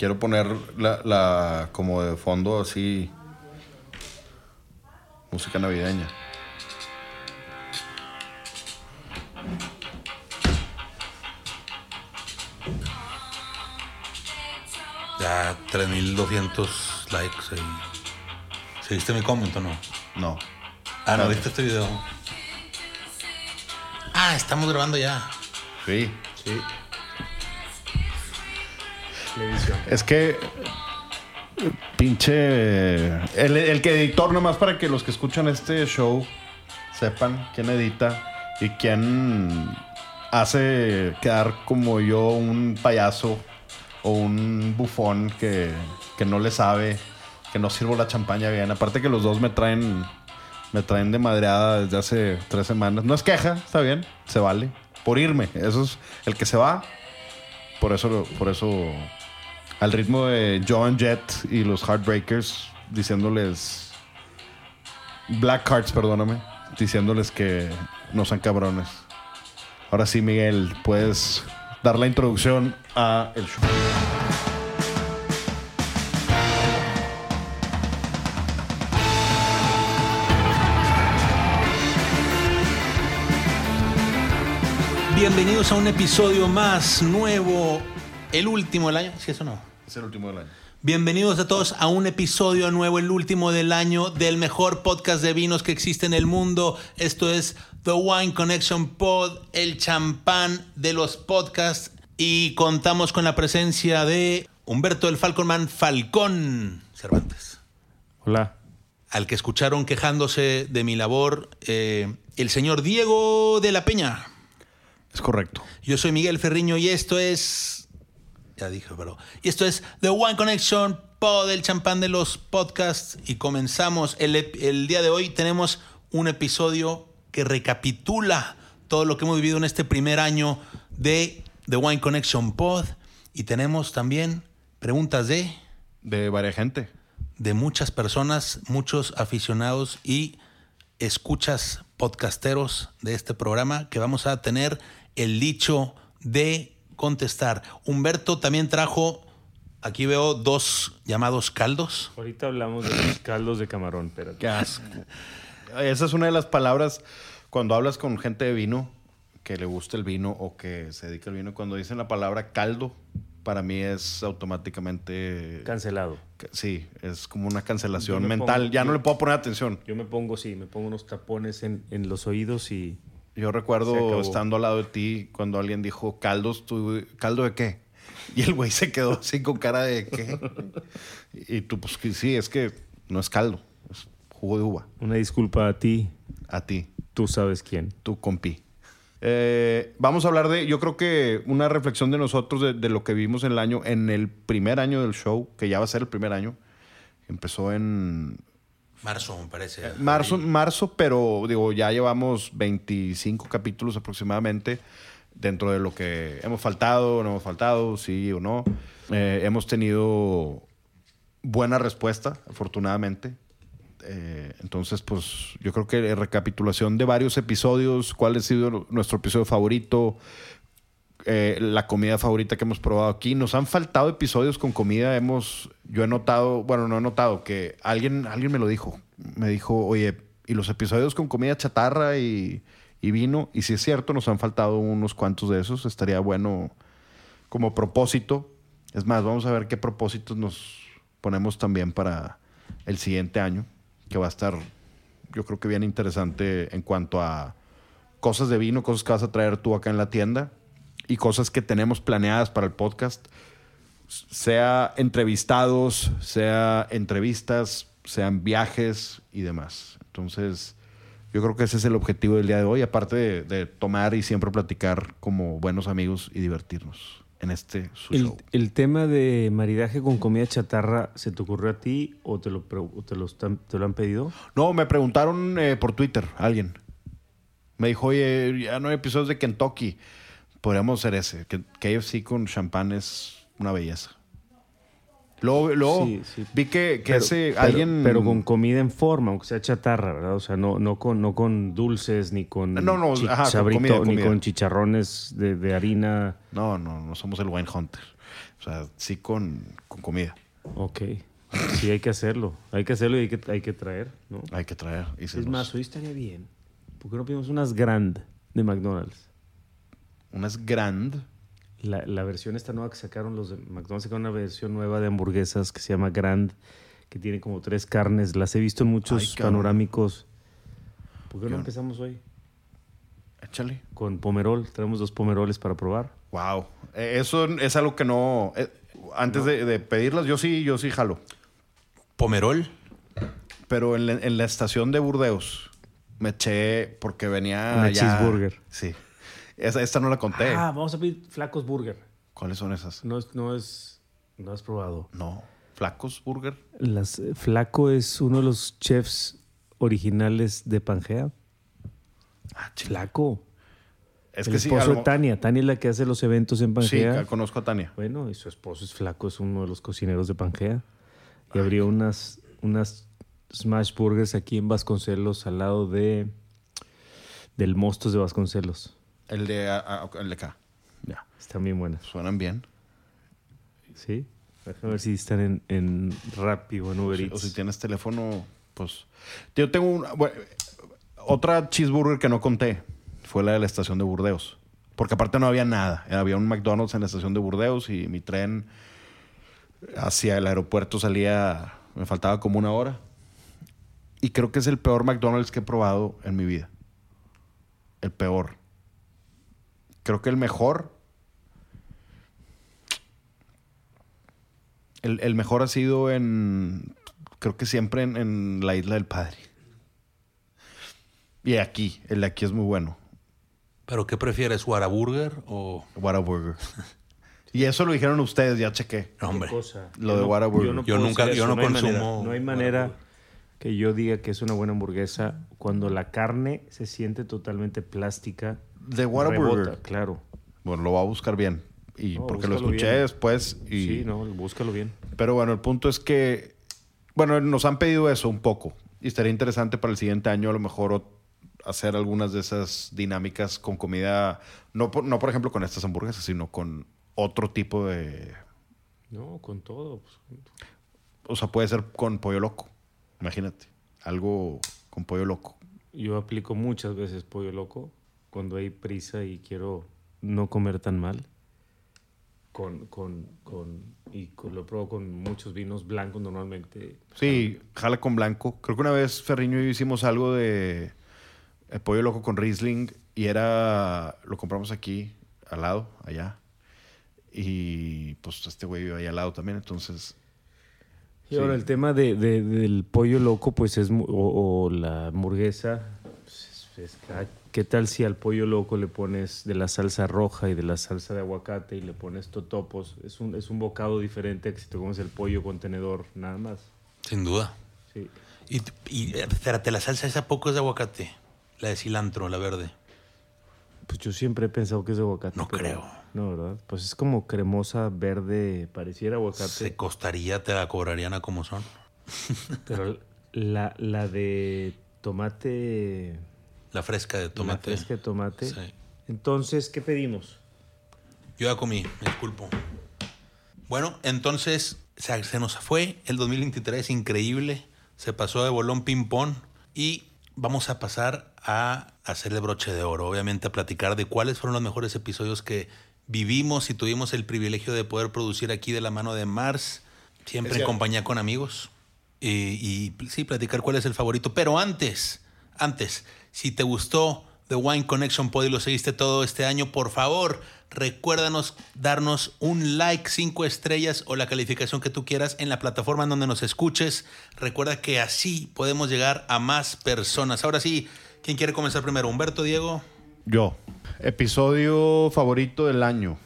Quiero poner la, la como de fondo así música navideña. Ya 3200 likes ahí. ¿Seguiste mi comment o no? No. Ah, no, viste este video. Ah, estamos grabando ya. Sí. Sí. Es que pinche el, el que editor nomás para que los que escuchan este show sepan quién edita y quién hace quedar como yo un payaso o un bufón que, que no le sabe, que no sirvo la champaña bien. Aparte que los dos me traen me traen de madreada desde hace tres semanas. No es queja, está bien, se vale. Por irme, eso es el que se va. Por eso, por eso, al ritmo de Joan Jett y los Heartbreakers, diciéndoles. Black Cards, perdóname. Diciéndoles que no sean cabrones. Ahora sí, Miguel, puedes dar la introducción a el show. Bienvenidos a un episodio más nuevo, el último del año. ¿Sí eso no? Es el último del año. Bienvenidos a todos a un episodio nuevo, el último del año del mejor podcast de vinos que existe en el mundo. Esto es The Wine Connection Pod, el champán de los podcasts. Y contamos con la presencia de Humberto el Falconman Falcón Cervantes. Hola. Al que escucharon quejándose de mi labor, eh, el señor Diego de la Peña. Es correcto. Yo soy Miguel Ferriño y esto es. Ya dije, pero. Y esto es The One Connection, pod el champán de los podcasts. Y comenzamos. El, el día de hoy tenemos un episodio que recapitula todo lo que hemos vivido en este primer año de The Wine Connection Pod. Y tenemos también preguntas de, De varias gente. de muchas personas, muchos aficionados y escuchas podcasteros de este programa que vamos a tener el dicho de contestar. Humberto también trajo, aquí veo dos llamados caldos. Ahorita hablamos de los caldos de camarón, pero Qué asco. Esa es una de las palabras cuando hablas con gente de vino que le gusta el vino o que se dedica al vino. Cuando dicen la palabra caldo, para mí es automáticamente. cancelado. Sí, es como una cancelación me mental. pongo- ya no le puedo poner atención. Yo me pongo, sí, me pongo unos tapones en, en los oídos y Yo recuerdo estando al lado de ti cuando alguien dijo caldos, tú, ¿caldo de qué? Y el güey se quedó así con cara de qué. Y tú, pues sí, es que no es caldo, es jugo de uva. una disculpa a ti, A ti. tú sabes quién. tu compi. Eh, vamos a hablar de, yo creo que una reflexión de nosotros de, de lo que vimos en el año, en el primer año del show, que ya va a ser el primer año. Empezó en Marzo, me parece. marzo, marzo, pero digo, ya llevamos 25 capítulos aproximadamente dentro de lo que hemos faltado, no hemos faltado, sí o no. Eh, hemos tenido buena respuesta, afortunadamente. Eh, entonces, pues yo creo que recapitulación de varios episodios, cuál ha sido nuestro episodio favorito, eh, la comida favorita que hemos probado aquí. Nos han faltado episodios con comida. Hemos, yo he notado, bueno, no he notado que alguien, alguien me lo dijo. Me dijo, oye, y los episodios con comida chatarra y, y vino. Y si es cierto, nos han faltado unos cuantos de esos. Estaría bueno como propósito. Es más, vamos a ver qué propósitos nos ponemos también para el siguiente año, que va a estar, yo creo que bien interesante en cuanto a cosas de vino, cosas que vas a traer tú acá en la tienda y cosas que tenemos planeadas para el podcast, sea entrevistados, sea entrevistas, sean viajes y demás. Entonces, yo creo que ese es el objetivo del día de hoy, aparte de, de tomar y siempre platicar como buenos amigos y divertirnos en este su El, show. el tema de maridaje con comida chatarra, ¿se te ocurrió a ti o te lo, pre- o te lo, están- te lo han pedido? No, me preguntaron eh, por Twitter, alguien. Me dijo, oye, ya no hay episodios de Kentucky. Podríamos hacer ese. Que KFC con champán es una belleza. Luego, luego Sí, sí. vi que, que Pero- ese pero- alguien... Pero con comida en forma, aunque sea chatarra, ¿verdad? O sea, no, no, con, no con dulces, ni con, No, no, ajá, con sabrito, comida, ni comida. con chicharrones de, de harina. No, no, no somos el Wine Hunter. O sea, sí con, con comida. Ok. Sí, hay que hacerlo. Hay que hacerlo y hay que, hay que traer, ¿no? Hay que traer. Y se Es más, hoy estaría bien. ¿Por qué no pedimos unas Grand de McDonald's? Unas grand. La, la versión esta nueva que sacaron los de McDonald's sacaron una versión nueva de hamburguesas que se llama Grand, que tiene como tres carnes. Las he visto en muchos Ay, panorámicos. ¿Por qué Yo- no empezamos hoy? Échale. Con pomerol. Tenemos dos pomeroles para probar. Wow. Eh, Eso es algo que no. eh, antes De, de pedirlas, yo sí, yo sí jalo. Pomerol. Pero en la, en la estación de Burdeos me eché porque venía. Una ya- cheeseburger. Sí. Esa, esta no la conté. Ah, vamos a pedir flacos burger. ¿Cuáles son esas? No es, no es, no has probado. No. ¿Flacos Burger? Las, eh, Flaco es uno de los chefs originales de Pangea. Ah, Flaco. Es el que sí. esposo lo de mo- Tania. Tania es la que hace los eventos en Sí, Pangea. conozco a Tania. Bueno, y su esposo es flaco, es uno de los cocineros de Pangea. Y abrió unas, unas smash burgers aquí en Vasconcelos, al lado de del Mostos de Vasconcelos. El de, el de acá. Ya. Están bien buenas. Suenan bien. ¿Sí? Déjame ver si están en, en Rappi o en Uber Eats. o si tienes teléfono, pues. Yo tengo una. bueno, otra cheeseburger que no conté fue la de la estación de Burdeos. Porque aparte no había nada. Había un McDonald's en la estación de Burdeos y mi tren hacia el aeropuerto salía. Me faltaba como una hora. Y creo que es el peor McDonald's que he probado en mi vida. El peor. Creo que el mejor. El, el mejor ha sido en. Creo que siempre en, en la isla del padre. Y aquí. El de aquí es muy bueno. ¿Pero qué prefieres, Whataburger o...? Whataburger. y eso lo dijeron ustedes, ya chequé. No, hombre. cosa. Lo Yo de no- Whataburger. Yo, no Yo nunca- yo no hay consumo manera- no hay manera que yo diga que es una buena hamburguesa cuando la carne se siente totalmente plástica. De Whataburger. rebota, claro. Bueno, lo voy a buscar bien. Y No, porque lo escuché bien. después. Y, Sí, no, búscalo bien. Pero bueno, el punto es que, bueno, nos han pedido eso un poco. Y estaría interesante para el siguiente año a lo mejor hacer algunas de esas dinámicas con comida, no por, no por ejemplo con estas hamburguesas, sino con otro tipo de... No, con todo. pues, O sea, puede ser con pollo loco. Imagínate. Algo con pollo loco. Yo aplico muchas veces pollo loco cuando hay prisa y quiero no comer tan mal. Con, con, con, y con- lo pruebo con muchos vinos blancos normalmente. Sí, jala con blanco. Creo que una vez Ferriño y yo hicimos algo de eh, pollo loco con Riesling y era, lo compramos aquí, al lado, allá. Y pues este güey vive ahí al lado también, entonces... Y ahora el tema de, de- del pollo loco, pues es, o, o la hamburguesa, pues, es- es- ah, ¿qué tal si al pollo loco le pones de la salsa roja y de la salsa de aguacate y le pones totopos? Es un, es un bocado diferente que si te comes el pollo con tenedor, nada más. Sin duda. Sí. Y, y espérate, la salsa esa poco es de aguacate. La de cilantro, la verde. Pues yo siempre he pensado que es de aguacate. No creo. No, ¿verdad? Pues es como cremosa verde, pareciera aguacate. Se costaría, te la cobrarían a como son. Pero la, la de tomate, La fresca de la tomate. fresca de tomate. Sí. Entonces, ¿qué pedimos? Yo ya comí, me disculpo. Bueno, entonces se, se nos fue el 2023, increíble. Se pasó de bolón ping-pong y vamos a pasar a hacer el broche de oro. Obviamente a platicar de cuáles fueron los mejores episodios que vivimos y tuvimos el privilegio de poder producir aquí de la mano de Mars, siempre en compañía con amigos. Y, y sí, platicar cuál es el favorito. Pero antes, antes, si te gustó The Wine Connection Pod y lo seguiste todo este año, por favor, recuérdanos darnos un like, cinco estrellas o la calificación que tú quieras en la plataforma en donde nos escuches. Recuerda que así podemos llegar a más personas. Ahora sí, ¿quién quiere comenzar primero? ¿Humberto, Diego? Yo. Episodio favorito del año.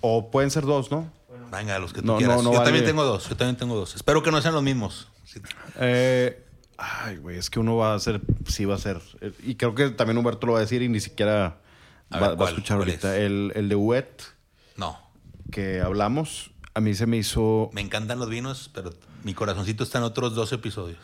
O pueden ser dos, ¿no? Venga, los que tú No, quieras. no, no yo vale. también tengo dos, yo también tengo dos. Espero que no sean los mismos. Eh, ay, güey, es que uno va a ser, sí va a ser. eh, Y creo que también Humberto lo va a decir y ni siquiera A va, ver, va a escuchar ¿Cuál ahorita. es? El, el de Wet No, que hablamos, a mí se me hizo. me encantan los vinos, pero mi corazoncito está en otros dos episodios.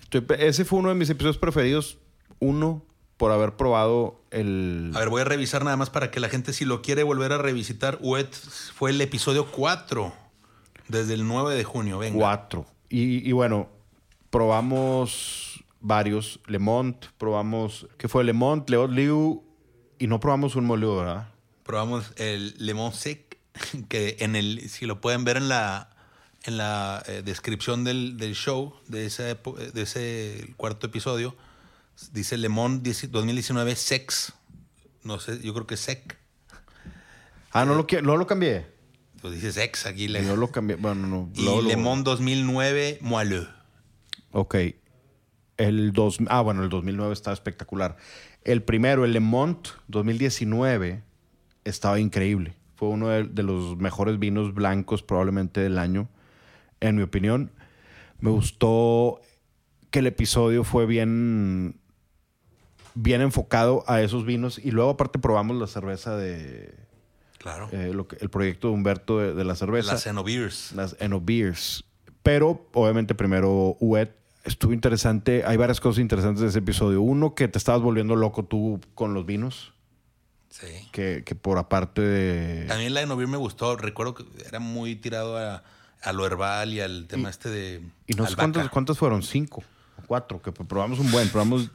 estoy ese fue uno de mis episodios preferidos. Uno, por haber probado el... A ver, voy a revisar nada más para que la gente, si lo quiere volver a revisitar, Wet fue el episodio 4, desde el 9 de junio, venga. 4. Y, y bueno, probamos varios. Le Mont, probamos... ¿Qué fue? Le Mont, Leot Liu y no probamos un molido, ¿verdad? Probamos el Lemon Sec, que en el, si lo pueden ver en la, en la eh, descripción del, del show, de ese, de ese cuarto episodio, dice Lemon 10 2019 Sex. No sé, yo creo que Sec. Ah, no lo, qui- no lo cambié. Pues dice Sex aquí. Le, Yo lo cambié. Bueno, no. y luego lo- Lemon 2009 Moelleux. Ok. El dos, ah, bueno, el 2009 estaba espectacular. El primero, el Le Mont 2019, estaba increíble. Fue uno de, de los mejores vinos blancos probablemente del año, en mi opinión. Me gustó que el episodio fue bien, bien enfocado a esos vinos. Y luego aparte probamos la cerveza de... Claro. eh, lo que- el proyecto de Humberto de, de la cerveza Las Enobeers. las Eno Beers. Pero, obviamente, primero Uet. Estuvo interesante. Hay varias cosas interesantes de ese episodio. Uno, que te estabas volviendo loco tú con los vinos. Sí. Que, que por aparte de... También la Enobeer me gustó. Recuerdo que era muy tirado a, a lo herbal y al tema este de. Y no sé albahaca. cuántas, cuántas fueron. Cinco cuatro. Que probamos un buen. Probamos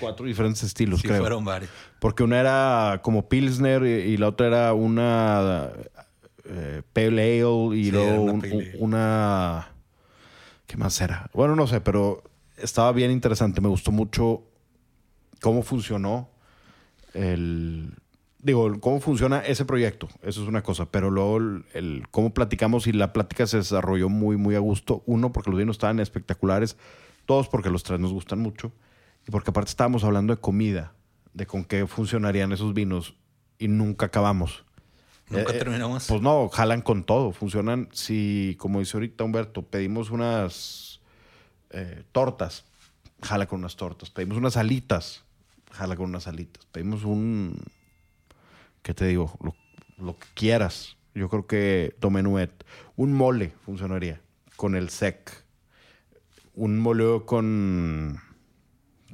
cuatro diferentes estilos, Sí, creo. fueron varios. Porque una era como Pilsner y, y la otra era una eh, Pale Ale y Sí, luego un- una... ¿Qué más era? Bueno, no sé, pero estaba bien interesante. Me gustó mucho cómo funcionó el... Digo, cómo funciona ese proyecto. Eso es una cosa. Pero luego el cómo platicamos y la plática se desarrolló muy, muy a gusto. Uno, porque los vinos estaban espectaculares. Dos, porque los tres nos gustan mucho. Y porque aparte estábamos hablando de comida, de con qué funcionarían esos vinos. Y nunca acabamos. Nunca Eh, eh, terminamos. Pues no, jalan con todo. Funcionan si, como dice ahorita Humberto, pedimos unas eh, tortas, jala con unas tortas. Pedimos unas alitas, jala con unas alitas. Pedimos un, ¿qué te digo? Lo, lo que quieras. Yo creo que Domenuet. Un mole funcionaría con el sec. Un mole con...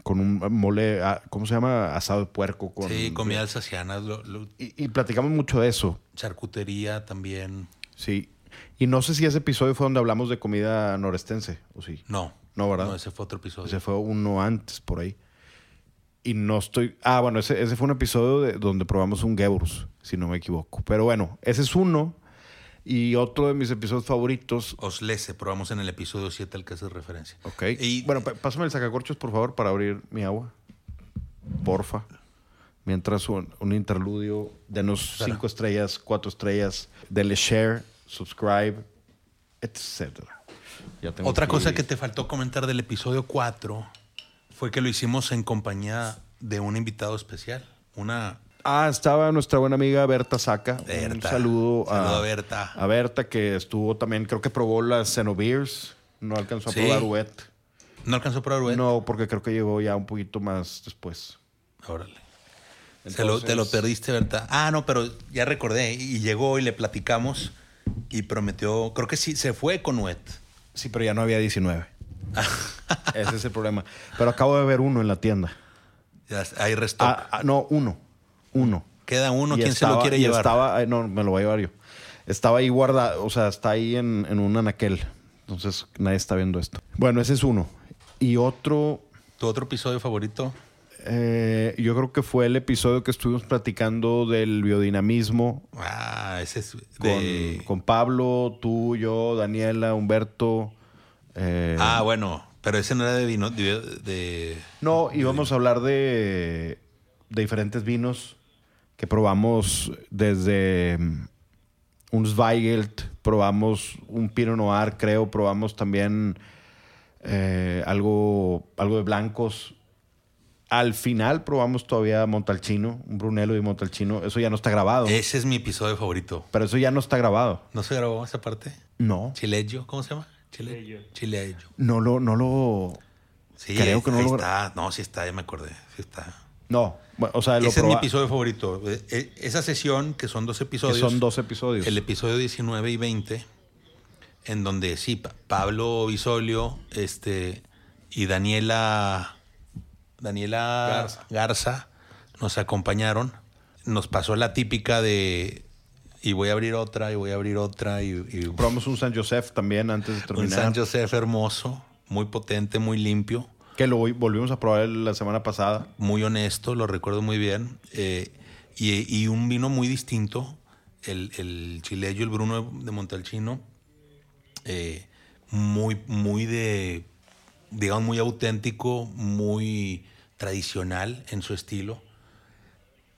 Con un mole, ah, ¿cómo se llama? Asado de puerco. Con, sí, comida alsaciana, lo- lo- Y, y platicamos mucho de eso. charcutería también. Sí. Y no sé si ese episodio fue donde hablamos de comida norestense, o sí. No. No, ¿verdad? No, ese fue otro episodio. Ese fue uno antes, por ahí. Y no estoy... Ah, bueno, ese, ese fue un episodio de- donde probamos un Gebrus, si no me equivoco. Pero bueno, ese es uno. Y otro de mis episodios favoritos... Oslese, probamos en el episodio 7 al que hace referencia. Ok. Y- bueno, pásame el sacacorchos, por favor, para abrir mi agua. Porfa. Mientras un, un interludio, denos Espera. cinco estrellas, cuatro estrellas, denle share, subscribe. Ya tengo Otra cosa que te faltó comentar del episodio 4 fue que lo hicimos en compañía de un invitado especial. Una Ah, estaba nuestra buena amiga Berta Saca. Un Berta. saludo, Saludo a Berta. A Berta, que estuvo también, creo que probó las Xenobeers. No alcanzó a Sí. probar Wet. no alcanzó a probar Wet. No, porque creo que llegó ya un poquito más después. Órale. Lo- te lo Entonces- perdiste, ¿verdad? Ah, no, pero ya recordé. Y llegó y le platicamos y prometió. Creo que sí, se fue con Wet. Sí, pero ya no había 19. Ese es el problema. Pero acabo de ver uno en la tienda. Ya hay restock. Ah, ah, no, uno. Uno. Queda uno. Y ¿Quién se lo quiere y llevar? Estaba, no, me lo voy a llevar yo. Estaba ahí guardado, o sea, está ahí en, en un anaquel. Entonces nadie está viendo esto. Bueno, ese es uno. Y otro, ¿Tu otro episodio favorito? eh, yo creo que fue el episodio que estuvimos platicando del biodinamismo Ah, ese es con Pablo, tú, yo, Daniela, Humberto. eh, Ah, bueno. Pero ese no era de vino. De, de- No, íbamos a hablar de, de diferentes vinos que probamos desde mm, un Zweigelt, probamos un Pinot Noir, creo, probamos también eh, algo, algo de blancos. Al final probamos todavía Montalcino, un Brunello y Montalcino. Eso ya no está grabado. Ese es mi episodio favorito. Pero eso ya no está grabado. ¿No se grabó esa parte? No. Chileyo, ¿cómo se llama? Chile, Chileyo. Chileyo. No lo, no lo. Sí, Creo que no ahí lo- está. No, sí está, ya me acordé. Sí está. No. Bueno, o sea, lo Ese es mi episodio favorito. Eh, eh, Esa sesión, que son dos que episodios. son dos episodios. El episodio 19 y 20, en donde sí, Pa- Pablo Bisolio este, y Daniela Daniela Garza. Garza. nos acompañaron. Nos pasó la típica de y voy a abrir otra, y voy a abrir otra, y, y Probamos un San Josef también antes de un terminar. San Josef hermoso, muy potente, muy limpio, Que lo volvimos a probar la semana pasada. muy honesto, lo recuerdo muy bien. eh, y, y un vino muy distinto, el, el chileyo, el Bruno de Montalcino, eh, muy, muy de, digamos, muy auténtico, muy tradicional en su estilo,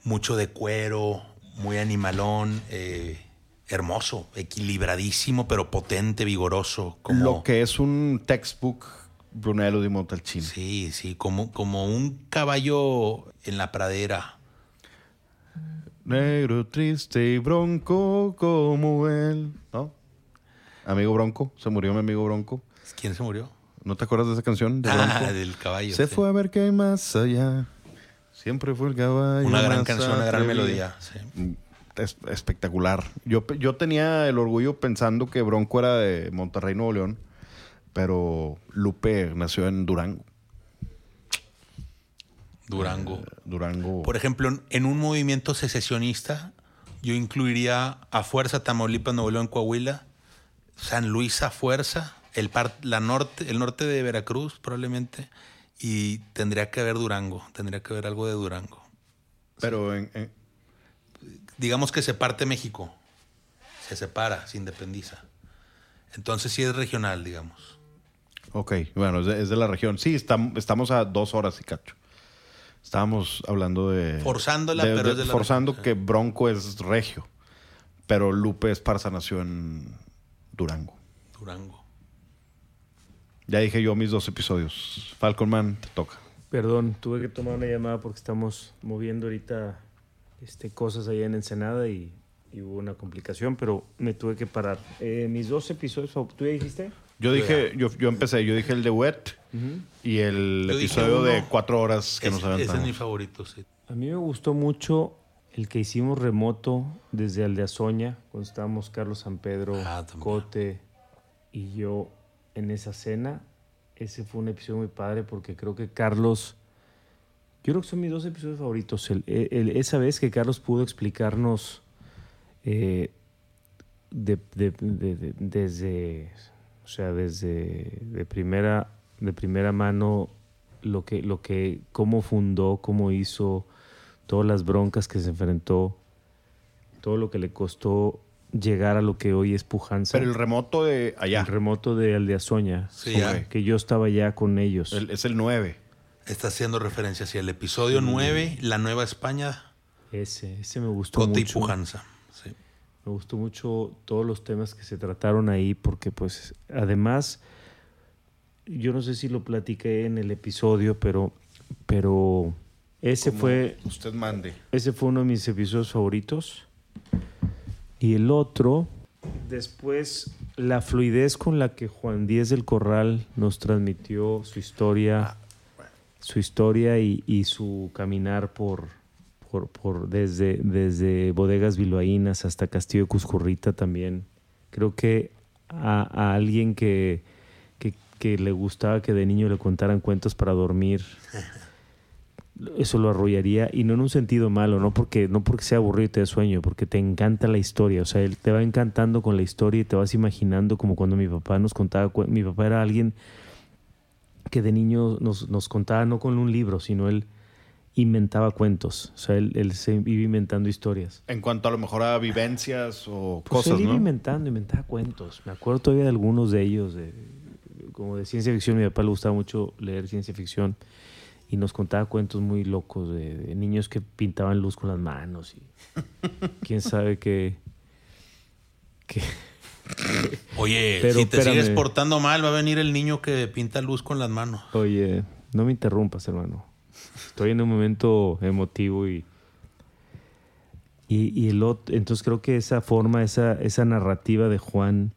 mucho de cuero, muy animalón, eh, hermoso, equilibradísimo, pero potente, vigoroso. Como, Lo que es un textbook Brunello di Montalcino. Sí, sí, como, como un caballo en la pradera. Negro, triste y bronco como él. ¿No? Amigo Bronco. Se murió mi amigo Bronco. ¿Quién se murió? ¿No te acuerdas de esa canción? De Ah, Bronco? del caballo. Se sí. fue a ver qué hay más allá. Siempre fue el caballo. Una gran canción, una gran melodía. sí. Mm, Es espectacular. Yo, yo tenía el orgullo pensando que Bronco era de Monterrey, Nuevo León, pero Lupe nació en Durango. Durango. Durango. Por ejemplo, en- en un movimiento secesionista, yo incluiría a Fuerza Tamaulipas, Nuevo León, Coahuila, San Luis a Fuerza, el, par- la norte, el norte de Veracruz probablemente, y tendría que haber Durango, tendría que haber algo de Durango. pero en, en- Digamos que se parte México, se separa, se independiza. Entonces sí es regional, digamos. Ok, bueno, es de, es de la región. Sí, estam- estamos a dos horas y cacho. Estábamos hablando de... Forzándola, de- pero de- es de la Forzando región, que Bronco es regio, pero Lupe Esparza nació en Durango. Durango. Ya dije yo mis dos episodios. Falcon Man, te toca. Perdón, tuve que tomar una llamada porque estamos moviendo ahorita este, cosas allá en Ensenada y, y hubo una complicación, pero me tuve que parar. Eh, mis dos episodios, ¿tú ya dijiste? Yo dije, yo, yo empecé, yo dije el de Wet y el Yo episodio de cuatro horas que Es- nos ese es aventamos. mi favorito, sí. A mí me gustó mucho el que hicimos remoto desde Aldeazoña, cuando estábamos Carlos San Pedro, Ah. Cote y yo en esa cena. Ese fue un episodio muy padre porque creo que Carlos, yo creo que son mis dos episodios favoritos. El- el- esa vez que Carlos pudo explicarnos eh, de- de- de- de- desde, o sea, desde de primera, de primera mano lo que, lo que, cómo fundó, cómo hizo, todas las broncas que se enfrentó, todo lo que le costó llegar a lo que hoy es Pujanza. Pero el remoto de allá, El remoto de Aldeazoña, Sí, ya. que yo estaba ya con ellos. el- es el 9. Está haciendo referencia hacia el episodio 9, La Nueva España, ese, ese me gustó Cote y mucho. Pujanza. Sí. Me gustó mucho todos los temas que se trataron ahí porque pues además yo no sé si lo platiqué en el episodio, pero pero ese Como fue Usted mande. ese fue uno de mis episodios favoritos. Y el otro, después, la fluidez con la que Juan Díez del Corral nos transmitió su historia, su historia y, y su caminar por, por, por desde, desde bodegas bilbaínas hasta Castillo de Cuscurrita también. Creo que a, a alguien que, que, que le gustaba que de niño le contaran cuentos para dormir, eso lo arrollaría y no en un sentido malo, no porque no porque sea aburrido y te dé sueño, porque te encanta la historia, o sea, él te va encantando con la historia y te vas imaginando como cuando mi papá nos contaba, mi papá era alguien que de niño nos, nos contaba no con un libro, sino él inventaba cuentos, o sea, él, él se iba inventando historias. En cuanto a lo mejor a vivencias o Pues cosas, él iba ¿no? inventando, inventaba cuentos. Me acuerdo todavía de algunos de ellos, de, como de ciencia ficción. Mi papá le gustaba mucho leer ciencia ficción y nos contaba cuentos muy locos de, de niños que pintaban luz con las manos y quién sabe qué. qué- Oye, Pero si te espérame. sigues portando mal, va a venir el niño que pinta luz con las manos. Oye, no me interrumpas, hermano. Estoy en un momento emotivo y. Y, y el otro, entonces creo que esa forma, esa, esa narrativa de Juan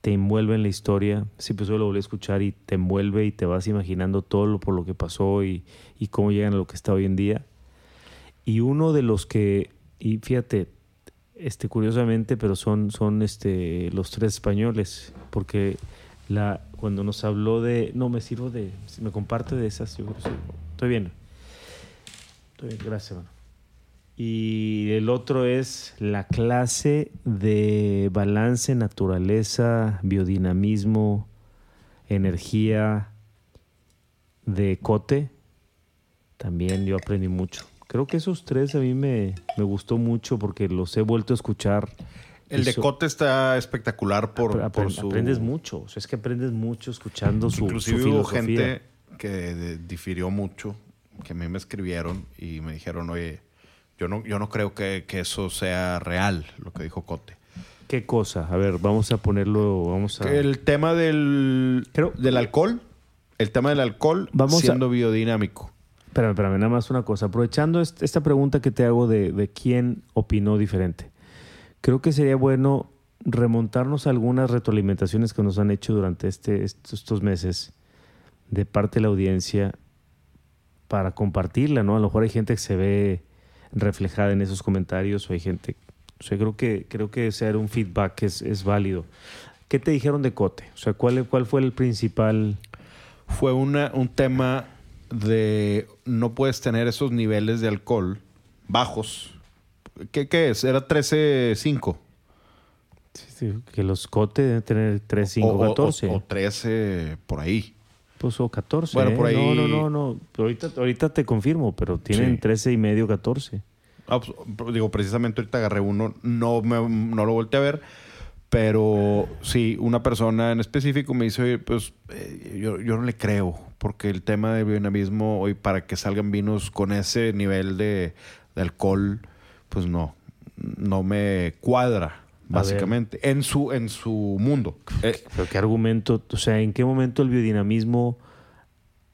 te envuelve en la historia. Ese episodio lo volví a escuchar y te envuelve y te vas imaginando todo lo por lo que pasó y, y cómo llegan a lo que está hoy en día. Y uno de los que, y fíjate, este, curiosamente, pero son, son este, los tres españoles, porque la, cuando nos habló de, no, me sirvo de, me comparte de esas, yo creo sí. Estoy bien. Estoy bien, gracias, hermano. Y el otro es la clase de balance, naturaleza, biodinamismo, energía de Cote. También yo aprendí mucho. Creo que esos tres a mí me, me gustó mucho porque los he vuelto a escuchar. El de Cote está espectacular por, por su... Aprendes mucho. O sea, es que aprendes mucho escuchando su, Inclusive su hubo filosofía. gente que difirió mucho, que a mí me escribieron y me dijeron, oye, yo no, yo no creo que, que eso sea real, lo que dijo Cote. ¿Qué cosa? A ver, vamos a ponerlo, vamos a... El tema del, Creo- del alcohol, el tema del alcohol Vamos a- siendo biodinámico. Espérame, espérame, nada más una cosa. Aprovechando est- esta pregunta que te hago de, de quién opinó diferente, creo que sería bueno remontarnos a algunas retroalimentaciones que nos han hecho durante este, estos, estos meses de parte de la audiencia para compartirla, ¿no? A lo mejor hay gente que se ve reflejada en esos comentarios o hay gente... O sea, creo que, creo que ser un feedback es, es válido. ¿Qué te dijeron de Cote? O sea, ¿cuál, cuál fue el principal... Fue una, un tema de no puedes tener esos niveles de alcohol bajos. ¿Qué, qué es? Era 13.5. Que los Cote deben tener 3, 5, o, 14. O, 13 por ahí. Pues o 14. Bueno, ¿eh? por ahí- No, no, no, no. Ahorita, ahorita te confirmo, pero tienen Sí. 13 y medio, 14. Ah, pues, digo, precisamente ahorita agarré uno, no, me- no lo volteé a ver, pero sí, una persona en específico me dice, oye, pues eh, yo, yo no le creo, porque el tema del biodinamismo, hoy para que salgan vinos con ese nivel de, de alcohol, pues no, no me cuadra, básicamente, en su, en su mundo. Pero qué argumento, o sea, ¿en qué momento el biodinamismo...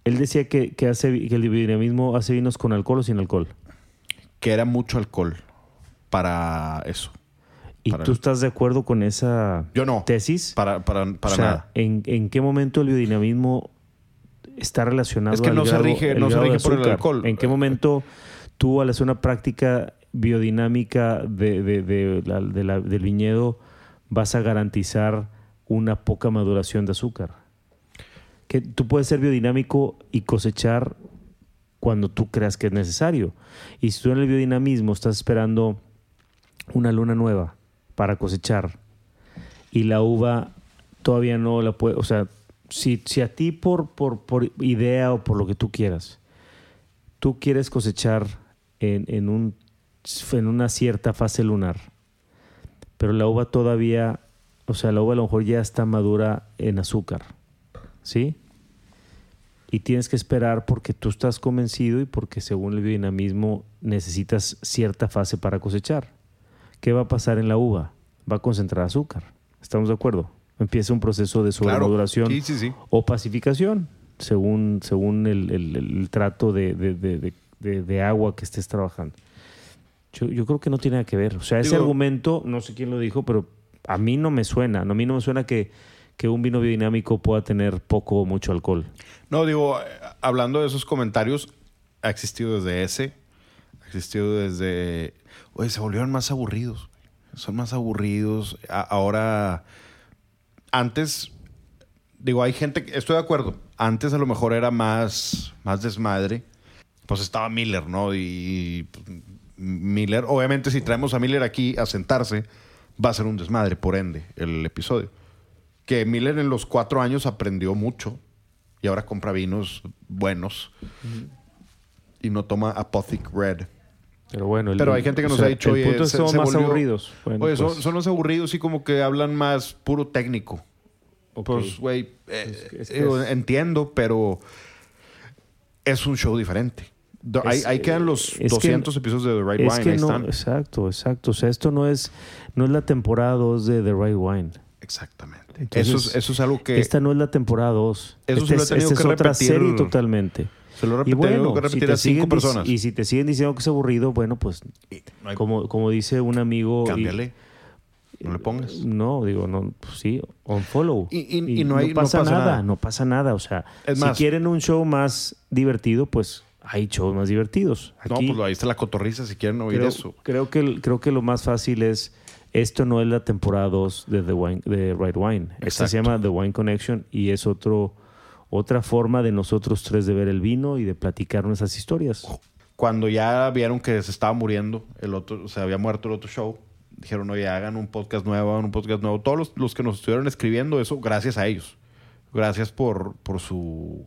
Él decía que, que, hace, que el biodinamismo hace vinos con alcohol o sin alcohol. que era mucho alcohol para eso. ¿Y Para tú el- estás de acuerdo con esa Yo no. tesis? Para, para, para o sea, nada. ¿en, en qué momento el biodinamismo está relacionado Es que al no se rige- no se rige por el alcohol. ¿En qué momento tú al hacer una práctica biodinámica de, de- de la- de la- del viñedo vas a garantizar una poca maduración de azúcar? Que tú puedes ser biodinámico y cosechar cuando tú creas que es necesario. Y si tú en el biodinamismo estás esperando una luna nueva para cosechar y la uva todavía no la puede, o sea, si, si a ti por, por, por idea o por lo que tú quieras, tú quieres cosechar en, en, un, en una cierta fase lunar, pero la uva todavía, o sea, la uva a lo mejor ya está madura en azúcar, ¿sí? Y tienes que esperar porque tú estás convencido y porque según el biodinamismo necesitas cierta fase para cosechar. ¿Qué va a pasar en la uva? Va a concentrar azúcar. ¿Estamos de acuerdo? Empieza un proceso de Claro. sobremaduración Sí, sí, sí. o pacificación, según, según el, el- el trato de- de- de- de agua que estés trabajando. Yo, yo creo que no tiene nada que ver. O sea, ese argumento, no sé quién lo dijo, pero a mí no me suena. A mí no me suena que, que un vino biodinámico pueda tener poco o mucho alcohol. No, digo, eh, hablando de esos comentarios, ha existido desde ese, ha existido desde... Oye, se volvieron más aburridos. Son más aburridos. A- ahora, antes, digo, hay gente, estoy de acuerdo, antes a lo mejor era más, más desmadre. Pues estaba Miller, ¿no? Y pues, Miller, obviamente si traemos a Miller aquí a sentarse, va a ser un desmadre, por ende, el episodio. Que Miller en los cuatro años aprendió mucho y ahora compra vinos buenos y no toma Apothic Red. Pero bueno, el- Pero hay gente que nos sea, ha dicho, el punto se- son se más volvió- aburridos. Bueno, Oye, son, pues, son los aburridos y como que hablan más puro técnico. ok. Pues, güey, eh, Es que- es que digo, es- entiendo, pero es un show diferente. Do- ahí, Es- ahí quedan los es que- 200 episodios de The Right es Wine. que ahí no, están. exacto, exacto. O sea, esto no es, no es la temporada 2 de The Right Wine. Exactamente. Entonces, eso, es, eso es algo que Esta no es la temporada 2. Eso se lo he tenido esta que es otra repetir- serie totalmente. se lo he repetido bueno, que si repetir a cinco personas. y si te siguen diciendo que es aburrido, bueno, pues No hay- como, como dice un amigo... y- cámbiale. No le pongas. No, digo, no, pues sí, unfollow. Y- y- y no hay- no pasa, pasa nada, nada. no pasa nada. O sea, si quieren un show más divertido, pues hay shows más divertidos. No, Aquí pues ahí está la cotorriza si quieren oír creo, eso. creo que, creo que lo más fácil es, esto no es la temporada 2 de The Wine, de Right Wine. Esta se llama The Wine Connection y es otro, otra forma de nosotros tres de ver el vino y de platicar nuestras historias. Cuando ya vieron que se estaba muriendo el otro, se había muerto el otro show, dijeron, oye, hagan un podcast nuevo, hagan un podcast nuevo. Todos los, los que nos estuvieron escribiendo eso, gracias a ellos. Gracias por, por su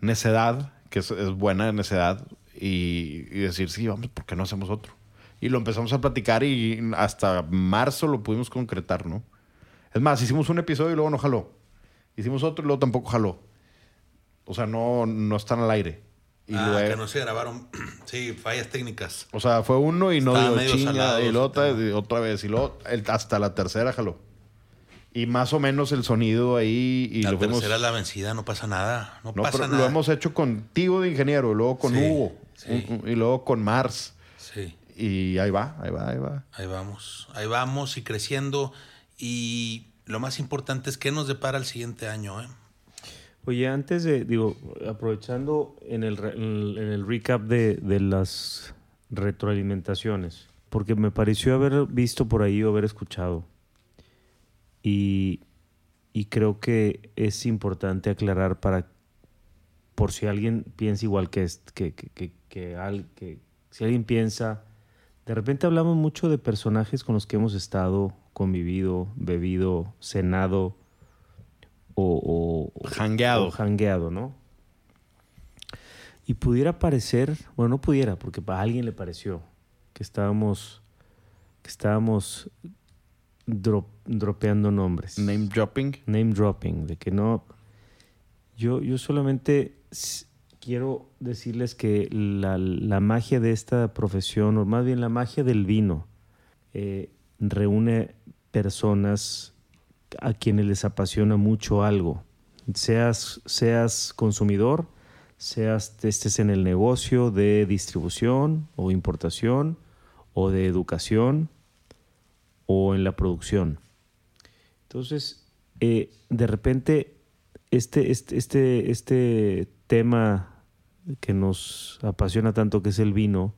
necedad, que es, es buena necedad, y, y decir, sí, vamos, ¿por qué no hacemos otro? Y lo empezamos a platicar y hasta marzo lo pudimos concretar, ¿no? Es más, hicimos un episodio y luego no jaló. Hicimos otro y luego tampoco jaló. O sea, no, no están al aire. Y ah, luego- que no se grabaron. sí, fallas técnicas. O sea, fue uno y no dio chinga. y otra, y otra vez. Y luego el- hasta la tercera jaló. Y más o menos el sonido ahí. Y la lo tercera es la vencida, no pasa nada. No, No, pasa pero nada. lo hemos hecho contigo de ingeniero, luego con Sí, Hugo. sí. y luego con Mars. Sí, Y ahí va, ahí va, ahí va. ahí vamos. Ahí vamos y creciendo. Y lo más importante es qué nos depara el siguiente año, ¿eh? Oye, antes de, digo, aprovechando en el, re- en el, en el recap de, de las retroalimentaciones, porque me pareció haber visto por ahí o haber escuchado, y, y creo que es importante aclarar para, por si alguien piensa igual que, que, que, que, que al- que si alguien piensa, de repente hablamos mucho de personajes con los que hemos estado, convivido, bebido, cenado, o, o- Jangueado. o jangueado, ¿no? Y pudiera parecer, bueno, no pudiera, porque para alguien le pareció que estábamos, que estábamos drop- dropeando nombres. Name dropping. Name dropping, de que no. Yo, yo solamente quiero decirles que la, la magia de esta profesión, o más bien la magia del vino, eh, reúne personas a quienes les apasiona mucho algo. Seas, seas consumidor, seas estés en el negocio de distribución o importación o de educación o en la producción. Entonces, eh, de repente, este, este, este, este tema que nos apasiona tanto, que es el vino,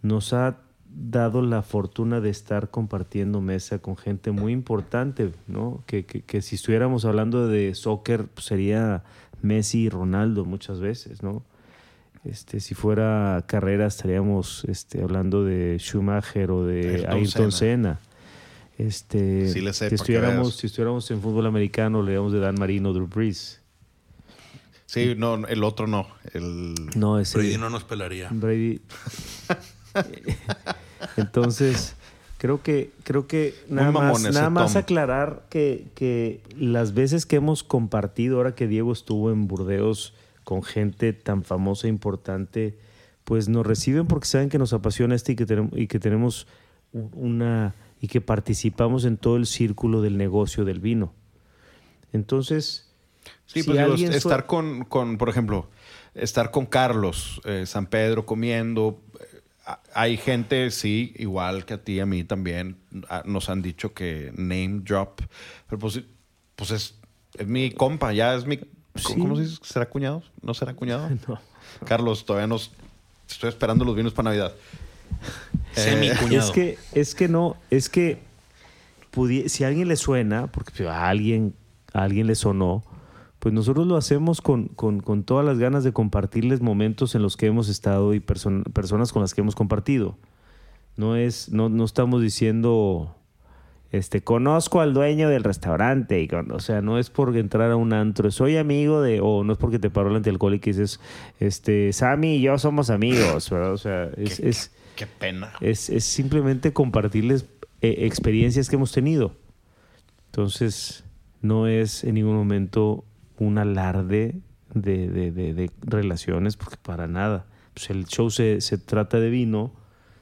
nos ha dado la fortuna de estar compartiendo mesa con gente muy importante, ¿no? Que, que- que si estuviéramos hablando de soccer, pues sería Messi y Ronaldo muchas veces, ¿no? Este, si fuera carrera estaríamos este, hablando de Schumacher o de Ayrton Ayrton, Senna. Senna. Este, Sí le sé, si, estuviéramos, si estuviéramos en fútbol americano, leíamos de Dan Marino, Drew Brees. Sí, no, el otro no. El... No, ese Brady no nos pelaría. Brady. Entonces, creo que, creo que nada más, nada más aclarar que, que las veces que hemos compartido, ahora que Diego estuvo en Burdeos con gente tan famosa e importante, pues nos reciben porque saben que nos apasiona este y que tenemos, y que tenemos una y que participamos en todo el círculo del negocio del vino. Entonces, Sí, si pues digo, alguien estar con, con, por ejemplo, estar con Carlos, eh, San Pedro comiendo. eh, Hay gente, sí, igual que a ti y a mí también, nos han dicho que name drop. Pero pues, pues es, es mi compa, ya es mi. Sí. ¿Cómo se dice? ¿Será cuñado? ¿No será cuñado? no. Carlos, todavía nos. Estoy esperando los vinos para Navidad. Semi Eh, cuñado. Es que, es que no, es que si a alguien le suena, porque pues, a alguien, a alguien le sonó, pues nosotros lo hacemos con, con- con todas las ganas de compartirles momentos en los que hemos estado y person- personas con las que hemos compartido. No es, no, no estamos diciendo, este, conozco al dueño del restaurante, y con- o sea, no es por entrar a un antro, soy amigo de, o no es porque te paró el antialcohólico y dices, este, Sammy y yo somos amigos, ¿verdad? O sea, es, Qué- es Qué pena. es, es simplemente compartirles eh, experiencias que hemos tenido. Entonces, no es en ningún momento un alarde de, de- de- relaciones, porque para nada. Pues el show se, se trata de vino.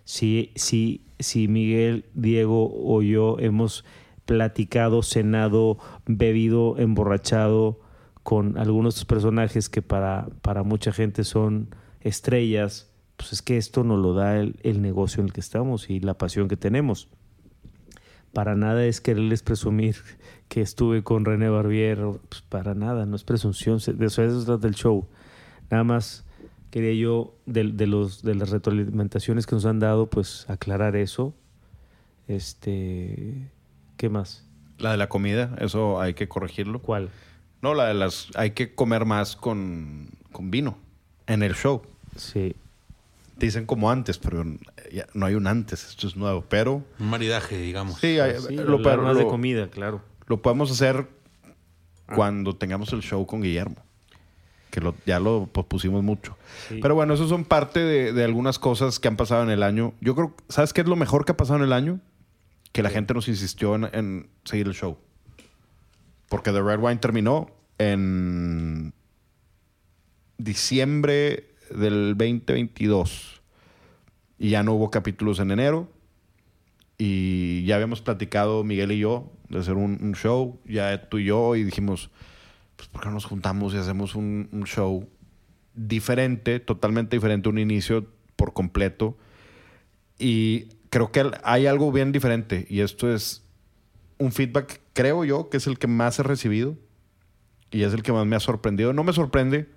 Si, si, si Miguel, Diego o yo hemos platicado, cenado, bebido, emborrachado con algunos personajes que para, para mucha gente son estrellas, pues es que esto nos lo da el, el negocio en el que estamos y la pasión que tenemos. Para nada es quererles presumir que estuve con René Barbier, pues para nada, no es presunción, de eso, de eso se trata el show. Nada más quería yo, de, de los, de las retroalimentaciones que nos han dado, pues aclarar eso. Este, ¿Qué más? La de la comida, eso hay que corregirlo. ¿Cuál? No, la de las. Hay que comer más con, con vino en el show. Sí. Dicen como antes, pero ya no hay un antes. Esto es nuevo. Pero Un maridaje, digamos. sí, hay- Sí, lo, más de comida, claro. lo podemos hacer cuando tengamos el show con Guillermo. Que lo- ya lo pospusimos mucho. Sí. Pero bueno, eso son parte de, de algunas cosas que han pasado en el año. Yo creo, ¿sabes qué es lo mejor que ha pasado en el año? Que la gente nos insistió en, en seguir el show. Porque The Red Wine terminó en diciembre del 2022. Y ya no hubo capítulos en enero. Y ya habíamos platicado Miguel y yo de hacer un, show, ya tú y yo, y dijimos, pues ¿por qué no nos juntamos y hacemos un show diferente, totalmente diferente, un inicio por completo? Y creo que hay algo bien diferente, y esto es un feedback, creo yo, que es el que más he recibido, y es el que más me ha sorprendido. No me sorprende,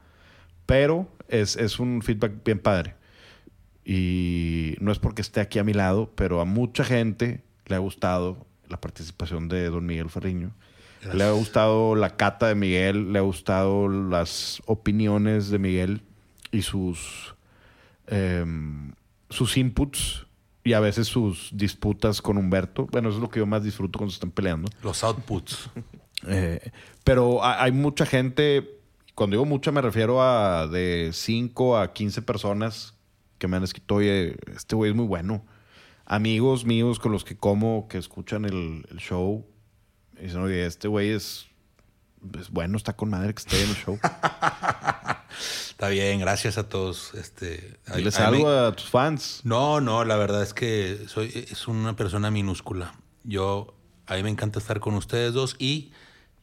pero es, es un feedback bien padre. Y no es porque esté aquí a mi lado, pero a mucha gente le ha gustado la participación de don Miguel Ferriño. Le ha gustado la cata de Miguel, le ha gustado las opiniones de Miguel y sus, em, sus inputs y a veces sus disputas con Humberto. Bueno, eso es lo que yo más disfruto cuando se están peleando. Los outputs. Eh, pero ha- hay mucha gente, cuando digo mucha me refiero a de 5 a 15 personas que me han escrito, oye, este güey es muy bueno. Amigos míos con los que como, que escuchan el, el show, y dicen, oye, este güey es, es bueno, está con madre que esté en el show. Está bien, gracias a todos. Este, mí- algo a tus fans. No, no, la verdad es que soy es una persona minúscula. Yo a mí me encanta estar con ustedes dos y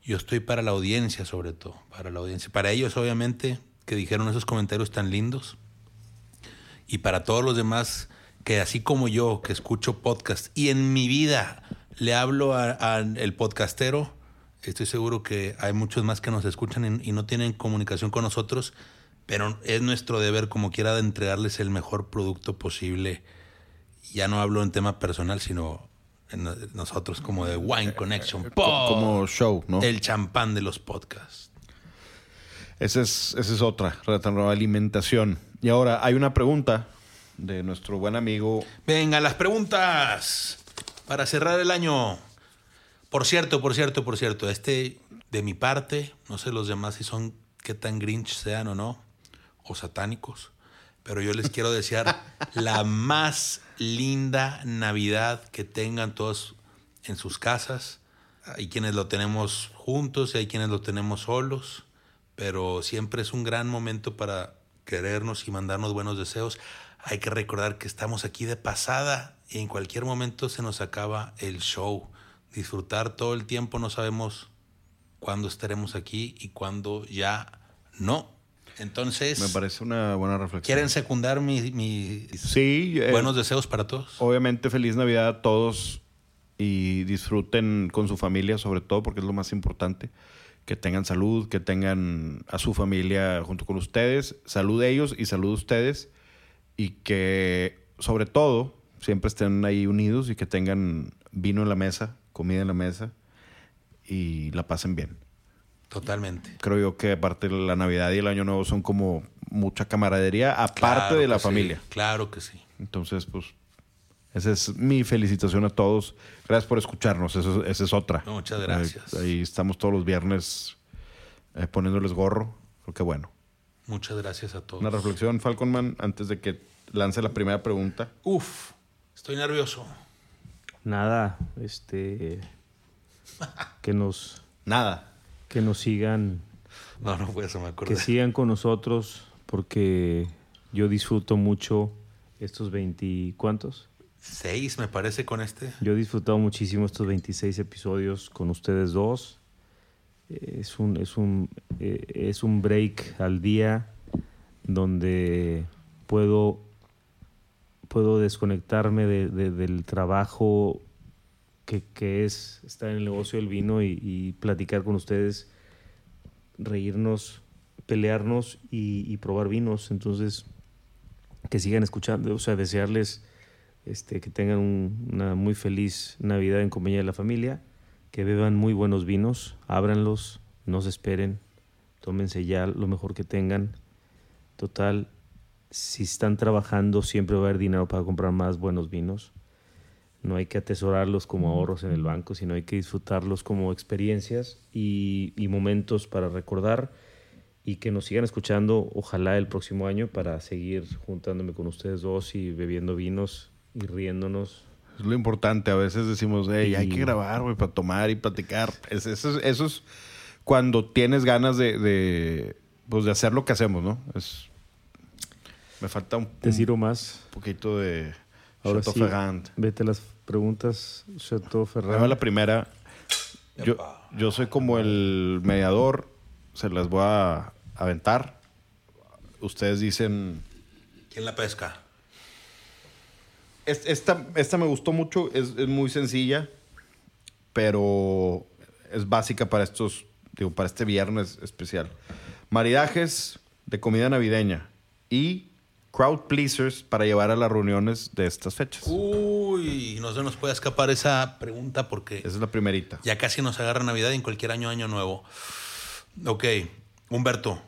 yo estoy para la audiencia sobre todo, para la audiencia, para ellos obviamente que dijeron esos comentarios tan lindos y para todos los demás que así como yo que escucho podcast y en mi vida le hablo al podcastero, estoy seguro que hay muchos más que nos escuchan y, y no tienen comunicación con nosotros, pero es nuestro deber como quiera de entregarles el mejor producto posible. Ya no hablo en tema personal, sino nosotros como de Wine Connection. Co- Como show, ¿no? El champán de los podcasts. Esa es, esa es otra, alimentación. Y ahora hay una pregunta de nuestro buen amigo Venga, las preguntas para cerrar el año. Por cierto, por cierto, por cierto, este de mi parte, no sé los demás si son qué tan grinch sean o no, o satánicos, pero yo les quiero desear la más linda Navidad que tengan todos en sus casas. Hay quienes lo tenemos juntos y hay quienes lo tenemos solos, pero siempre es un gran momento para querernos y mandarnos buenos deseos. Hay que recordar que estamos aquí de pasada y en cualquier momento se nos acaba el show. Disfrutar todo el tiempo, no sabemos cuándo estaremos aquí y cuándo ya no. Entonces, Me parece una buena reflexión. ¿quieren secundar mi- mis Sí, eh, buenos deseos para todos? obviamente feliz Navidad a todos y disfruten con su familia sobre todo porque es lo más importante. Que tengan salud, que tengan a su familia junto con ustedes, salud de ellos y salud de ustedes y que sobre todo siempre estén ahí unidos y que tengan vino en la mesa, comida en la mesa y la pasen bien. Totalmente. Creo yo que aparte la Navidad y el Año Nuevo son como mucha camaradería aparte Claro de la sí, familia. claro que sí. Entonces, pues, esa es mi felicitación a todos. Gracias por escucharnos. Eso- esa es otra. No, muchas gracias. Eh, ahí estamos todos los viernes eh, poniéndoles gorro. Creo que bueno. Muchas gracias a todos. Una reflexión, Falconman, antes de que lance la primera pregunta. Uf, estoy nervioso. Nada, este. Que nos, Nada. Que nos sigan, No, no fue eso, me acordé. que sigan con nosotros, porque yo disfruto mucho estos 20. ¿Cuántos? Seis, me parece, con este. Yo he disfrutado muchísimo estos 26 episodios con ustedes dos. Eh, Es un, es un, eh, es un break al día donde puedo, puedo desconectarme de- de- del trabajo que, que es estar en el negocio del vino y, y platicar con ustedes, reírnos, pelearnos y, y probar vinos. Entonces, que sigan escuchando, o sea, desearles este, que tengan un- una muy feliz Navidad en compañía de la familia, que beban muy buenos vinos, ábranlos, no se esperen, tómense ya lo mejor que tengan. Total, si están trabajando siempre va a haber dinero para comprar más buenos vinos. No hay que atesorarlos como ahorros en el banco, sino hay que disfrutarlos como experiencias y, y momentos para recordar y que nos sigan escuchando, ojalá el próximo año, para seguir juntándome con ustedes dos y bebiendo vinos y riéndonos. Es lo importante. A veces decimos, hey, hay que grabar, güey, para tomar y platicar. Es- eso, es- eso es cuando tienes ganas de, de, pues, de hacer lo que hacemos, ¿no? Es, me falta un, Te un sirvo más. poquito de Ahora sí, vete a las preguntas, Chateau Ferrand. la primera. Yo, yo soy como el mediador. Se las voy a aventar. Ustedes dicen... ¿Quién la pesca? Es- Esta, esta me gustó mucho, es, es muy sencilla, pero es básica para estos, digo, para este viernes especial. Maridajes de comida navideña y crowd pleasers para llevar a las reuniones de estas fechas. Uy, no se nos puede escapar esa pregunta porque Esa es la primerita. ya casi nos agarra Navidad y en cualquier año, año nuevo. Ok, Humberto,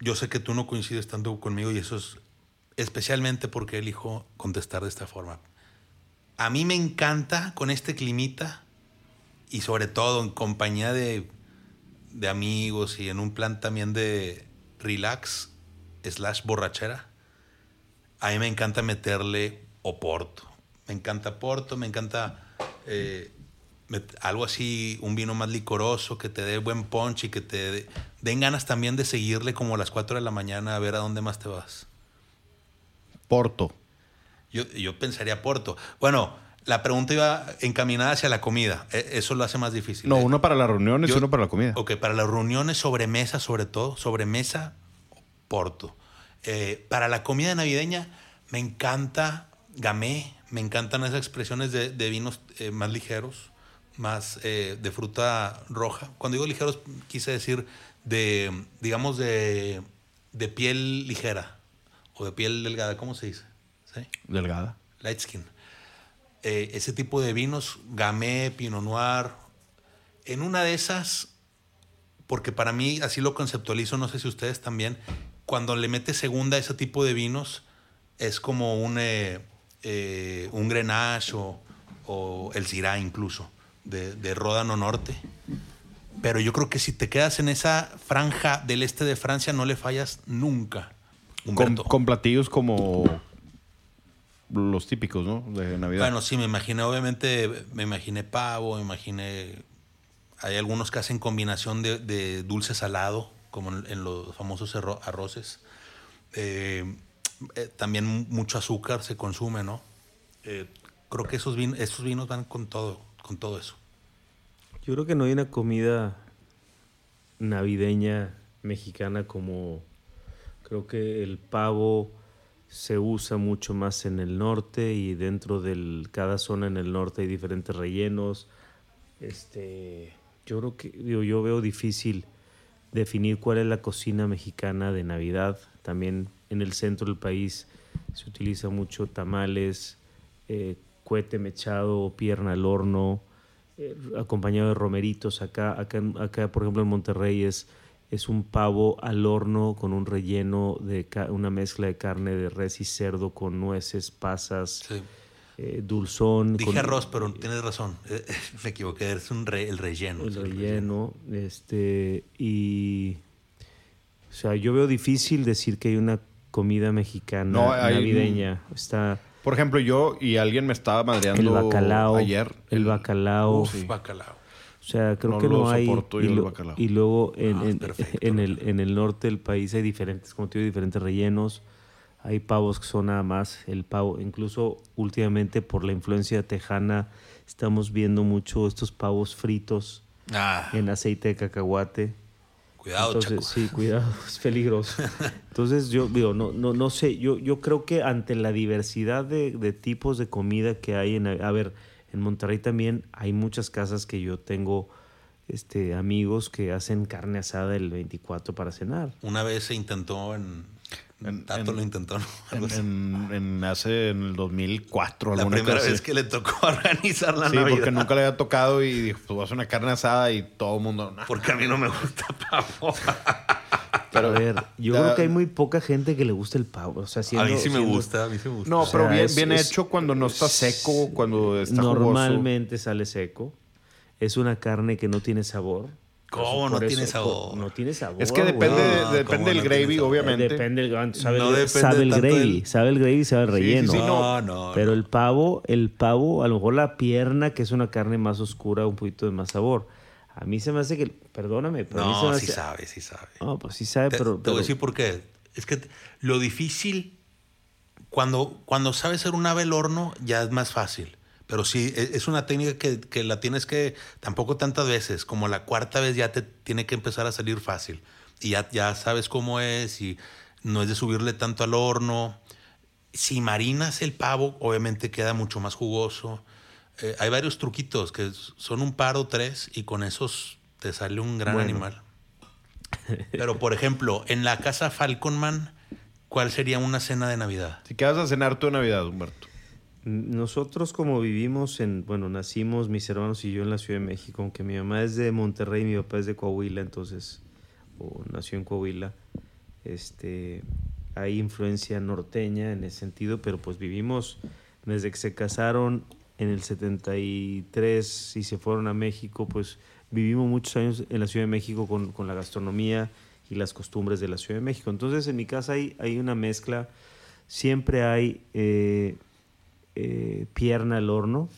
yo sé que tú no coincides tanto conmigo y eso es especialmente porque elijo contestar de esta forma. A mí me encanta con este climita y sobre todo en compañía de, de amigos y en un plan también de relax slash borrachera. A mí me encanta meterle Oporto. Me encanta Porto, me encanta eh, algo así, un vino más licoroso, que te dé buen punch y que te dé- den ganas también de seguirle como a las 4 de la mañana a ver a dónde más te vas. Porto. Yo, yo pensaría Porto. Bueno, la pregunta iba encaminada hacia la comida. E- Eso lo hace más difícil. No, Eh, uno para las reuniones y uno para la comida. Ok, para las reuniones, sobremesa sobre todo, sobremesa, Porto. Eh, para la comida navideña, me encanta gamé, me encantan esas expresiones de, de vinos eh, más ligeros, más eh, de fruta roja. Cuando digo ligeros, quise decir de, digamos, de, de piel ligera o de piel delgada, ¿cómo se dice? ¿Sí? Delgada. light skin. Eh, ese tipo de vinos, Gamay, Pinot Noir. En una de esas, porque para mí así lo conceptualizo, no sé si ustedes también, cuando le metes segunda a ese tipo de vinos, es como un, eh, eh, un Grenache o, o el Syrah incluso, de, de Ródano Norte. Pero yo creo que si te quedas en esa franja del este de Francia, no le fallas nunca. Con, con platillos como los típicos, ¿no? De Navidad. Bueno, sí, me imaginé, obviamente, me imaginé pavo, me imaginé. Hay algunos que hacen combinación de, de dulce salado, como en, los famosos arro- arroces. Eh, eh, también mucho azúcar se consume, ¿no? Eh, creo que esos, vin- esos vinos van con todo, con todo eso. Yo creo que no hay una comida navideña mexicana como creo que el pavo se usa mucho más en el norte y dentro de cada zona en el norte hay diferentes rellenos. Este, yo creo que yo veo difícil definir cuál es la cocina mexicana de Navidad. También en el centro del país se utiliza mucho tamales, eh, cohete mechado, pierna al horno, eh, acompañado de romeritos. Acá, acá, acá, por ejemplo, en Monterrey es, es un pavo al horno con un relleno de una mezcla de carne de res y cerdo con nueces, pasas, Sí. Eh, dulzón. Dije con- arroz, pero tienes razón. Eh, me equivoqué, es un re- el relleno. el relleno, este, y, o sea, yo veo difícil decir que hay una comida mexicana No, hay- navideña. Está Por ejemplo, yo y alguien me estaba madreando el bacalao, ayer. el bacalao, Uf, sí. Bacalao. o sea, creo No que lo no hay. y, el bacalao. y luego en, Ah, es en- perfecto, en el, en el norte del país hay diferentes, como te digo, diferentes rellenos. Hay pavos que son nada más el pavo, incluso últimamente por la influencia tejana estamos viendo mucho estos pavos fritos Ah, en aceite de cacahuate. cuidado, Entonces, Chaco. sí, cuidado, es peligroso. Entonces, yo digo, no, no, no sé, yo, yo creo que ante la diversidad de, de tipos de comida que hay en, a ver, en Monterrey también hay muchas casas que yo tengo este, amigos que hacen carne asada el 24 para cenar. Una vez se intentó en, En- Tato en- lo intentó, ¿no? En, en- en hace en el 2004. La primera vez que le tocó organizar la Sí, Navidad. porque nunca le había tocado y dijo, pues voy a hacer una carne asada y todo el mundo... "Nah". Porque a mí no me gusta pavo. Pero a ver, yo Ya- creo que hay muy poca gente que le gusta el pavo. O sea, a siendo- mí sí me siendo- gusta, a mí sí me gusta. No, O sea, pero bien, es- bien es- hecho cuando no está seco, cuando está jugoso. Normalmente sale seco. Es una carne que no tiene sabor. ¿Cómo no eso- tiene sabor? No tiene sabor. Es que depende. No, depende ¿cómo del no gravy, obviamente. Depende del sabe, No el- depende sabe el gravy, del- sabe el gravy, sabe el Sí, sí, relleno. sí, no, no. Pero no. el pavo, el pavo, a lo mejor la pierna, que es una carne más oscura, un poquito de más sabor. A mí se me hace que, perdóname, pero a mí se No, me sí hace- sabe, sí sabe. No, pues sí sabe, Te, pero, te voy a decir por qué. Es que lo difícil, cuando, cuando sabes hacer un ave al horno, ya es más fácil. Pero sí, e- es una técnica que, que la tienes que, tampoco tantas veces, como la cuarta vez ya te tiene que empezar a salir fácil. Y ya, ya sabes cómo es y no es de subirle tanto al horno. Si marinas el pavo, obviamente queda mucho más jugoso. Eh, hay varios truquitos que son un par o tres y con esos te sale un gran Bueno. animal. Pero, por ejemplo, en la casa Falconman, ¿cuál sería una cena de Navidad? Si quedas a cenar tú Navidad, Humberto. Nosotros como vivimos en, bueno, nacimos mis hermanos y yo en la Ciudad de México, aunque mi mamá es de Monterrey y mi papá es de Coahuila, entonces, o nació en Coahuila, este, hay influencia norteña en ese sentido, pero pues vivimos desde que se casaron en el 73 y se fueron a México, pues vivimos muchos años en la Ciudad de México con, con la gastronomía y las costumbres de la Ciudad de México. Entonces en mi casa hay, hay una mezcla, siempre hay eh, eh, pierna al horno,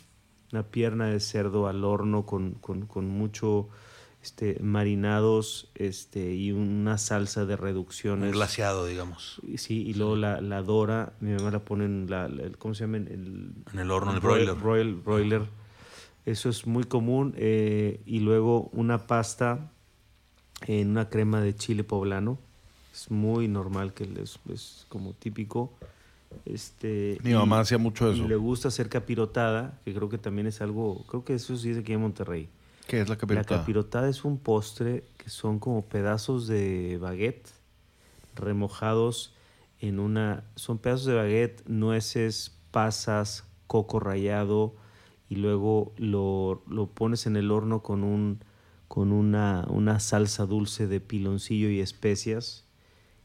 una pierna de cerdo al horno con, con- con mucho este, marinados este, y una salsa de Un reducciones. glaseado, digamos. Sí, y luego la, la dora, mi mamá la pone en la, la- el- ¿cómo se llama? El, En el horno, en el broil- broiler. broil- broiler. Eso es muy común. eh, y luego una pasta en una crema de chile poblano. Es muy normal, que es, es como típico. Este, Mi y- mamá hacía mucho y eso. le gusta hacer capirotada, que creo que también es algo, creo que eso sí es aquí en Monterrey. ¿Qué es la La capirotada? capirotada es un postre que son como pedazos de baguette remojados en una... Son pedazos de baguette, nueces, pasas, coco rallado y luego lo, lo pones en el horno con, un, con una, una salsa dulce de piloncillo y especias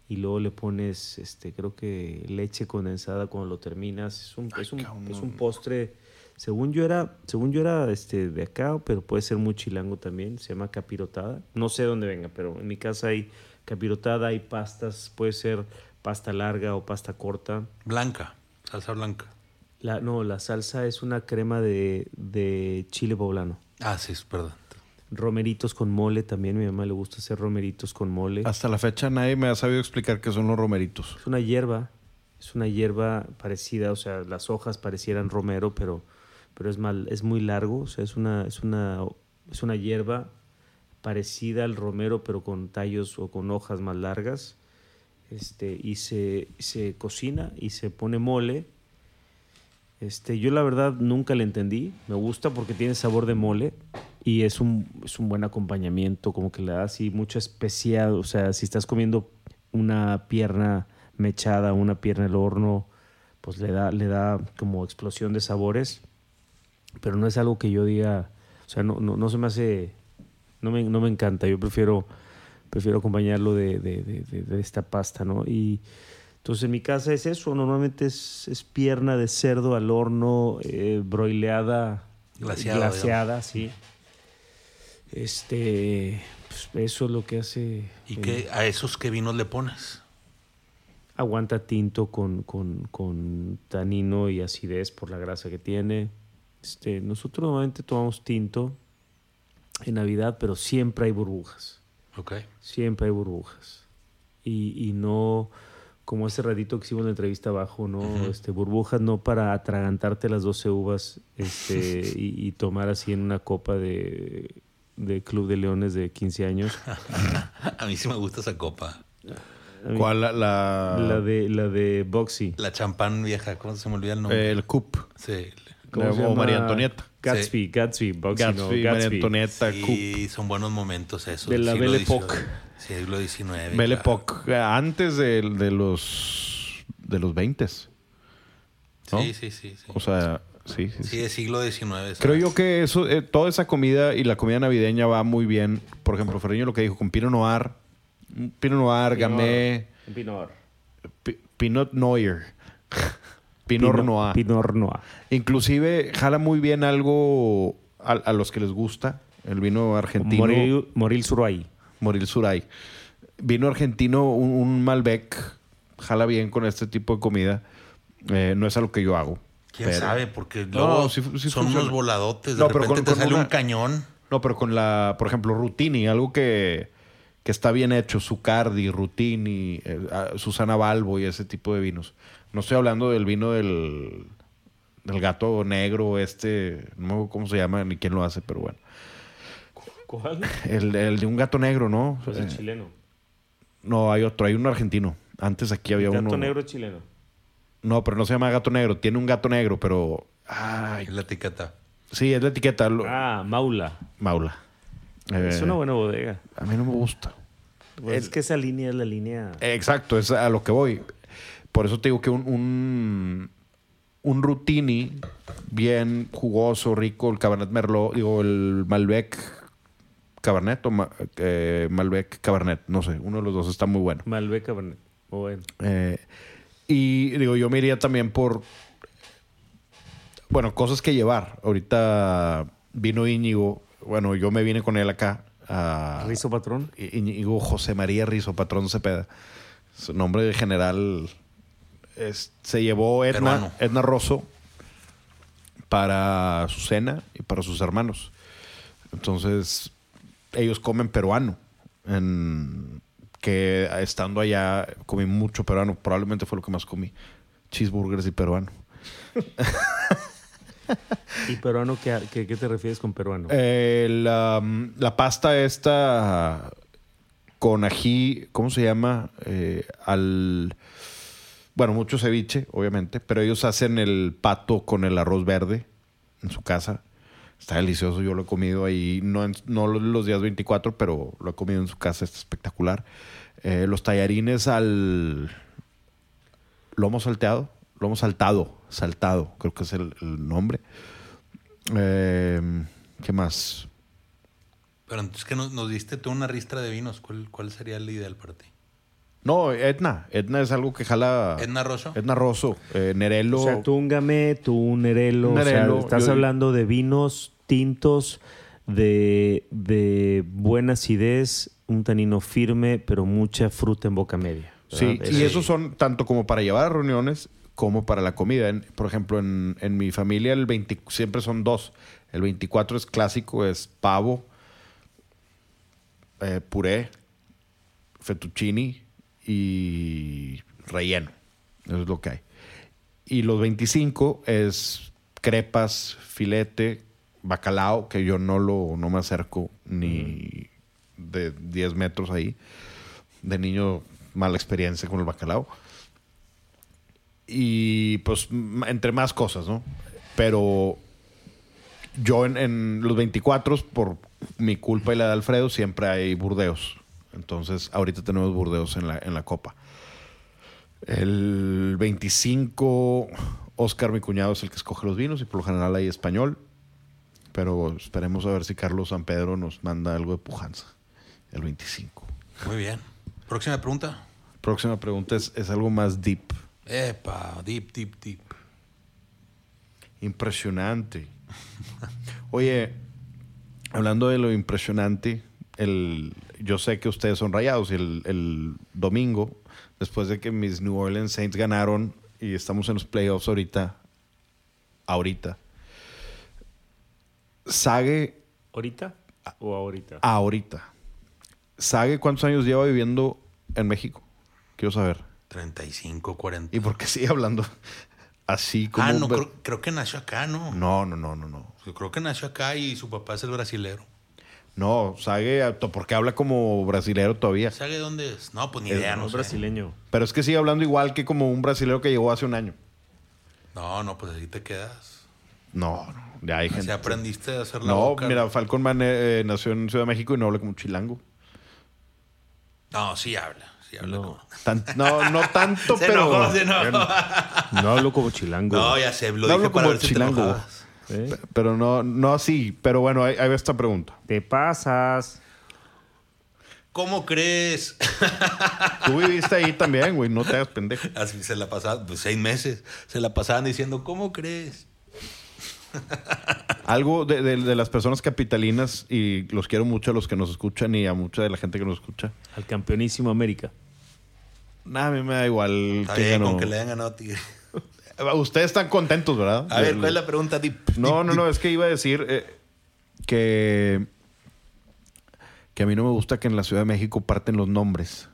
y luego le pones, este, creo que leche condensada cuando lo terminas. Es un, Ay, es un, es un postre, según yo era, según yo era este, de acá, pero puede ser muy chilango también. Se llama capirotada. No sé dónde venga, pero en mi casa hay capirotada, hay pastas, puede ser pasta larga o pasta corta. Blanca, salsa blanca. La, no, la salsa es una crema de, de chile poblano. Ah, sí, perdón. Romeritos con mole también. A mi mamá le gusta hacer romeritos con mole. Hasta la fecha nadie me ha sabido explicar qué son los romeritos. Es una hierba, es una hierba parecida, o sea, las hojas parecieran romero, pero, pero es, mal, es muy largo, o sea, es una, es, una, es una hierba parecida al romero, pero con tallos o con hojas más largas, este, y se, se cocina y se pone mole. Este, yo la verdad nunca le entendí, me gusta porque tiene sabor de mole y es un, es un buen acompañamiento, como que le da así mucha especial, o sea, si estás comiendo una pierna mechada, una pierna al horno, pues le da, le da como explosión de sabores, pero no es algo que yo diga, o sea, no, no, no se me hace, no me, no me encanta, yo prefiero, prefiero acompañarlo de, de- de- de- de esta pasta, ¿no? Y entonces en mi casa es eso, normalmente es, es pierna de cerdo al horno, eh, broileada, Glaseada, glaseada, sí. Este, pues eso es lo que hace. ¿Y eh, qué, a esos qué vinos le pones? Aguanta tinto con, con, con tanino y acidez por la grasa que tiene. Este, nosotros normalmente tomamos tinto en Navidad, pero siempre hay burbujas. Ok. Siempre hay burbujas. Y, y no, como ese ratito que hicimos la entrevista abajo, ¿no? este, burbujas no para atragantarte las 12 uvas este, y, y tomar así en una copa de, de Club de Leones de 15 años. A mí sí me gusta esa copa. Mí- ¿Cuál? La, la- La de, la de Boxy. La champán vieja, ¿cómo se me olvida el nombre? el cup. Sí. ¿Cómo se o llama? María Antonieta. Gatsby, Gatsby, Bugsy, no, Gatsby, María Gatsby. Antonieta. Sí, son buenos momentos esos. De la Belle. Époque. Siglo XIX. Belle claro. Époque, antes de, de los de los 20 ¿no? Sí, sí, sí. sí. O sea, sí, sí, Sí, de siglo XIX. ¿sabes? Creo yo que eso, eh, toda esa comida y la comida navideña va muy bien. Por ejemplo, Ferreño lo que dijo con Pinot Noir, un Pinot Noir, Gamay, Pinot. Pi- Pinot Noir, Pinot Noir. Pinot Noir. Inclusive jala muy bien algo a, a los que les gusta, el vino argentino. Moril, Moril Suruay. Moril Suray. Vino argentino, un, un Malbec, jala bien con este tipo de comida. Eh, no es algo que yo hago. ¿Quién pero- sabe? Porque No, luego sí- sí son unos voladotes. De No, pero repente con- te con sale una- un cañón. No, pero con la, por ejemplo, Rutini, algo que, que está bien hecho, Zucardi, Rutini, eh, Susana Balbo y ese tipo de vinos. No estoy hablando del vino del, del gato negro, este, no me acuerdo cómo se llama ni quién lo hace, pero bueno. ¿Cuál? El, el de un gato negro, ¿no? Pues el Eh, chileno. no, hay otro, hay uno argentino. Antes aquí había Gato uno. negro chileno. No, pero no se llama gato negro, tiene un gato negro, pero. Ay, Es la etiqueta. sí, es la etiqueta. lo- Ah, Maula. Maula. Es Eh, una buena bodega. A mí no me gusta. Pues es que esa línea es la línea. Exacto, es a lo que voy. Por eso te digo que un, un, un Rutini bien jugoso, rico, el Cabernet Merlot, digo, el Malbec Cabernet o Ma- eh, Malbec Cabernet, no sé, uno de los dos está muy bueno. Malbec Cabernet. O bueno. Eh, y digo, yo me iría también por, bueno, cosas que llevar. Ahorita vino Íñigo, bueno, yo me vine con él acá. a- Rizo patrón. Íñigo José María Rizo, patrón Cepeda. Su nombre de general es- se llevó Edna. Edna Rosso para su cena y para sus hermanos. Entonces, ellos comen peruano. En- que estando allá comí mucho peruano. Probablemente fue lo que más comí. Cheeseburgers y peruano. ¿Y peruano qué, qué, qué te refieres con peruano? Eh, la, la pasta esta con ají, ¿cómo se llama? Eh, al bueno, mucho ceviche, obviamente, pero ellos hacen el pato con el arroz verde en su casa. Está delicioso, yo lo he comido ahí, no, no los días 24, pero lo he comido en su casa, está espectacular. Eh, los tallarines al lomo salteado, lomo saltado, saltado, creo que es el, nombre. Eh, ¿Qué más? Pero entonces que nos, nos diste tú una ristra de vinos. ¿Cuál, ¿Cuál sería el ideal para ti? No, Etna. Etna es algo que jala. ¿Edna Rosso? Etna Rosso, eh, Nerelo. o sea, tú un gamé, tú un nerelo. o sea, Nerelo, estás yo- hablando de vinos tintos de, de buena acidez, un tanino firme, pero mucha fruta en boca media. Sí, y Es- esos son tanto como para llevar a reuniones como para la comida. En- por ejemplo, en, en mi familia el 20 siempre son dos. El 24 es clásico, es pavo, eh, puré, fettuccini y relleno. Eso es lo que hay. Y los 25 es crepas, filete, bacalao, que yo no lo no me acerco ni de 10 metros ahí. De niño, mala experiencia con el bacalao. Y pues entre más cosas, ¿no? Pero yo en, en los 24, por mi culpa y la de Alfredo, siempre hay burdeos. Entonces, ahorita tenemos burdeos en la, en la copa. El 25, Oscar, mi cuñado, es el que escoge los vinos y por lo general hay español. Pero esperemos a ver si Carlos San Pedro nos manda algo de pujanza. El 25. Muy bien. Próxima pregunta. Próxima pregunta es, es algo más deep. Epa, deep, deep, deep. Impresionante. Oye, hablando de lo impresionante, el, yo sé que ustedes son rayados y el, el domingo, después de que mis New Orleans Saints ganaron y estamos en los playoffs ahorita, ahorita, Sage ¿Ahorita o ahorita? ahorita. ¿Sage cuántos años lleva viviendo en México? Quiero saber. 35, 40. ¿Y por qué sigue hablando así como... ah, no, un ver- creo, creo que nació acá, ¿no? no, no, no, no, no. Yo creo que nació acá y su papá es el brasilero. No, Sage, porque habla como brasilero todavía. ¿Sabe dónde es? No, pues ni Es- idea, no no es sé. brasileño. Pero es que sigue hablando igual que como un brasilero que llegó hace un año. No, no, pues así te quedas. No, no, ya hay gente. aprendiste a hacer la No, boca. mira, Falcon Man eh, nació en Ciudad de México y no habla como chilango. No, sí habla. Sí habla No. como- Tan- no, no tanto, Se pero. enojó, se enojó. No hablo como chilango. No, ya sé, lo No dije hablo para como ver si te chilango. Pero no, no así. Pero bueno, ahí, ahí va esta pregunta. Te pasas. ¿Cómo crees? Tú viviste ahí también, güey. No te hagas pendejo. Así se la pasaban, pues seis meses, se la pasaban diciendo, ¿cómo crees? Algo de, de- de las personas capitalinas, y los quiero mucho a los que nos escuchan y a mucha de la gente que nos escucha. Al campeonísimo América. Nada, a mí me da igual Está que bien, ganó. con que le hayan ganado a Tigre. Ustedes están contentos, ¿verdad? A ver, ¿cuál es la pregunta? Deep? No, no, no, es que iba a decir eh, que, que a mí no me gusta que en la Ciudad de México parten los nombres.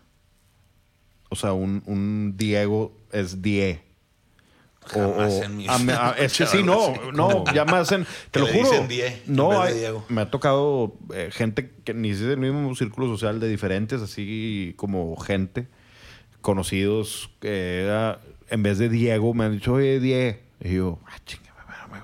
O sea, un, un Diego es Die. O, Jamás o- en mi a- es que sí, no, no, ya me hacen, te lo juro. dicen Die no, hay- Diego. me ha tocado eh, gente que ni es del mismo círculo social de diferentes, así como gente, conocidos, que era, en vez de Diego, me han dicho, oye, Die. Y yo, ah, chinga, espérame, güey.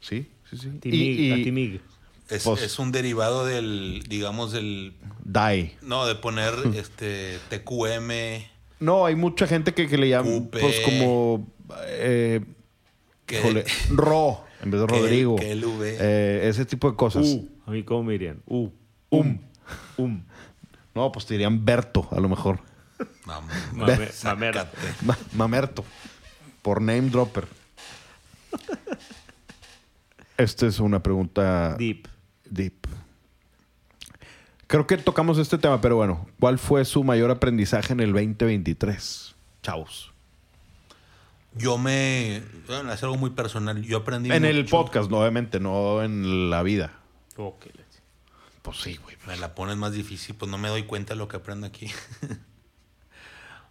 Sí, sí, sí. Timig, Y- y- a Timig. Es, Pues- es un derivado del, digamos, del... Die. No, de poner este TQM, No, hay mucha gente que, que le llama, pues como, eh, que... Ro, en vez de Que Rodrigo. que el V. Eh, ese tipo de cosas. U. A mí, ¿cómo me dirían? U. Um. Um. No, pues te dirían Berto, a lo mejor. No, Mame- sácate. mamera. Ma- Mamerto. Por name dropper. Esta es una pregunta Deep. deep. Creo que tocamos este tema, pero bueno, ¿cuál fue su mayor aprendizaje en el 2023? Chavos. Yo me... Bueno, es algo muy personal. Yo aprendí En el podcast, no, obviamente, no en la vida. Ok. Pues sí, güey. Me la pones más difícil, pues no me doy cuenta de lo que aprendo aquí.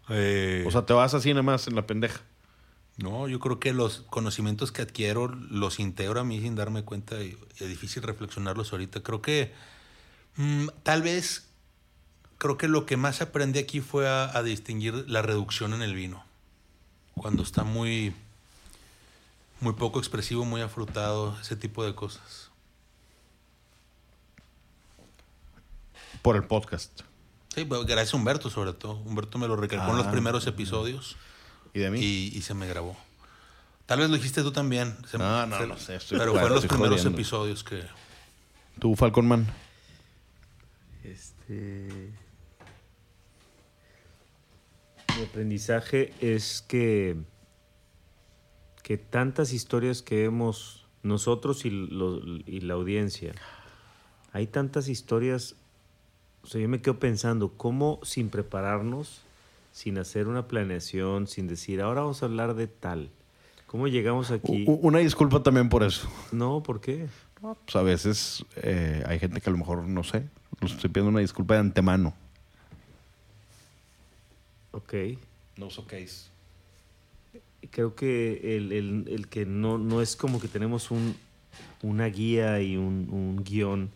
Eh, O sea, te vas así nada más en la pendeja. no, yo creo que los conocimientos que adquiero los integro a mí sin darme cuenta y es difícil reflexionarlos ahorita. Creo que mm, tal vez, creo que lo que más aprendí aquí fue a, a distinguir la reducción en el vino. Cuando está muy, muy poco expresivo, muy afrutado, ese tipo de cosas. Por el podcast. Sí, pero gracias a Humberto sobre todo. Humberto me lo recalcó en los Ah, primeros episodios. ¿Y de mí? y, y se me grabó. Tal vez lo dijiste tú también. Se- No, no, se- no sé, estoy pero jugando, fue en los estoy primeros jodiendo. episodios que... ¿Tú, Falcon Man? Este. Mi aprendizaje es que. que tantas historias que hemos. nosotros y, lo- y la audiencia. Hay tantas historias. O sea, yo me quedo pensando, ¿cómo sin prepararnos, sin hacer una planeación, sin decir, ahora vamos a hablar de tal? ¿Cómo llegamos aquí? Una disculpa también por eso. No, ¿por qué? Pues a veces eh, hay gente que a lo mejor no sé. Los estoy pidiendo una disculpa de antemano. Ok. No uso case. creo que el, el- el que no, no es como que tenemos un, una guía y un, un guion,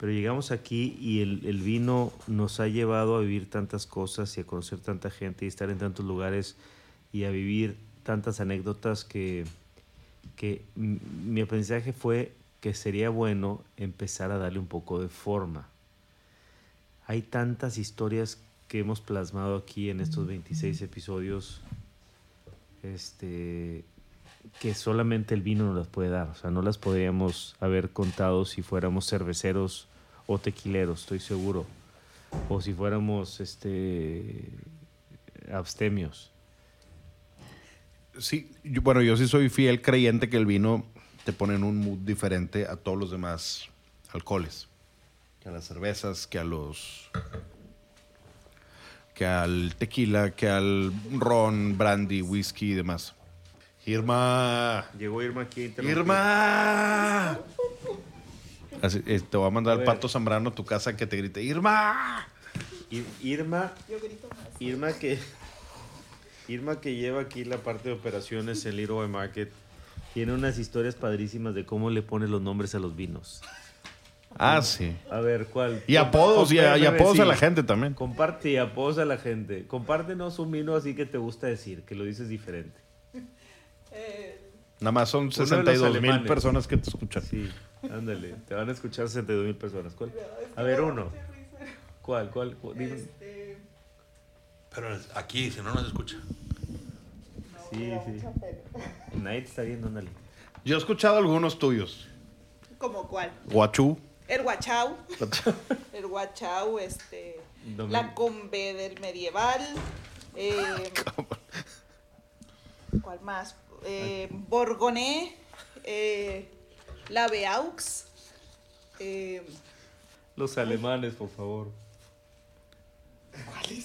pero llegamos aquí y el, el vino nos ha llevado a vivir tantas cosas y a conocer tanta gente y estar en tantos lugares y a vivir tantas anécdotas que, que mi aprendizaje fue que sería bueno empezar a darle un poco de forma. Hay tantas historias que hemos plasmado aquí en estos 26 episodios este, que solamente el vino nos las puede dar. O sea, no las podríamos haber contado si fuéramos cerveceros o tequileros, estoy seguro. O si fuéramos este, abstemios. Sí, yo- bueno, yo sí soy fiel creyente que el vino te pone en un mood diferente a todos los demás alcoholes. Que a las cervezas, que a los. que al tequila, que al ron, brandy, whisky y demás. Irma. Llegó Irma aquí. Irma. Así, eh, te voy a mandar al pato Zambrano a tu casa que te grite Irma. Ir- Irma, Irma que Irma que lleva aquí la parte de operaciones en Little Market tiene unas historias padrísimas de cómo le pone los nombres a los vinos. Ah, sí. A ver, ¿cuál? Y apodos, y, a- y apodos a la gente también. Comparte y apodos a la gente. Compártenos un vino así que te gusta decir, que lo dices diferente. Eh, Nada más son Uno de los 62 mil personas que te escuchan. Sí, ándale. Te van a escuchar 62 mil personas. ¿Cuál? A ver, uno. ¿Cuál? ¿Cuál? cuál? Dime. Pero aquí, si no nos escucha. Sí, sí. Nadie te está viendo, ándale. Yo he escuchado algunos tuyos. ¿Como cuál? Guachú. El guachau. El guachau, este. Domin- La combe del medieval. eh, ¿Cuál más? Eh, Borgoné. eh, la Beaux. eh, Los alemanes, por favor. ¿Cuáles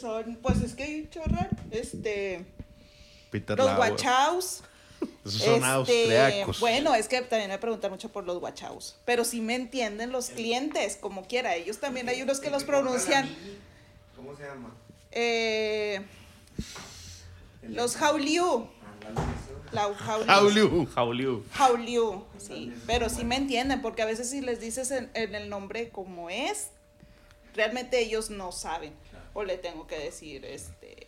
son? Pues es que hay chorral. Este. Peter Los Lauer. guachaus. Esos son Este, austriacos. Bueno, es que también me preguntan mucho por los guachaus. Pero sí me entienden los clientes, como quiera. Ellos también hay unos que los pronuncian. ¿Cómo se llama? eh, los Jauliu. La Jauliu. Auliu. Jauliu. Jauliu, sí. Pero sí me entienden, porque a veces si les dices en, en el nombre como es, realmente ellos no saben. O le tengo que decir, este,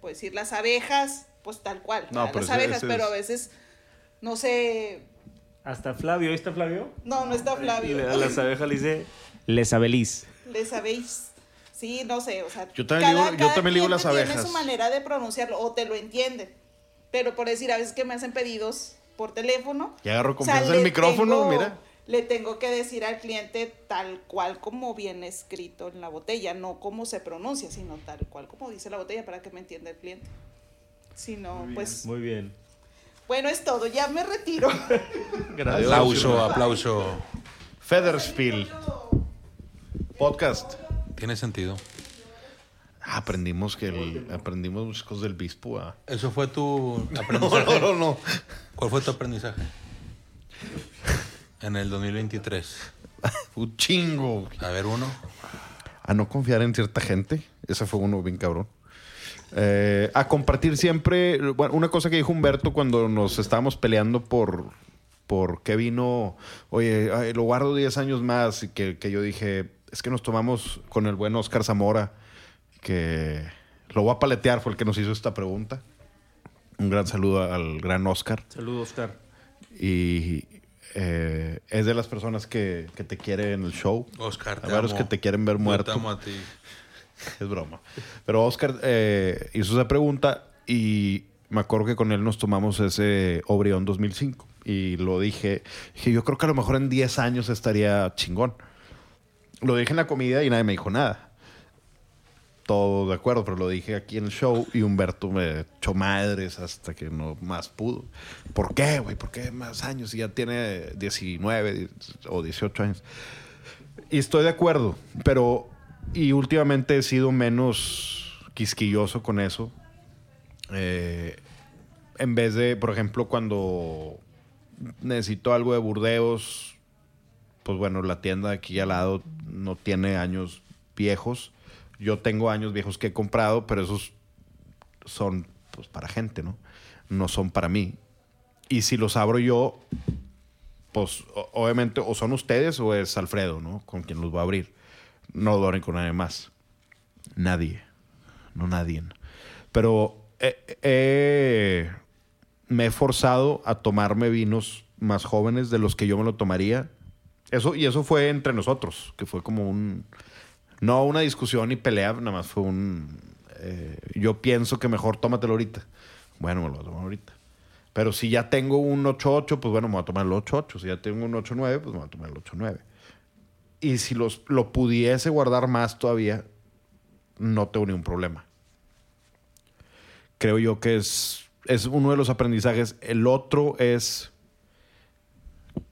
pues decir las abejas, pues tal cual. No, las ese- abejas, ese pero a veces, no sé, Hasta Flavio. ¿Ahí está Flavio? no, no está Flavio. Le- A las abejas le dice... Les abelís. ¿Le sabéis? Sí, no sé, o sea, Yo también digo- yo también digo las cliente Tiene abejas. su manera de pronunciarlo o te lo entienden. Pero por decir, a veces que me hacen pedidos por teléfono. Y agarro o sea, confianza el micrófono, tengo- mira. Le tengo que decir al cliente tal cual como viene escrito en la botella, no como se pronuncia, sino tal cual como dice la botella para que me entienda el cliente. Si no, pues Muy bien. bueno, es todo, ya me retiro. Gracias. Aplauso, aplauso. Federspiel. Podcast. Tiene sentido. Ah, aprendimos que el, aprendimos muchas cosas del bispo. ah. ¿Eso fue tu No, aprendizaje? no, no, no. ¿Cuál fue tu aprendizaje? En el 2023. Un chingo. A ver, uno. A no confiar en cierta gente. Ese fue uno bien cabrón. Eh, a compartir siempre. Bueno, una cosa que dijo Humberto cuando nos estábamos peleando por, por qué vino. Oye, ay, lo guardo 10 años más. Y que, que yo dije, es que nos tomamos con el buen Oscar Zamora. Que lo voy a paletear, fue el que nos hizo esta pregunta. Un gran saludo al gran Oscar. Saludos, Oscar. Y eh, es de las personas que, que te quiere en el show. Oscar, te Hay varios amo. que te quieren ver muerto. Te amo a ti. Es broma. Pero Oscar eh, hizo esa pregunta y me acuerdo que con él nos tomamos ese Obrión 2005. Y lo dije, dije, yo creo que a lo mejor en 10 años estaría chingón. Lo dije en la comida y nadie me dijo nada. Todo de acuerdo, pero lo dije aquí en el show y Humberto me echó madres hasta que no más pudo. ¿Por qué, güey? ¿Por qué más años? Si ya tiene 19 o 18 años. Y estoy de acuerdo, pero y últimamente he sido menos quisquilloso con eso. Eh, en vez de, por ejemplo, cuando necesito algo de Burdeos, pues bueno, la tienda aquí al lado no tiene años viejos. Yo tengo años viejos que he comprado, pero esos son pues para gente, ¿no? No son para mí. Y si los abro yo, pues obviamente o son ustedes o es Alfredo, ¿no? Con quien los va a abrir. No donen con nadie más. Nadie. No nadie. Pero eh, eh, me he forzado a tomarme vinos más jóvenes de los que yo me lo tomaría. Eso, y eso fue entre nosotros, que fue como un... No una discusión ni pelea, nada más fue un... eh, yo pienso que mejor tómatelo ahorita. Bueno, me lo voy a tomar ahorita. Pero si ya tengo un 8-8, pues bueno, me voy a tomar el 8-8. Si ya tengo un 8-9, pues me voy a tomar el 8-9. Y si los, lo pudiese guardar más todavía, no tengo ningún problema. Creo yo que es, es uno de los aprendizajes. El otro es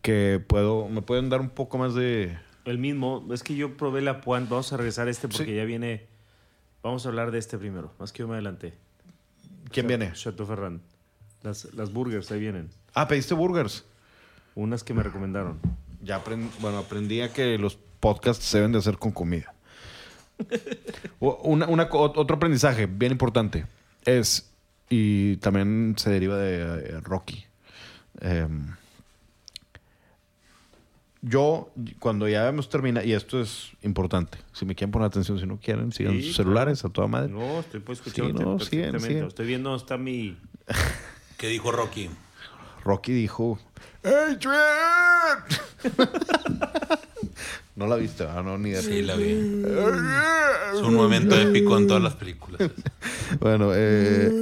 que puedo, me pueden dar un poco más de... El mismo. Es que yo probé la Puan. Vamos a regresar a este porque Sí. ya viene... Vamos a hablar de este primero. Más que yo me adelanté. ¿Quién viene? Chateau Ferrand. Las, las burgers, ahí vienen. Ah, pediste burgers. Unas que me recomendaron. Ya aprendí, bueno, aprendí a que los podcasts se deben de hacer con comida. Una- una otro aprendizaje bien importante es, y también se deriva de eh, Rocky. em, yo, cuando ya hemos terminado, y esto es importante, si me quieren poner atención, si no quieren, sigan Sí, sus celulares a toda madre. No, estoy pues escuchando Sí, no, siguen, perfectamente. siguen. Estoy viendo dónde está mi... ¿Qué dijo Rocky? Rocky dijo, ¡Adrian! no la viste, ¿verdad? no, ni de Sí, la vi. Es un momento épico en todas las películas. Bueno, eh...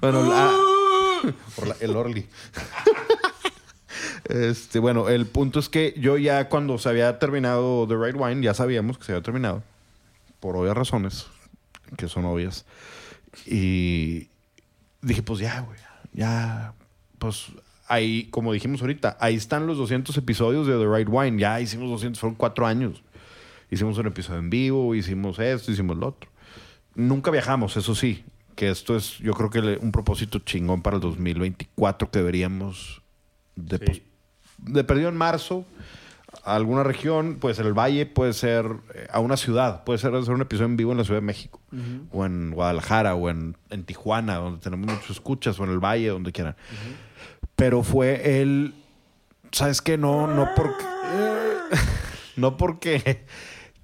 bueno, la- por la- el Orly. Este, bueno, el punto es que yo ya cuando se había terminado The Right Wine, ya sabíamos que se había terminado. Por obvias razones, que son obvias. Y dije, pues ya, güey, ya, pues ahí, como dijimos ahorita, ahí están los 200 episodios de The Right Wine. Ya hicimos 200, fueron cuatro años. Hicimos un episodio en vivo, hicimos esto, hicimos lo otro. Nunca viajamos, eso sí, que esto es, yo creo que un propósito chingón para el 2024 que deberíamos de, Sí. De perdido en marzo a alguna región, puede ser el Valle, puede ser eh, a una ciudad, puede ser hacer un episodio en vivo en la Ciudad de México, o en Guadalajara, o en, en Tijuana, donde tenemos muchos escuchas, o en el Valle, donde quieran. Pero fue el, ¿sabes qué? No, no porque, no porque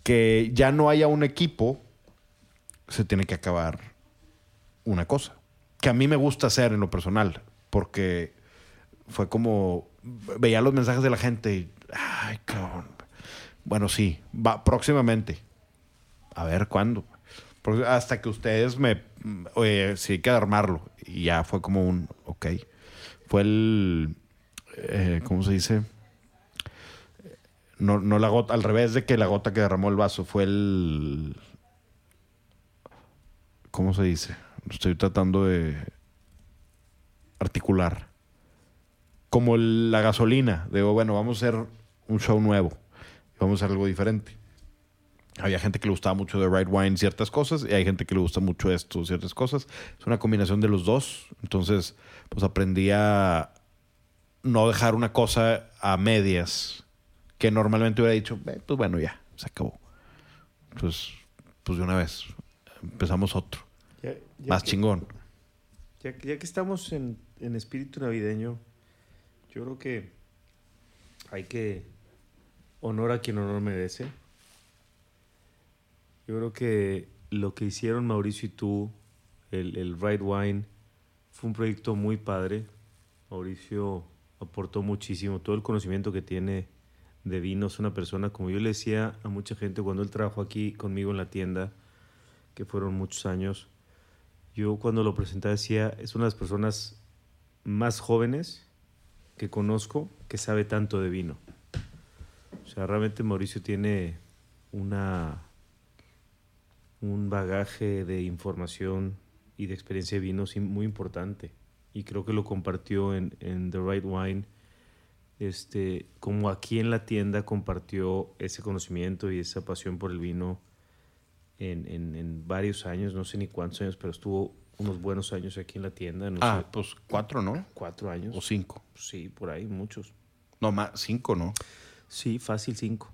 que ya no haya un equipo, se tiene que acabar una cosa. Que a mí me gusta hacer en lo personal, porque fue como veía los mensajes de la gente ay, cabrón. Bueno, sí, va próximamente. A ver cuándo. Hasta que ustedes me oye, sí hay que armarlo y ya fue como un ok. Fue el eh, ¿cómo se dice? No, no la gota, al revés de que la gota que derramó el vaso, fue el ¿cómo se dice? Estoy tratando de articular. Como la gasolina. Digo, bueno, vamos a hacer un show nuevo. Vamos a hacer algo diferente. Había gente que le gustaba mucho de Right Wine ciertas cosas y hay gente que le gusta mucho esto, ciertas cosas. Es una combinación de los dos. Entonces, pues aprendí a no dejar una cosa a medias que normalmente hubiera dicho, "Eh, pues bueno, ya, se acabó. Pues, pues de una vez empezamos otro. Ya- ya Más que- chingón. Ya, que- ya que estamos en, en espíritu navideño, yo creo que hay que honor a quien honor merece. Yo creo que lo que hicieron Mauricio y tú, el, el Right Wine, fue un proyecto muy padre. Mauricio aportó muchísimo, todo el conocimiento que tiene de vinos, una persona, como yo le decía a mucha gente cuando él trabajó aquí conmigo en la tienda, que fueron muchos años, yo cuando lo presentaba decía, es una de las personas más jóvenes que conozco que sabe tanto de vino. O sea, realmente Mauricio tiene una un bagaje de información y de experiencia de vinos muy importante. Y creo que lo compartió en, en The Right Wine, este, como aquí en la tienda compartió ese conocimiento y esa pasión por el vino en, en- en varios años, no sé ni cuántos años, pero estuvo unos buenos años aquí en la tienda, no Ah, sé, pues cuatro, ¿no? cuatro años. O cinco. Sí, por ahí, muchos. No, más, cinco, ¿no? Sí, fácil cinco.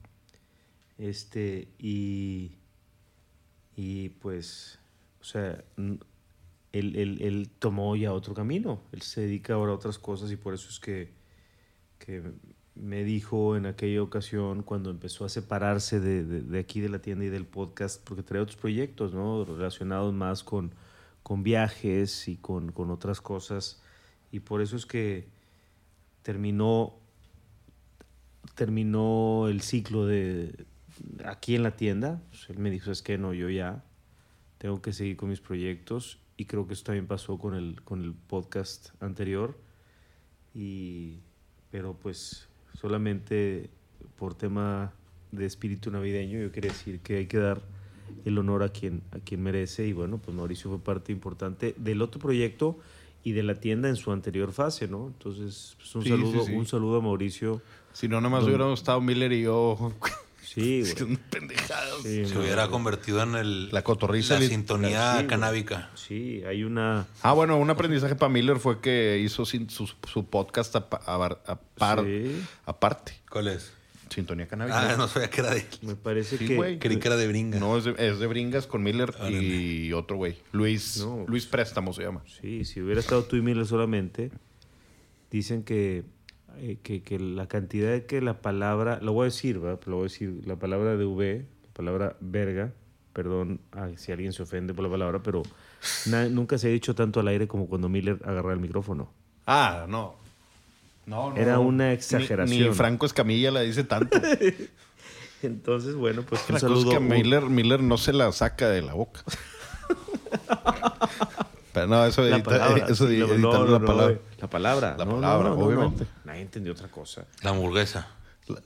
Este, y, y pues, o sea, él, él- él tomó ya otro camino. Él se dedica ahora a otras cosas y por eso es que, que me dijo en aquella ocasión cuando empezó a separarse de, de- de aquí de la tienda y del podcast, porque trae otros proyectos, ¿no? Relacionados más con, con viajes y con, con otras cosas. Y por eso es que terminó terminó el ciclo de aquí en la tienda. Pues él me dijo, es que no, yo ya tengo que seguir con mis proyectos y creo que eso también pasó con el, con el podcast anterior. Y, pero pues solamente por tema de espíritu navideño yo quería decir que hay que dar el honor a quien, a quien merece y bueno, pues Mauricio fue parte importante del otro proyecto y de la tienda en su anterior fase, ¿no? Entonces, pues un Sí, saludo, sí, sí. un saludo a Mauricio. Si no, nomás Don- hubiéramos estado Miller y yo. Sí, güey. Son pendejadas. Sí, Se no, hubiera güey. convertido en el, La cotorriza. la sintonía sí, güey. canábica. Sí, hay una... Ah, bueno, un aprendizaje para Miller fue que hizo sin- su, su podcast a- a- par- Sí. aparte. ¿Cuál es? Sintonía canábica. Ah, no sabía que era de... Me parece Sí, que... güey. Creí que era de bringa. No, es de, es de Bringas con Miller y otro güey. Luis, No. Luis Préstamo se llama. Sí, si hubiera estado tú y Miller solamente, dicen que, eh, que, que la cantidad de que la palabra, lo voy a decir, ¿verdad? Lo voy a decir, la palabra de V, la palabra verga, perdón ah, si alguien se ofende por la palabra, pero na- nunca se ha dicho tanto al aire como cuando Miller agarra el micrófono. Ah, no. No, no, Era una exageración. Ni, Franco Escamilla la dice tanto. Entonces, bueno, pues un La cosa es saludo. que Miller, Miller no se la saca de la boca. Pero no, eso La edita- palabra. eso no, no, la no, palabra. eh, La palabra. La palabra, no, no, obviamente. no. Nadie entendió otra cosa. La hamburguesa.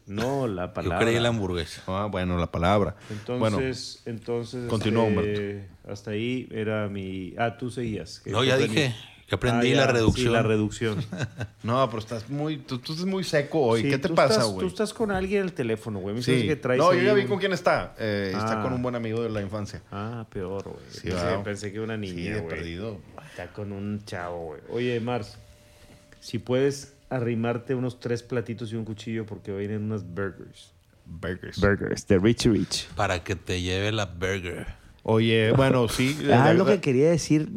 No, la Yo palabra. creí la hamburguesa. Ah, bueno, la palabra. bueno, Entonces, entonces continúa, este, hasta ahí era mi. Ah, tú seguías. No, ya dije que aprendí Ah, la reducción. Sí, la reducción. no, pero estás muy, tú, tú estás muy seco hoy. Sí, ¿Qué te pasa, güey? Tú estás con alguien en el teléfono, güey. Me Sí. dices que traes No, yo ya vi un- con quién está. Eh, Está Ah. con un buen amigo de la infancia. Ah, peor, güey. Sí, pensé, va. pensé que una niña, güey. perdido. Está con un chavo, güey. Oye, Mars, si puedes arrimarte unos tres platitos y un cuchillo porque vienen unas burgers. Burgers. Burgers, de Rich Rich. Para que te lleve la burger. Oye, bueno, sí. Ah, lo que quería decir,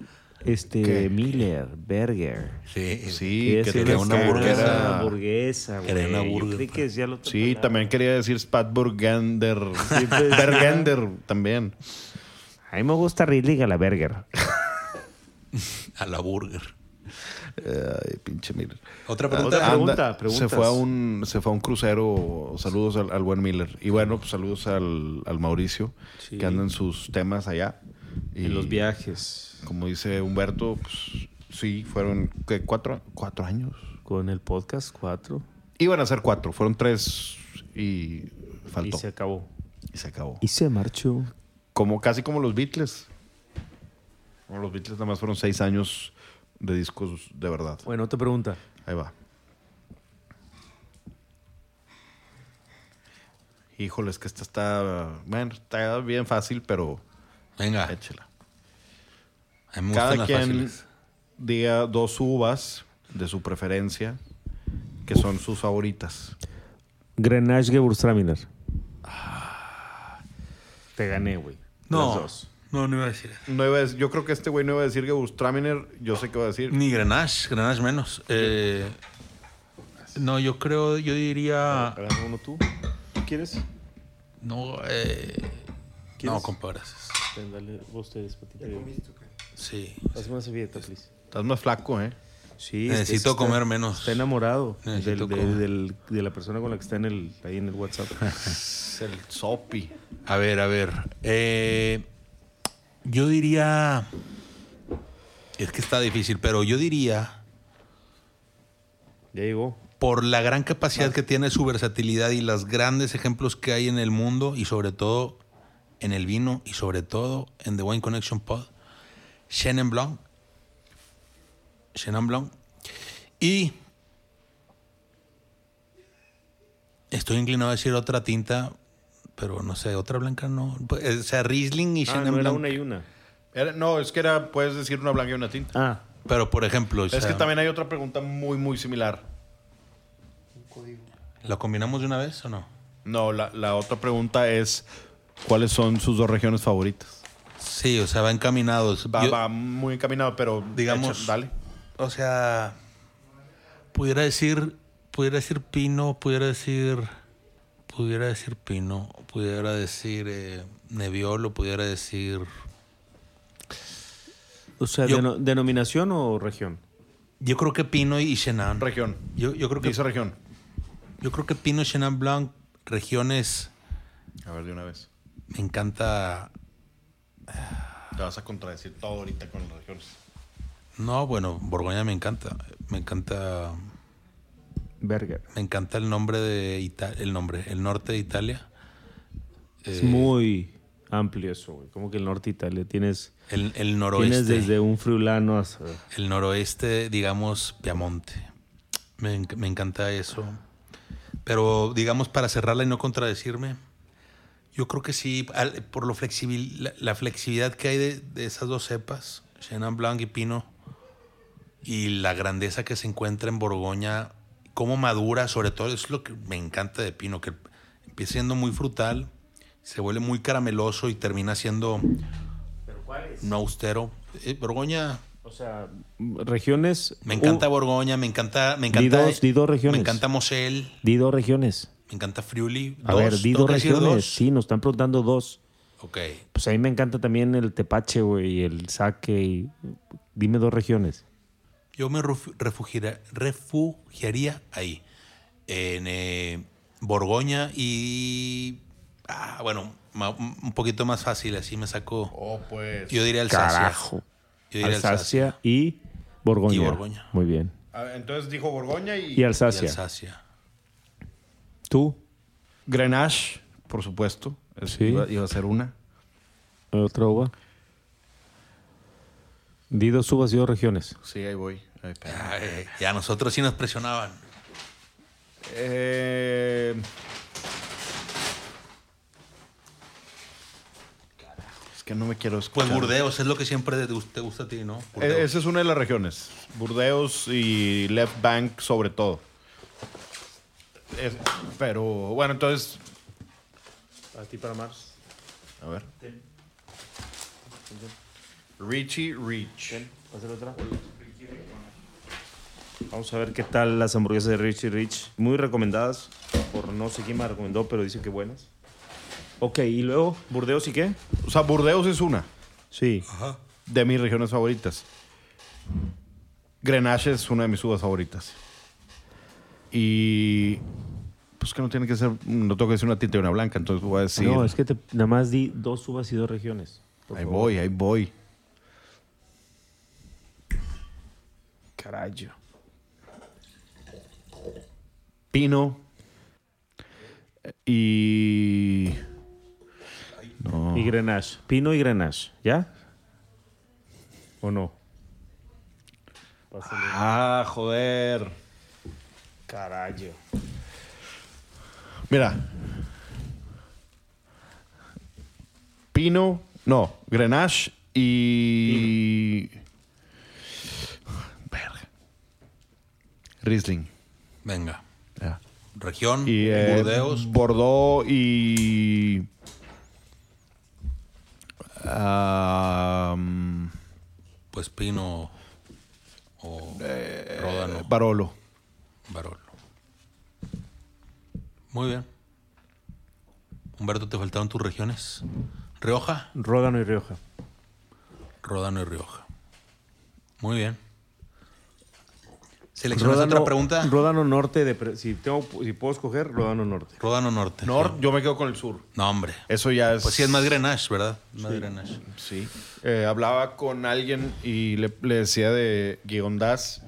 este, ¿Qué? Miller, Burger. Sí. Sí, Quería que decir tenía una que hamburguesa. Una hamburguesa, güey. Quería una burger, que decía Sí, palabra. también quería decir Spatburgender. Sí, pues, Bergender también. A mí me gusta Ridley a la Burger. A la burger. Ay, pinche Miller. Otra Otra pregunta. pregunta. Anda, se fue a un se fue a un crucero. Saludos al, al buen Miller. Y bueno, pues saludos al, al Mauricio, Sí. que anda en sus temas allá. Y En los viajes. Como dice Humberto, pues sí, fueron ¿qué? cuatro, cuatro años. Con el podcast 4. Iban a ser cuatro, fueron tres y faltó. Y se acabó. Y se acabó. Y se marchó. Como casi como los Beatles. Como los Beatles nada más fueron seis años de discos de verdad. Bueno, otra pregunta. Ahí va. Híjoles, que esta está. Bueno, está bien fácil, pero Venga. échela. Me Cada quien fáciles. diga dos uvas de su preferencia que son sus favoritas. Grenache Gewürztraminer. Te gané, güey. Las No. dos. No, no iba a decir eso. No iba a yo creo que este güey no iba a decir Gewürztraminer. Yo sé que va a decir. Ni Grenache. Grenache menos. Eh, no, yo creo, yo diría... Uno tú. ¿Quieres? No, eh, no, ¿Quieres? compa, gracias. Ven, dale ustedes, patita. Sí. Hazme una servilleta, please. Estás más flaco, ¿eh? Sí, Necesito está- comer menos. Está enamorado del- de, comer. del- de la persona con la que está en el, ahí en el WhatsApp. Es el sopi. A ver, a ver. Eh, yo diría... Es que está difícil, pero yo diría... ya llegó. por la gran capacidad que tiene su versatilidad y los grandes ejemplos que hay en el mundo y sobre todo en el vino y sobre todo en The Wine Connection Pod, Chenin Blanc. Chenin Blanc. Y estoy inclinado a decir otra tinta, pero no sé, otra blanca no. O sea, Riesling y Ah, Chenin no era Blanc. una y una. Era- no, es que era, puedes decir una blanca y una tinta. Ah, Pero por ejemplo, o es sea, que también hay otra pregunta muy, muy similar. ¿la combinamos de una vez o no? No, la, la otra pregunta es: ¿cuáles son sus dos regiones favoritas? Sí, o sea, va encaminados. Va, Yo- va muy encaminado, pero Digamos- dale. O sea, pudiera decir, pudiera decir Pino, pudiera decir, pudiera decir Pino, pudiera decir eh, Nebbiolo, pudiera decir, o sea, Yo- ¿denominación o región? yo creo que Pino y Chenin. Región. Yo, yo creo que, Dice región. yo creo que Pino, Chenin Blanc, regiones, A ver, de una vez. me encanta. Te vas a contradecir todo ahorita con las regiones. No, bueno, Borgoña me encanta, me encanta, Burger. me encanta el nombre de Ita- el nombre, el norte de Italia. Es Eh, muy amplio eso, güey. Como que el norte de Italia tienes, el, el tienes noroeste. desde un friulano hasta... el noroeste, digamos, Piamonte. Me, me encanta eso. Pero, digamos, para cerrarla y no contradecirme, yo creo que sí, al- por lo flexibil, la, la flexibilidad que hay de, de esas dos cepas, Chenin Blanc y Pino, y la grandeza que se encuentra en Borgoña, cómo madura, sobre todo, es lo que me encanta de Pino, que empieza siendo muy frutal, se vuelve muy carameloso y termina siendo un austero. Eh, Borgoña, O sea, regiones... me encanta Uh, Borgoña, me encanta, me Di encanta, dos- di dos regiones. me encanta Mosel, di dos regiones. Me encanta Friuli. A Dos, ver, di ¿tengo dos regiones. dos? Sí, nos están preguntando dos. Ok. Pues a mí me encanta también el tepache, güey, y el saque. Y... Dime dos regiones. Yo me refugiaría ahí. En eh, Borgoña y. Ah, bueno, un poquito más fácil, así me sacó. Oh, pues. Yo diría Alsacia. Carajo. Yo diría Alsacia. Alsacia y Borgoña. Y Borgoña. Muy bien. Ah, Entonces dijo Borgoña y. Y Y Alsacia. ¿Tú? Grenache, por supuesto. Es- Sí. Iba, iba a ser una. ¿Otra uva? Di dos uvas y dos regiones. Sí, ahí voy. Ay, ya nosotros sí nos presionaban. Eh, Es que no me quiero escuchar. Pues Burdeos es lo que siempre te te gusta a ti, ¿no? Burdeos. Esa es una de las regiones. Burdeos y Left Bank sobre todo. Es- pero bueno, entonces... ¿A ti para Mars? A ver. Richie Rich. ¿Hacer otra? Vamos a ver qué tal las hamburguesas de Richie Rich. Muy recomendadas por no sé quién me recomendó, pero dice que buenas. Ok, y luego, ¿Burdeos y qué? O sea, Burdeos es una Sí. Ajá. de mis regiones favoritas. Grenache es una de mis uvas favoritas. Y... Pues que no tiene que ser... No tengo que decir una tinta y una blanca, entonces voy a decir... No, es que te- nada más di dos uvas y dos regiones. ahí favor. voy, ahí voy. Carajo. Pino. Y... No. Y Grenache. Pino y Grenache. ¿Ya? ¿O no? Pásale. Ah, joder. Carajo. Mira. Pino, no, Grenache y. Verga. Riesling. Venga. ya. Región, Y eh, Burdeos. Bordeaux y. am, Pues Pino o Eh, Ródano, Barolo. Barolo. Muy bien. Humberto, te faltaron tus regiones. Rioja, Ródano y Rioja. Ródano y Rioja. Muy bien. ¿Seleccionas otra pregunta? Ródano Norte. De pre- si, tengo, si puedo escoger, Ródano Norte. Ródano Norte. Nord, yo me quedo con el sur. No, hombre. Eso ya es. Pues sí, es más Grenache, ¿verdad? Más Grenache. Sí. Eh, hablaba con alguien y le, le decía de Guiondaz.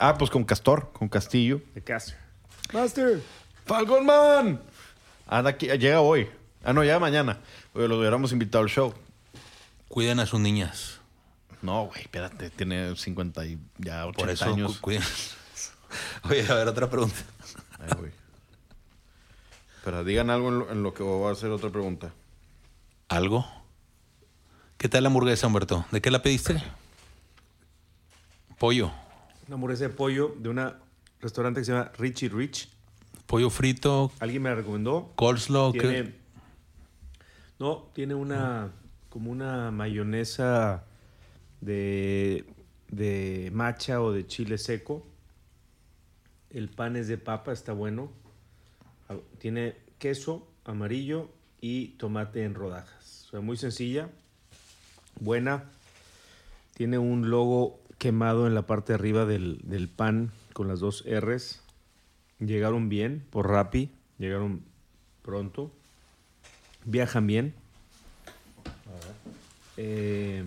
Ah, pues con Castor, con Castillo. De Caster. Master. ¡Falcon Man! Anda aquí, llega hoy. Ah, no, llega mañana. Oye, lo hubiéramos invitado al show. Cuiden a sus niñas. No, güey, espérate, tiene 50 y ya 80 Por eso años. cu- cuiden. Oye, a ver, otra pregunta. Ay, güey. Pero digan algo en lo, en lo que voy a hacer otra pregunta. ¿Algo? ¿Qué tal la hamburguesa, Humberto? ¿De qué la pediste? Pollo. Una hamburguesa de pollo de un restaurante que se llama Richie Rich. Pollo frito, Alguien me la recomendó. coleslaw. Tiene, no, tiene una como una mayonesa de, de macha o de chile seco. El pan es de papa, está bueno. Ah, Tiene queso amarillo y tomate en rodajas. O sea, muy sencilla, buena. Tiene un logo quemado en la parte de arriba del, del pan con las dos R's. Llegaron bien por Rappi, llegaron pronto. Viajan bien. Eh,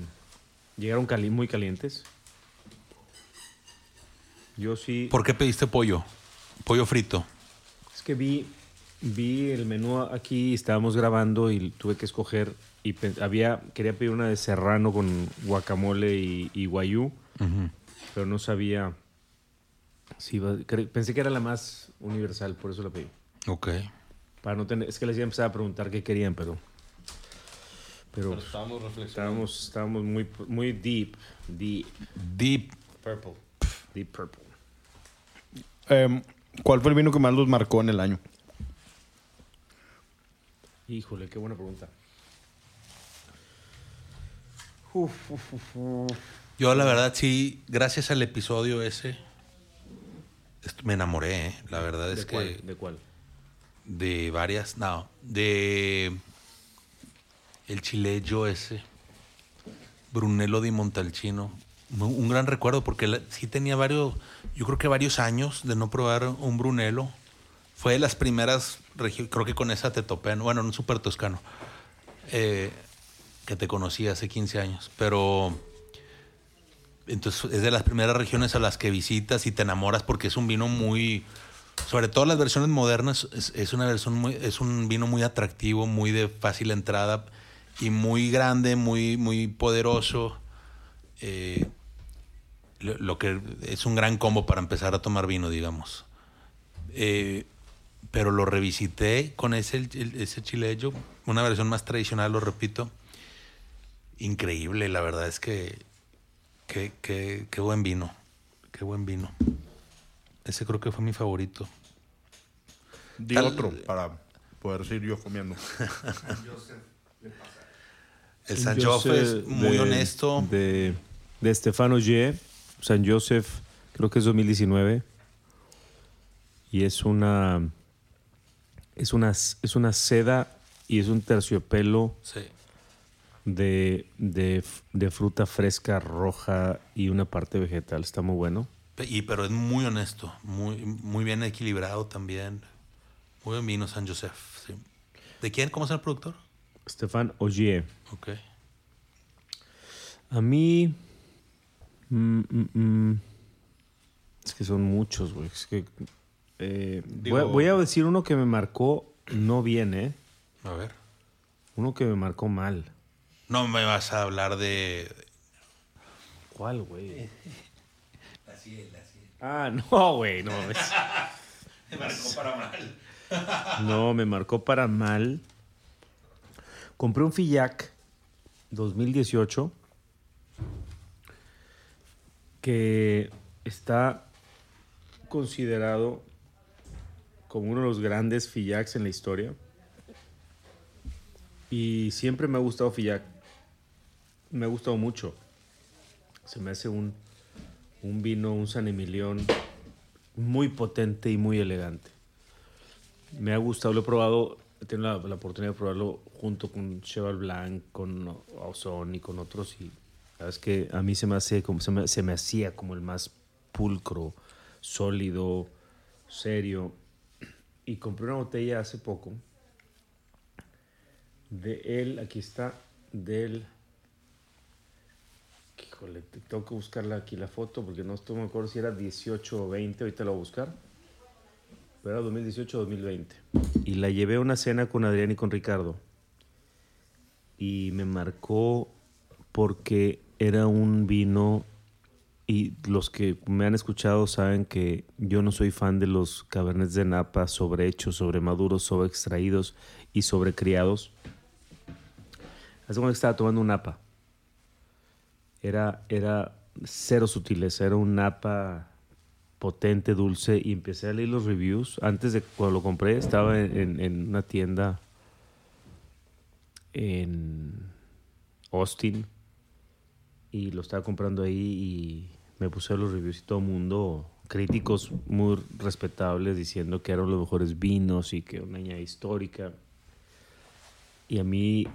llegaron cali- muy calientes. Yo sí. ¿Por qué pediste pollo? Pollo frito. Es que vi, vi el menú aquí, estábamos grabando y tuve que escoger. Y había, quería pedir una de serrano con guacamole y, y guayú, pero no sabía cre- pensé que era la más universal, por eso la pedí. Ok. Para no tener, es que les iba a empezar a preguntar qué querían, pero. Pero, estamos reflexionando. estábamos, estábamos muy, muy deep, deep, Deep. purple, deep purple. Em, ¿Cuál fue el vino que más los marcó en el año? Híjole, qué buena pregunta. Uf, uf, uf, uf. Yo, la verdad, sí, gracias al episodio ese, me enamoré, ¿eh? La verdad es ¿De que. cuál? ¿De cuál? De varias. No. De. El chileyo ese. Brunello di Montalcino. Un gran recuerdo porque la- sí tenía varios, yo creo que varios años de no probar un Brunello. Fue de las primeras, creo que con esa te topé, ¿no? bueno, un super toscano, eh, que te conocí hace 15 años. Pero entonces es de las primeras regiones a las que visitas y te enamoras porque es un vino muy, sobre todo las versiones modernas, es, una versión muy, es un vino muy atractivo, muy de fácil entrada y muy grande, muy, muy poderoso. Eh, lo, que es un gran combo para empezar a tomar vino, digamos. Eh, pero lo revisité con ese, ese una versión más tradicional, lo repito. Increíble, la verdad es que qué, qué- qué buen vino, qué buen vino. Ese creo que fue mi favorito. Di Tal- otro para poder seguir yo comiendo. El San sé es muy de- honesto. De, de Stefano G. San Joseph, creo que es 2019. Y es una. Es una, es una seda y es un terciopelo Sí. De, de, de fruta fresca roja y una parte vegetal. Está muy bueno. Y, pero es muy honesto, muy, muy bien equilibrado también. Muy buen vino San Joseph. sí. ¿De quién? ¿Cómo es el productor? Stefan Ogier. Ok. A mí. mm, mm, mm, es que son muchos, güey. Es que. eh, Digo- voy, a, voy a decir uno que me marcó no bien, ¿eh? A ver. Uno que me marcó mal. No me vas a hablar de. ¿Cuál, güey? Ah, no, güey, no. es- Me marcó para mal. No, me marcó para mal. Compré un Fillac 2018 que está considerado como uno de los grandes Fillacs en la historia. Y siempre me ha gustado Fillac. Me ha gustado mucho. Se me hace un, un vino, un San Emilión muy potente y muy elegante. Me ha gustado, lo he probado, he tenido la, oportunidad de probarlo junto con Cheval Blanc, con Ozone y con otros y la verdad es que a mí se me hace como se me, se me hacía como el más pulcro, sólido, serio. Y compré una botella hace poco de él, aquí está, del Híjole, te- tengo que buscarla aquí la foto porque no estoy me acuerdo si era 18 o 20, ahorita la voy a buscar. Pero era 2018 o 2020. Y la llevé a una cena con Adrián y con Ricardo. Y me marcó porque era un vino y los que me han escuchado saben que yo no soy fan de los cabernets de napa sobrehechos, sobremaduros, sobreextraídos y sobrecriados. Hace cuando estaba tomando un napa era, era cero sutileza, era un napa potente, dulce, y empecé a leer los reviews. Antes de cuando lo compré, estaba en, en- una tienda en Austin y lo estaba comprando ahí y me puse a los reviews y todo el mundo, críticos muy respetables, diciendo que eran los mejores vinos y que una añada histórica. Y a mí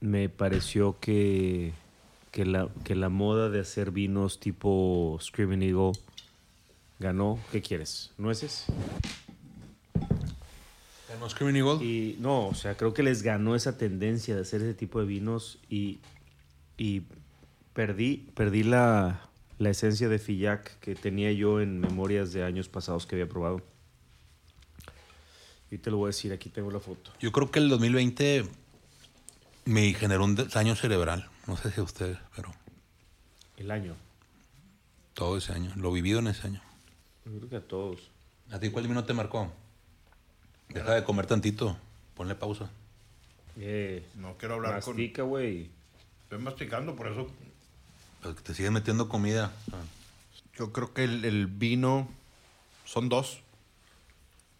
me pareció que, que, la, que la moda de hacer vinos tipo Screaming Eagle ganó. ¿Qué quieres? ¿Nueces? ¿Ganó Screaming Eagle? Y no, o sea, creo que les ganó esa tendencia de hacer ese tipo de vinos y, y perdí, perdí la, la esencia de Fillac que tenía yo en memorias de años pasados que había probado. Y te lo voy a decir, aquí tengo la foto. Yo creo que el 2020 me generó un daño cerebral. No sé si a ustedes, pero El año. todo ese año. Lo vivido en ese año. Yo creo que a todos. ¿A ti cuál vino te marcó? Deja de comer tantito. Ponle pausa. Eh, No quiero hablar con... mastica, güey. Estoy masticando, por eso Pero te siguen metiendo comida. Ah, yo creo que el, el vino son dos.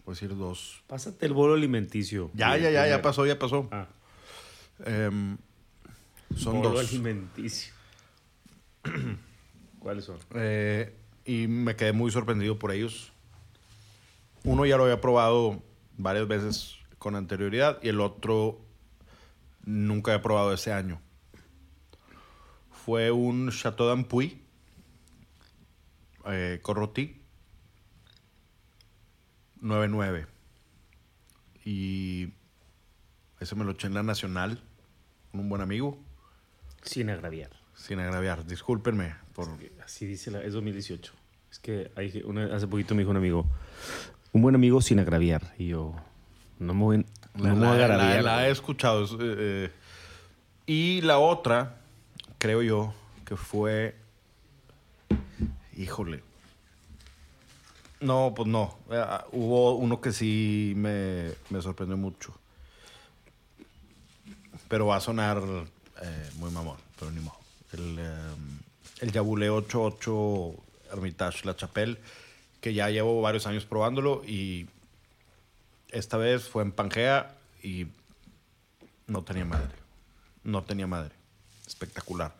Puedo decir dos. Pásate el bolo alimenticio. Ya, ya, ya, ya pasó, ya pasó. Ah, Em, son dos. alimenticio. ¿Cuáles son? Eh, y me quedé muy sorprendido por ellos. Uno ya lo había probado varias veces con anterioridad y el otro nunca he probado ese año. Fue un Chateau d'Ampuy, eh, Corroti, 99. Y ese me lo eché en la Nacional con un buen amigo, Sin agraviar. sin agraviar. Discúlpenme por... Así dice la, es 2018. Es que hay una- hace poquito me dijo un amigo, un buen amigo sin agraviar. Y yo, no me voy, no La, me voy a la- agraviar. la he escuchado. es, eh, eh. y la otra, creo yo, que fue. Híjole. No, pues no. Eh, hubo uno que sí me, me sorprendió mucho. Pero va a sonar eh, muy mamón, pero ni modo. El, eh, el Yabulé 88 Hermitage La Chapelle, que ya llevo varios años probándolo y esta vez fue en Pangea y no tenía madre. No tenía madre. Espectacular.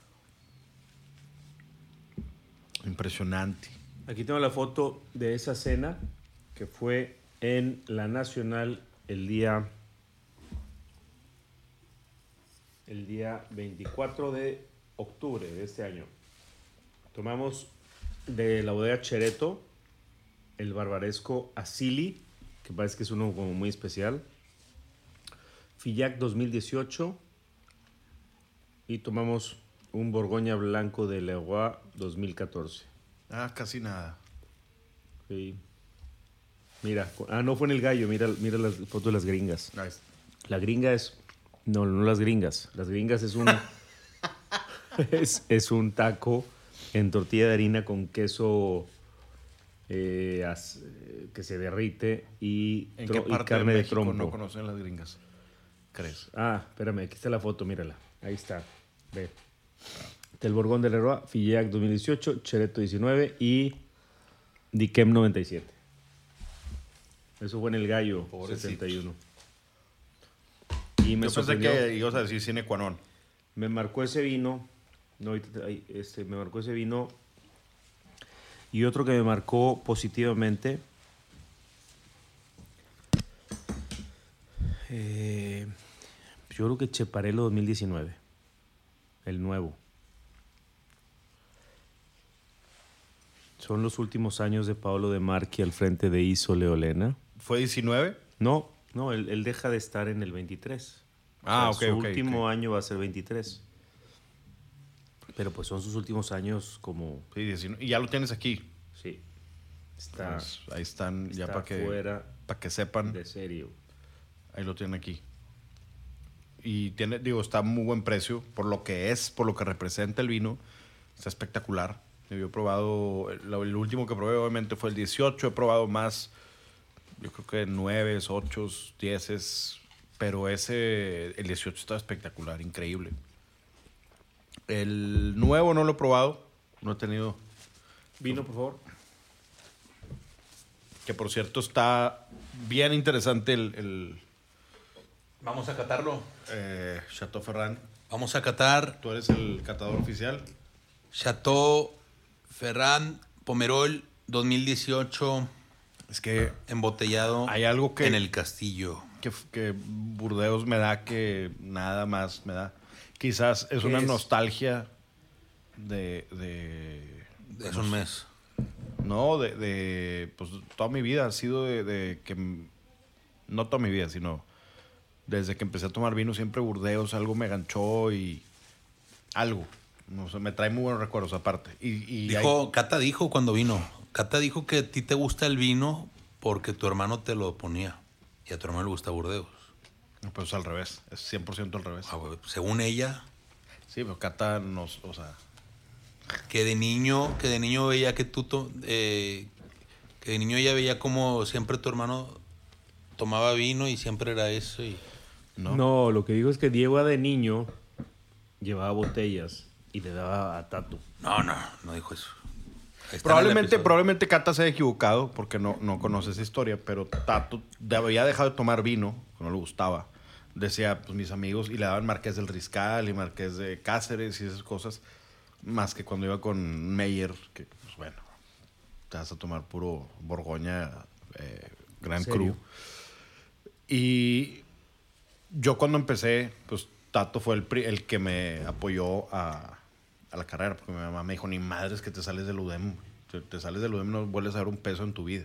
Impresionante. Aquí tengo la foto de esa cena que fue en la Nacional el día el día 24 de octubre de este año. Tomamos de la bodega Chereto el barbaresco Asili, que parece que es uno como muy especial. Fillac 2018 y tomamos un Borgoña Blanco de Leroy 2014. Ah, casi nada. Sí. Mira, ah, no fue en el gallo, mira, mira las fotos de las gringas. Nice. La gringa es. No, no las gringas. Las gringas es un. es, es un taco en tortilla de harina con queso eh, as- eh, que se derrite y, ¿En tro- qué y parte carne de trompo. no conocen las gringas? ¿Crees? Ah, espérame, aquí está la foto, mírala. Ahí está. Ve. Del Borgón de Leroy, Fillac 2018, Chereto 19 y Diquem 97. Eso fue en el Gallo Pobrecitos. 71. Y me Yo pensé que ibas a decir cine qua non. Me marcó ese vino. No, este, me marcó ese vino. Y otro que me marcó positivamente. eh, yo creo que Cheparelo 2019. El nuevo. Son los últimos años de Pablo de Marchi al frente de Iso Leolena. ¿Fue 19? No, no, él, él deja de estar en el 23. Ah, O sea, ok, Su ok, último ok. año va a ser 23. Pero pues son sus últimos años como... Sí, 19. Y ya lo tienes aquí. Sí. Está, Pues, ahí están, ya está para que, para que sepan. de serio. Ahí lo tienen aquí. Y tiene, digo, está a muy buen precio por lo que es, por lo que representa el vino. Está espectacular. Yo he probado, el, el último que probé obviamente fue el 18. He probado más, yo creo que 9, 8, 10, pero ese, el 18 está espectacular, increíble. El nuevo no lo he probado, no he tenido, Vino, por favor. que por cierto está bien interesante el, el Vamos a catarlo. eh, Chateau Ferrand. Vamos a catar Tú eres el catador oficial. Chateau Ferran Pomerol 2018 Es que embotellado Hay algo que- en el castillo. Que, que Burdeos me da que nada más me da. Quizás es ¿Qué una es? nostalgia de, de Es un mes. no, de, de, pues toda mi vida ha sido de, de que, no toda mi vida, sino desde que empecé a tomar vino siempre Burdeos, algo me ganchó y algo. No sé, me trae muy buenos recuerdos aparte. Y, y hay- Dijo, Cata dijo cuando vino. Cata dijo que a ti te gusta el vino porque tu hermano te lo ponía. Y a tu hermano le gusta Burdeos. pues al revés, es 100% al revés. Ah, güey, Según ella, Sí, pero Cata nos, o sea, que de niño, que de niño veía que tú, to- eh, que de niño ella veía como siempre tu hermano tomaba vino y siempre era eso. Y, ¿no? ¿No? lo que digo es que Diego de niño llevaba botellas y le daba a Tato. no, no, no dijo eso. Ahí está en el Probablemente, probablemente Cata se haya equivocado porque no, no conoce esa historia, pero Tato había dejado de tomar vino, no le gustaba. Decía, pues mis amigos, y le daban Marqués del Riscal y Marqués de Cáceres y esas cosas, más que cuando iba con Meyer, que pues bueno, te vas a tomar puro Borgoña, eh, Gran. Cru. Y yo cuando empecé, pues Tato fue el, el que me apoyó a, a la carrera, porque mi mamá me dijo, ni madres que te sales del UDEM. Te, te sales del UDEM no vuelves a ver un peso en tu vida.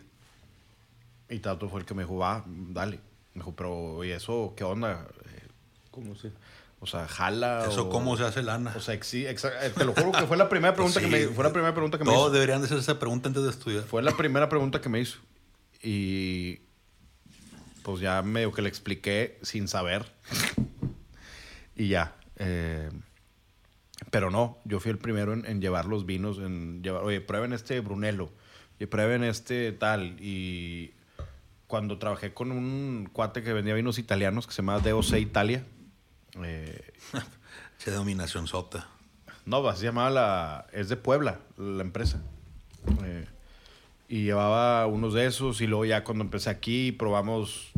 Y Tato fue el que me dijo, va, dale. Me dijo, pero, oye, ¿eso qué onda? Eh, ¿Cómo se? O sea, jala. Eso, o- ¿cómo se hace lana? O sea, sí, eh, te lo juro que fue la primera pregunta Pues que me fue la primera pregunta que me hizo. deberían de hacer esa pregunta antes de estudiar. Fue la primera pregunta que me hizo. Y pues ya medio que le expliqué sin saber. y ya. eh, pero no, yo fui el primero en, en llevar los vinos, en llevar, oye, prueben este Brunello, y prueben este tal. Y cuando trabajé con un cuate que vendía vinos italianos que se llama DOC Italia, eh, dominación sota. no, así se llamaba la. Es de Puebla, la empresa. Eh, y llevaba unos de esos. Y luego ya cuando empecé aquí, probamos.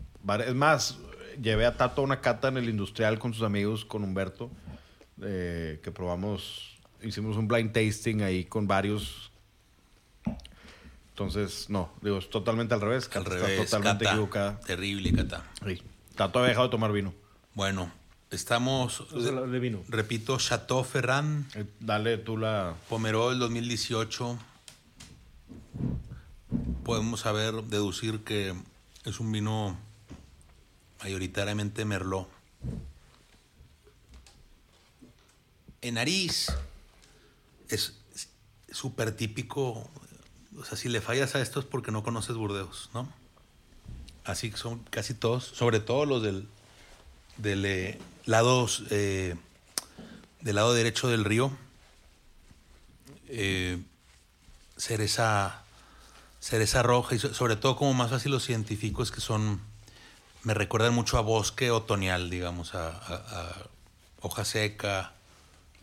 Es más, llevé a Tato a una cata en el industrial con sus amigos, con Humberto. Eh, que probamos. Hicimos un blind tasting ahí con varios. Entonces, no, digo, es totalmente al revés. Al Cata revés, Está totalmente Cata. equivocada. Terrible, Cata. Sí. Tato había dejado de tomar vino. Bueno, estamos, hablar de vino. repito, Chateau Ferran, Eh, Dale tú la. Pomerol 2018. Podemos saber, deducir que es un vino mayoritariamente Merlot. En nariz es súper típico. O sea, si le fallas a esto es porque no conoces Burdeos, ¿no? Así son casi todos, sobre todo los del, del eh, lado, eh, del lado derecho del río. Eh, cereza, cereza roja y so- sobre todo como más fácil los identifico es que son, me recuerdan mucho a bosque otoñal, digamos, a hoja seca,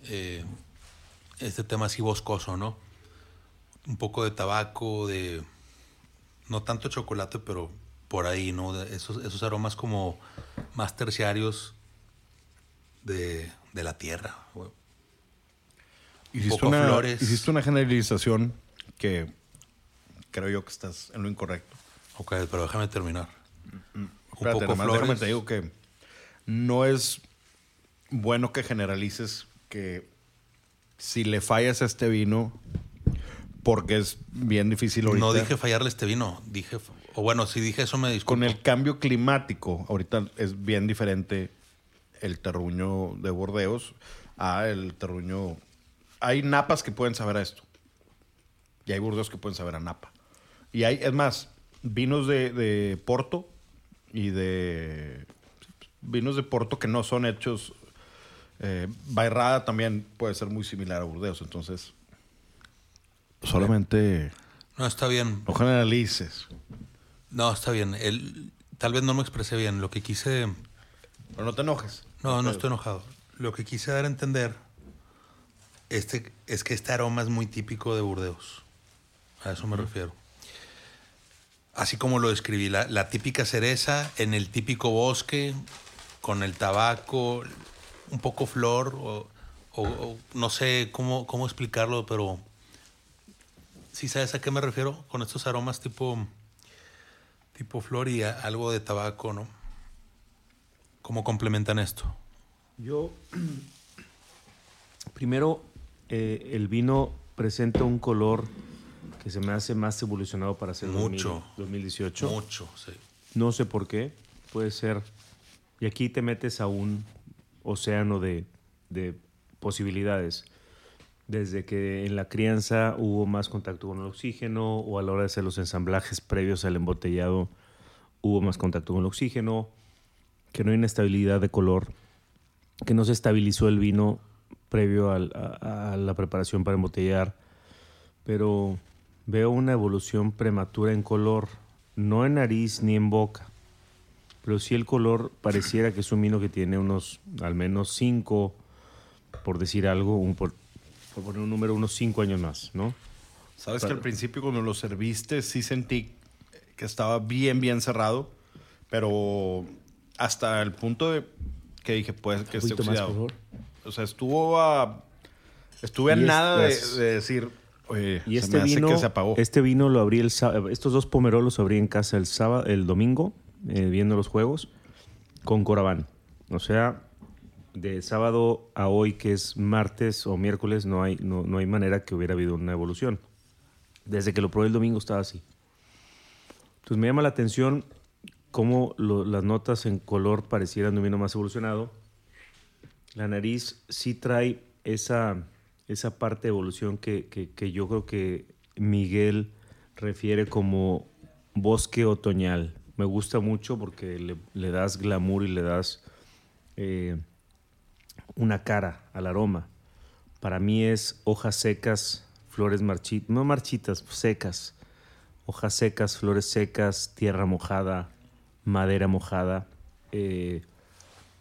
eh, este tema así boscoso, ¿no? Un poco de tabaco, de, no tanto chocolate, pero por ahí, ¿no? De esos, esos aromas como más terciarios de, de la tierra. Hiciste poco una, flores. hiciste una generalización que creo yo que estás en lo incorrecto. Ok, pero déjame terminar. Un Espérate, poco nomás déjame flores. te digo que no es bueno que generalices que si le fallas a este vino, porque es bien difícil ahorita. No dije fallarle este vino, dije, o bueno, si dije eso me disculpo. Con el cambio climático, ahorita es bien diferente el terruño de Bordeos a el terruño... Hay napas que pueden saber a esto. Y hay Burdeos que pueden saber a napa. Y hay, es más, vinos de, de Porto y de... Vinos de Porto que no son hechos... Eh, Bairrada también puede ser muy similar a Burdeos. Entonces, solamente No, está bien. no generalices. No, está bien. El, tal vez no me expresé bien. Lo que quise... Pero no te enojes. No, no estoy enojado. Lo que quise dar a entender este, es que este aroma es muy típico de Burdeos. A eso me refiero. Así como lo describí, la, la típica cereza en el típico bosque, con el tabaco, un poco flor, o, o- o no sé cómo, cómo explicarlo, pero sí sabes a qué me refiero con estos aromas tipo, tipo flor y a- algo de tabaco, ¿no? ¿Cómo complementan esto? Yo, primero, eh, el vino presenta un color que se me hace más evolucionado para ser Mucho. 2018. Mucho, sí. No sé por qué. Puede ser. Y aquí te metes a un océano de, de posibilidades. Desde que en la crianza hubo más contacto con el oxígeno o a la hora de hacer los ensamblajes previos al embotellado hubo más contacto con el oxígeno, que no hay inestabilidad de color, que no se estabilizó el vino previo a la preparación para embotellar, pero veo una evolución prematura en color, no en nariz ni en boca, pero sí el color pareciera que es un vino que tiene unos, al menos cinco, por decir algo, un, por, por poner un número, unos cinco años más, ¿no? Sabes que al principio cuando lo serviste sí sentí que estaba bien, bien cerrado, pero hasta el punto de que dije, pues, que esté oxidado. O sea, estuvo a... Estuve a es- nada de, decir, oye, Y se este me hace vino, que se apagó. este vino lo abrí el estos dos pomerolos los abrí en casa el sábado, el domingo, eh, viendo los juegos, con Coraván. O sea, de sábado a hoy, que es martes o miércoles, no hay, no, no hay manera que hubiera habido una evolución. Desde que lo probé el domingo estaba así. Entonces me llama la atención cómo las notas en color parecieran de un vino más evolucionado. La nariz sí trae esa, esa parte de evolución que- que yo creo que Miguel refiere como bosque otoñal. Me gusta mucho porque le, le das glamour y le das eh, una cara al aroma. Para mí es hojas secas, flores marchitas, no marchitas, secas. Hojas secas, flores secas, tierra mojada, madera mojada, eh,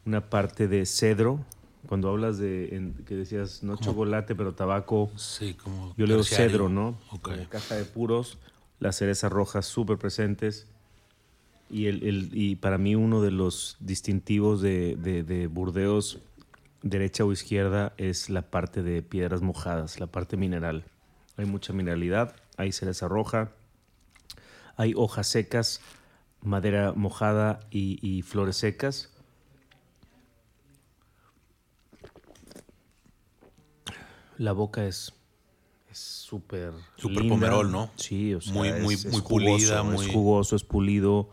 una parte de cedro. Cuando hablas de, en- que decías, no chocolate, pero tabaco, Sí, como. yo leo cedro, ¿no? Ok. Como caja de puros, las cerezas rojas súper presentes. Y, el, el- y para mí uno de los distintivos de, de- de Burdeos, derecha o izquierda, es la parte de piedras mojadas, la parte mineral. Hay mucha mineralidad, hay cereza roja, hay hojas secas, madera mojada y, y flores secas. La boca es es súper Súper pomerol, ¿no? Sí, o sea, Muy- es- muy- es muy jugoso, pulida, es muy- jugoso, es pulido.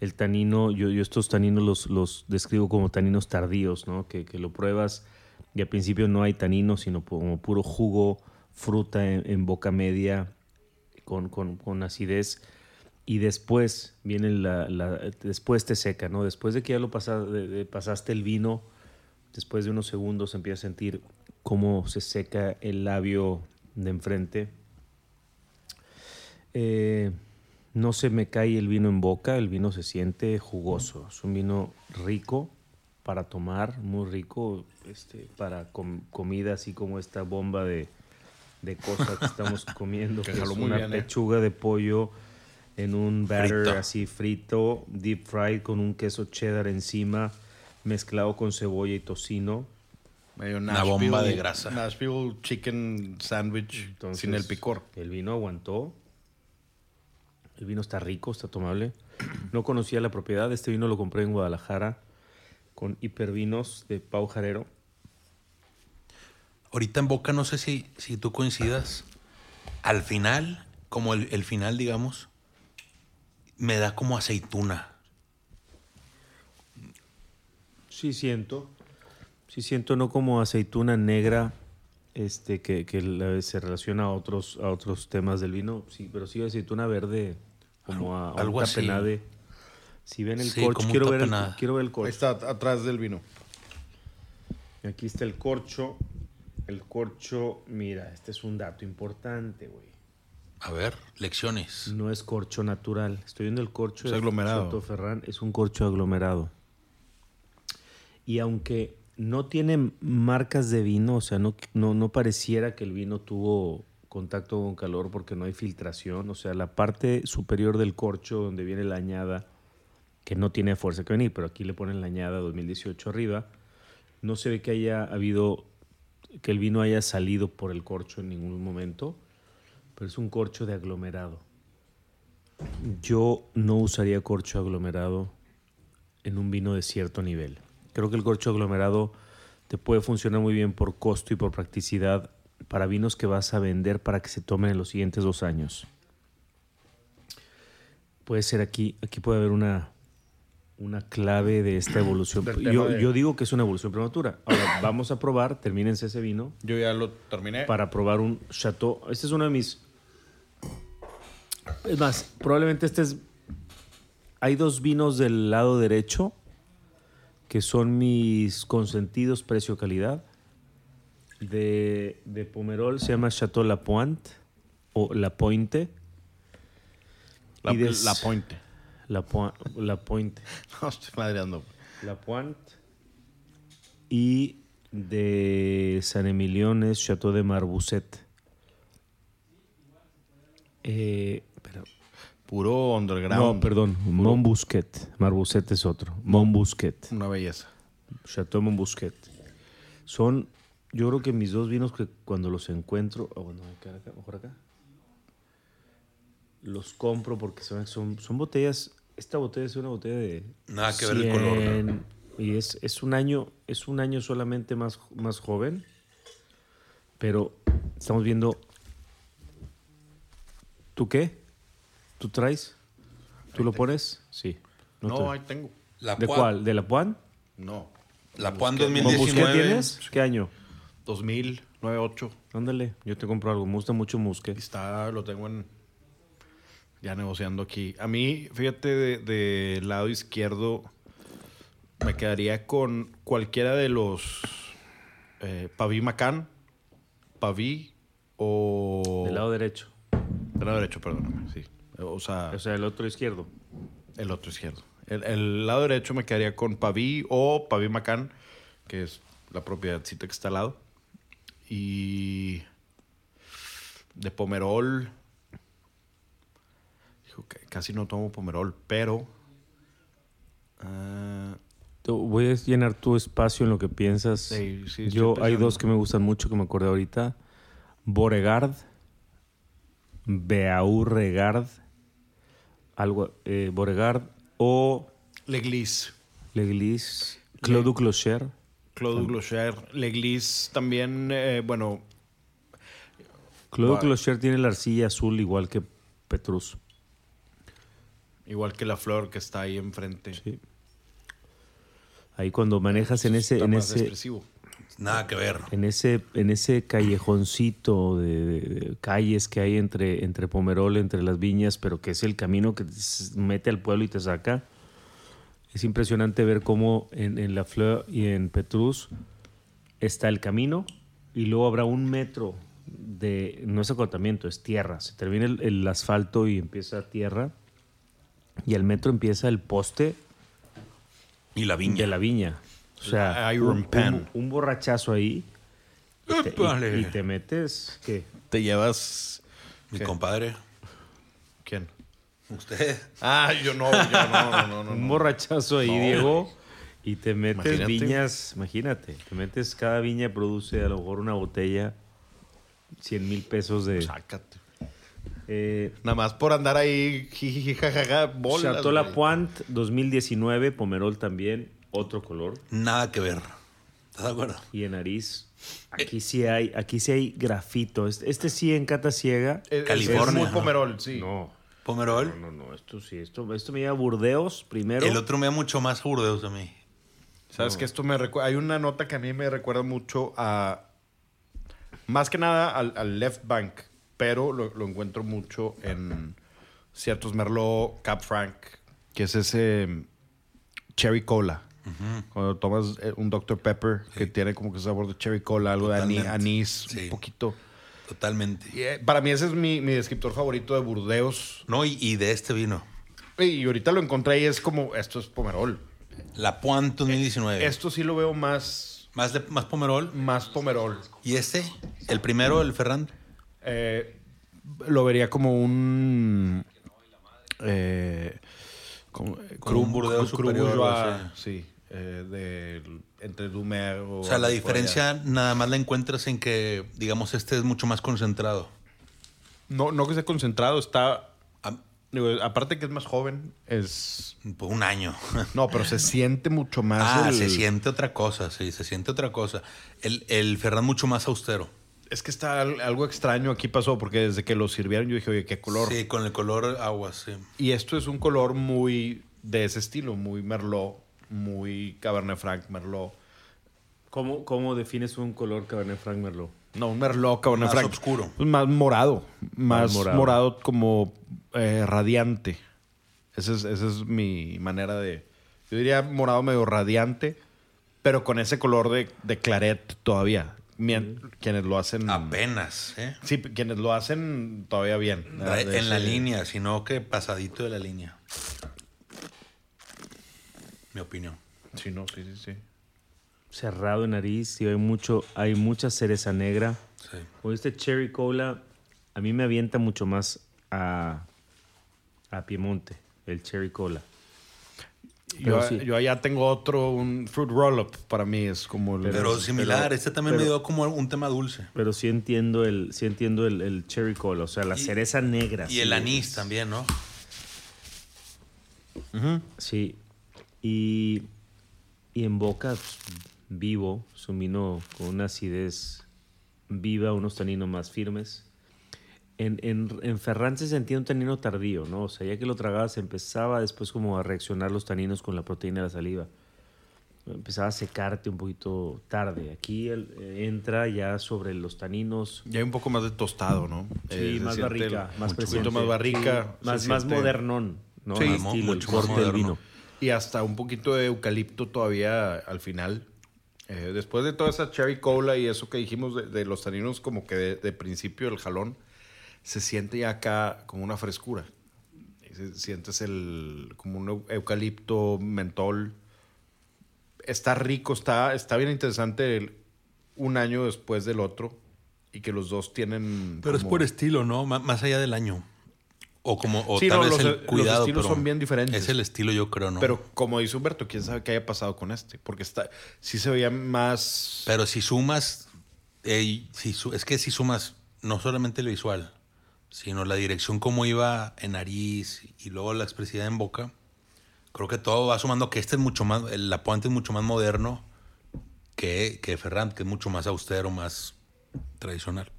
El tanino, yo, yo estos taninos los, los describo como taninos tardíos, ¿no? Que, que lo pruebas y al principio no hay tanino, sino como puro jugo, fruta en, en boca media, con, con- con acidez. Y después viene la, la- después te seca, ¿no? Después de que ya lo pasa- de- de- pasaste el vino, después de unos segundos empiezas a sentir cómo se seca el labio de enfrente. Eh, no se me cae el vino en boca, el vino se siente jugoso. Es un vino rico para tomar, muy rico este, para com- comida, así como esta bomba de, de cosas que estamos comiendo, Que que es jaló muy una bien, ¿eh? pechuga de pollo en un batter Frito. así frito, deep fried con un queso cheddar encima, mezclado con cebolla y tocino. Medio Una bomba de grasa. Nashville chicken sandwich Entonces, sin el picor. El vino aguantó. El vino está rico, está tomable. No conocía la propiedad. Este vino lo compré en Guadalajara con hipervinos de Pau Jarero. Ahorita en boca, no sé si, si tú coincidas. Al final, como el, el final, digamos, me da como aceituna. Sí siento. Sí siento no como aceituna negra este que, que se relaciona a otros a otros temas del vino, sí, pero sí aceituna verde como a, a un algo así. tapenade. Si ven el Sí, corcho, un quiero ver el, quiero ver el Ahí corcho. está atrás del vino. Aquí está el corcho. El corcho, mira, este es un dato importante, güey. A ver, lecciones. No es corcho natural. Estoy viendo el corcho Es de aglomerado. Ferran. Es un corcho aglomerado. Y aunque no tiene marcas de vino, o sea, no, no, no pareciera que el vino tuvo contacto con calor porque no hay filtración. O sea, la parte superior del corcho donde viene la añada, que no tiene fuerza que venir, pero aquí le ponen la añada 2018 arriba, no se ve que haya habido, que el vino haya salido por el corcho en ningún momento, pero es un corcho de aglomerado. Yo no usaría corcho aglomerado en un vino de cierto nivel. Creo que el corcho aglomerado te puede funcionar muy bien por costo y por practicidad para vinos que vas a vender para que se tomen en los siguientes dos años. Puede ser aquí, aquí puede haber una, una clave de esta evolución. Yo, de- yo digo que es una evolución prematura. Ahora, vamos a probar, termínense ese vino Yo ya lo terminé. para probar un Chateau. Este es uno de mis. Es más, probablemente este es. Hay dos vinos del lado derecho que son mis consentidos precio-calidad. De, de Pomerol se llama Chateau La Pointe o La Pointe. La, y de- la Pointe. La, Poi- La Pointe. No, estoy madreando. La Pointe. Y de San Emilion es Chateau de Marbousset. Eh, pero- Puro underground. no, perdón, Montbusquet. Marbousset es otro. Montbusquet. Una belleza. Chateau Montbusquet. Son, yo creo que mis dos vinos que cuando los encuentro, oh, bueno, acá, acá, mejor acá, los compro porque son, son, son botellas. Esta botella es una botella de. Nada que ver el color, 100, Y es, es un año, es un año solamente más, más joven. Pero estamos viendo. ¿Tú qué? ¿Tú traes? ¿Tú lo pones? Sí. No, ahí tengo. La ¿De Puan- cuál? ¿De la Puan? No. La Puan Busqué- ¿Con Busqué 2019. tienes? ¿Qué año? 2000, 98. Ándale, yo te compro algo. Me gusta mucho Musque. Está, lo tengo en. Ya negociando aquí. A mí, fíjate, de, de lado izquierdo, me quedaría con cualquiera de los. Eh, Paví Macán, Paví o. Del lado derecho. Del lado derecho, perdóname, sí. O sea, O sea, el otro izquierdo. el otro izquierdo. El, el lado derecho me quedaría con Paví o Paví Macán, que es la propiedadcita que está al lado. Y de Pomerol. Hijo, que casi no tomo Pomerol, pero. Te Voy a llenar tu espacio en lo que piensas. Sí, sí, Yo hay dos que me gustan mucho que me acordé ahorita. Boregard, Beauregard, algo, eh, Boregard o Leglis. Leglis, Claude Clocher. Claude Glocher. Leglis también, eh, bueno, Claude. Clocher tiene la arcilla azul igual que Petrus. igual que la flor que está ahí enfrente. Sí. Ahí cuando manejas en ese, Está en más ese, expresivo. Nada que ver. en ese, en ese callejoncito de, de- calles que hay entre, entre Pomerol, entre las viñas, pero que es el camino que mete al pueblo y te saca. Es impresionante ver cómo en, en La Fleur y en Petrus está el camino y luego habrá un metro de, no es acotamiento, es tierra. Se termina el, el asfalto y empieza tierra y al metro empieza el poste Y la viña. de la viña. O sea, Iron un, un- un borrachazo ahí y te, y- te metes, ¿qué? Te llevas. Mi ¿Qué? compadre. ¿Quién? Usted. Ah, yo no, yo no, no, no, no. un borrachazo ahí. Diego, y te metes Imagínate. viñas, imagínate, te metes, cada viña produce a lo mejor una botella, 100 mil pesos de... Sácate. Eh, Nada más por andar ahí, jajaja, bolas. Chateau La güey. Pointe 2019, Pomerol también, otro color. Nada que ver. ¿Estás de acuerdo? Y en nariz, aquí sí hay, aquí sí hay grafito. Este, este sí en cata ciega. Es- California, Es muy ¿no? pomerol, sí. No, Pomerol. no, no, no, esto sí, esto, esto me lleva a Burdeos primero. El otro me da mucho más a Burdeos a mí. Sabes que esto me recuerda. Hay una nota que a mí me recuerda mucho a. Más que nada al, al Left Bank, pero lo, lo encuentro mucho en ciertos Merlot, Cap Franc, que es ese mm, Cherry Cola. Cuando tomas eh, un Dr. Pepper que tiene como que sabor de cherry cola, algo de anís, Sí. un poquito. Totalmente. Y, eh, para mí ese es mi, mi descriptor favorito de Burdeos. No, y, y de este vino. Y ahorita lo encontré y es como, esto es Pomerol. La Puan 2019. Esto sí lo veo más, Más, de, más Pomerol. más Pomerol. ¿Y este? ¿El primero, el Ferran? Eh, lo vería como un. Eh, como, Como un Burdeos superior, sí. Eh, del- entre Dumer o. O sea, la diferencia nada más la encuentras en que, digamos, este es mucho más concentrado. No, no que esté concentrado, está. A- digo, aparte que es más joven, es. por un año. No, pero se siente mucho más. Ah, el- se siente otra cosa, sí, se siente otra cosa. El, el Ferran mucho más austero. Es que está al- algo extraño aquí pasó, porque desde que lo sirvieron yo dije, oye, qué color. Sí, con el color agua, sí. Y esto es un color muy de ese estilo, muy Merlot, muy Cabernet Franc Merlot. ¿Cómo, ¿Cómo defines un color Cabernet Franc Merlot? No, un Merlot Cabernet Más Franc. oscuro. Pues más morado, más, morado. morado. como eh, radiante. Esa es, esa es mi manera de... Yo diría morado medio radiante, pero con ese color de, de claret todavía. Mien- Quienes lo hacen... Apenas, ¿eh? Sí, quienes lo hacen todavía bien. En la línea, sino que pasadito de la línea. Mi opinión. Sí, no, sí, sí, sí. Cerrado en nariz y hay, mucho, hay mucha cereza negra. Sí. Con este Cherry Cola, a mí me avienta mucho más a, a Piemonte, el Cherry Cola. Yo, sí. yo allá tengo otro, un fruit roll-up para mí, es como... el- Pero similar, pero- este también me dio como un tema dulce. Pero sí entiendo el, sí entiendo el, el Cherry Cola, o sea, la Y- cereza negra. Y sí, el anís es- también, ¿no? Sí. Y y en boca pues, vivo, es un vino con una acidez viva, unos taninos más firmes. En, en, en Ferran se sentía un tanino tardío, ¿no? O sea, ya que lo tragabas empezaba después como a reaccionar los taninos con la proteína de la saliva. Empezaba a secarte un poquito tarde. Aquí el- entra ya sobre los taninos. Ya hay un poco más de tostado, ¿no? Sí, Eh, más barrica, el- más Un presente. poquito más barrica. Sí, más, más modernón, ¿no? Sí, El estilo, el mucho más del vino. Y hasta un poquito de eucalipto todavía al final. Eh, después de toda esa cherry cola y eso que dijimos de, de los taninos, como que de, de principio el jalón, se siente ya acá como una frescura. Y se- sientes el, como un eu- eucalipto, mentol. Está rico, está, está bien interesante el- un año después del otro y que los dos tienen. Pero es por estilo, ¿no? M- más allá del año. O como, o Sí, tal no, vez los- el los cuidado. estilos pero son bien diferentes. Es el estilo, yo creo, ¿no? Pero como dice Humberto, quién sabe qué haya pasado con este. Porque está, sí se veía más. Pero si sumas, si es que si sumas no solamente el visual, sino la dirección como iba en nariz y luego la expresividad en boca, creo que todo va sumando que este es mucho más, el Apuante es mucho más moderno que, que Ferrand, que es mucho más austero, más tradicional.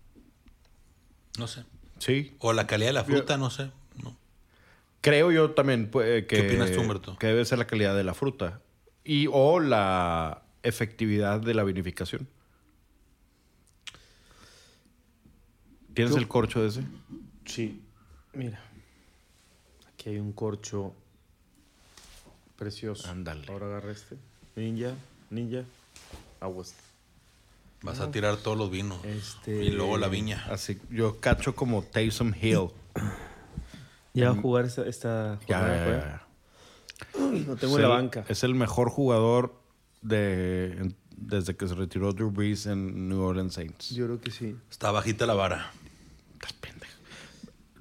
No sé. Sí. O la calidad de la fruta, no sé. No. Creo yo también pues, que. ¿Qué opinas tú, Humberto? Que debe ser la calidad de la fruta. Y o la efectividad de la vinificación. ¿Tienes Yo- el corcho de ese? Sí, mira. Aquí hay un corcho precioso. Ándale. Ahora agarra este. Ninja, ninja, aguas. Vas a tirar todos los vinos. Este- Y luego la viña. Así, yo cacho como Taysom Hill. ¿Ya va a jugar esta, esta Ya, jornada, ya, pues? ya. No tengo Es la el- banca. Es el mejor jugador de, en- desde que se retiró Drew Brees en New Orleans Saints. Yo creo que sí. Está bajita la vara. Estás pendejo.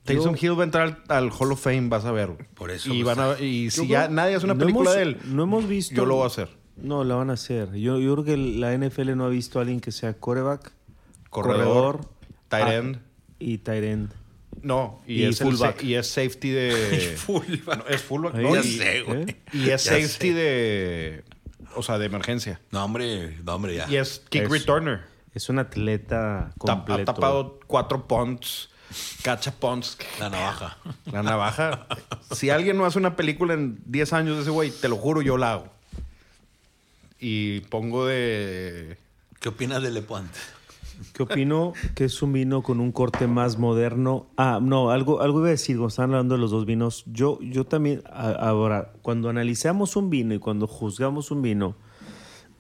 Taysom Hill va a entrar al, al Hall of Fame, vas a ver. Por eso, Y, van a- y si ya creo- nadie hace una no película hemos- de él, No hemos visto. yo lo voy a hacer. No, la van a hacer. Yo, yo creo que la NFL no ha visto a alguien que sea coreback, Corredor, tight ah, end. y tight end. No, y, Y es fullback. y es safety de. Fullback. No, es fullback. No, Ya y, sé, güey. ¿eh? y es Ya safety sé. de. O sea, de emergencia. No, hombre, no, hombre, ya. Y es kick Es- returner. Es un atleta completo. ha tapado cuatro punts, cacha punts. La navaja. La navaja. si alguien no hace una película en 10 años de ese güey, te lo juro, yo la hago. Y pongo de. ¿Qué opinas del Lepuante? ¿Qué opino? Que es un vino con un corte más moderno. Ah, no, algo, algo iba a decir, cuando estaban hablando de los dos vinos. Yo, yo también, a- ahora, cuando analizamos un vino y cuando juzgamos un vino,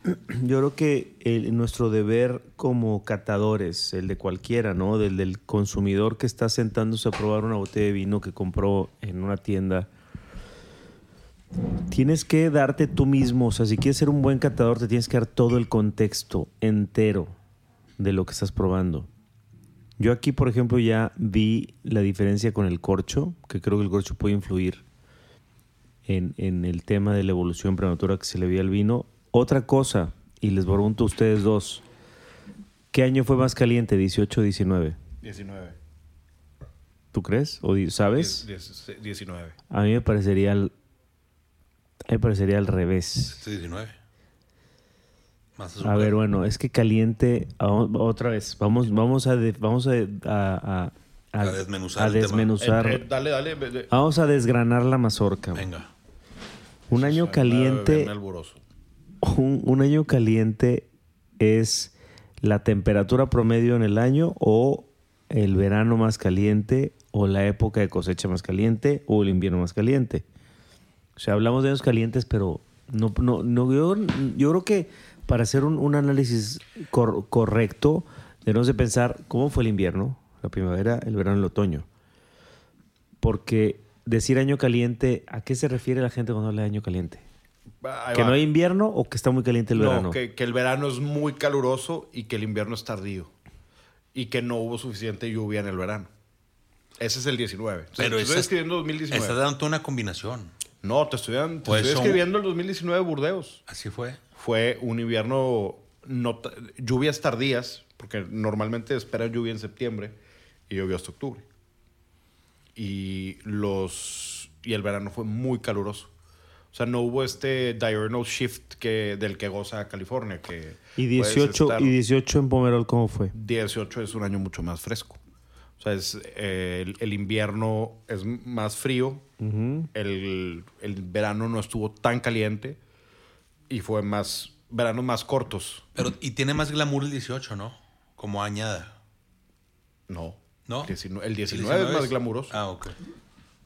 yo creo que el- nuestro deber como catadores, el de cualquiera, ¿no? Del, del consumidor que está sentándose a probar una botella de vino que compró en una tienda, tienes que darte tú mismo, o sea, si quieres ser un buen catador, te tienes que dar todo el contexto entero de lo que estás probando. Yo aquí, por ejemplo, ya vi la diferencia con el corcho, que creo que el corcho puede influir en, en el tema de la evolución prematura que se le veía al vino. Otra cosa, y les pregunto a ustedes dos, ¿qué año fue más caliente, 18 o 19? 19. ¿Tú crees? ¿O sabes? 19. A mí me parecería al, a mí me parecería al revés. Este 19. Más A ver, bueno, es que caliente, otra vez, vamos, vamos a, de- vamos a, a- a- A desmenuzar a el tema. desmenuzar. Eh, eh, dale, dale. Vamos a desgranar la mazorca. Venga. Un año caliente, un año caliente es la temperatura promedio en el año o el verano más caliente o la época de cosecha más caliente o el invierno más caliente. O sea, hablamos de años calientes, pero no, no, no yo, yo creo que para hacer un, un análisis cor- correcto debemos de pensar cómo fue el invierno, la primavera, el verano, el otoño. Porque decir año caliente, ¿a qué se refiere la gente cuando habla de año caliente? Ahí ¿Que va. no hay invierno o que está muy caliente el No, verano? que, que el verano es muy caluroso y que el invierno es tardío. Y que no hubo suficiente lluvia en el verano. Ese es el 19. Entonces, Pero te estoy esa- escribiendo 2019. Estás dando toda una combinación. No, te estoy, te Pues estoy son- escribiendo el 2019 Burdeos. Así fue. Fue un invierno, no lluvias tardías, porque normalmente esperan lluvia en septiembre y llovió hasta octubre. Y, los, y el verano fue muy caluroso. O sea, no hubo este diurnal shift que, del que goza California. Que ¿Y puedes 18, estar- ¿Y 18 en Pomerol cómo fue? 18 es un año mucho más fresco. O sea, es, eh, el, el invierno es más frío, el, el verano no estuvo tan caliente y fue más veranos más cortos. Pero, y tiene más glamour el 18, ¿no? Como añada. No. ¿No? El 19, el 19 es más glamuroso. Ah, ok.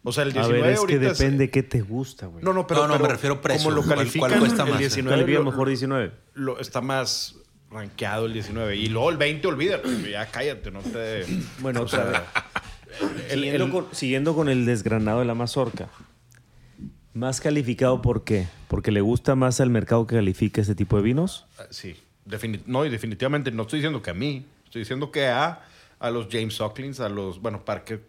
O sea, el A 19 ver, es que ahorita es- depende qué te gusta, güey. No, no, pero, No, no, pero me refiero a precio. Como lo ¿Cuál- califican, cuál cuesta el más? 19 Califica lo- mejor 19. lo- está más rankeado el 19. Y luego el 20, olvídate. Ya cállate, no te... Bueno, o vez. El- Siguiendo, el- con, siguiendo con el desgranado de la mazorca. Más calificado, ¿por qué? Porque le gusta más al mercado que califica este tipo de vinos. Ah, Sí, no, y definitivamente no estoy diciendo que a mí, estoy diciendo que a, a los James Sucklings, a los, bueno, Parker,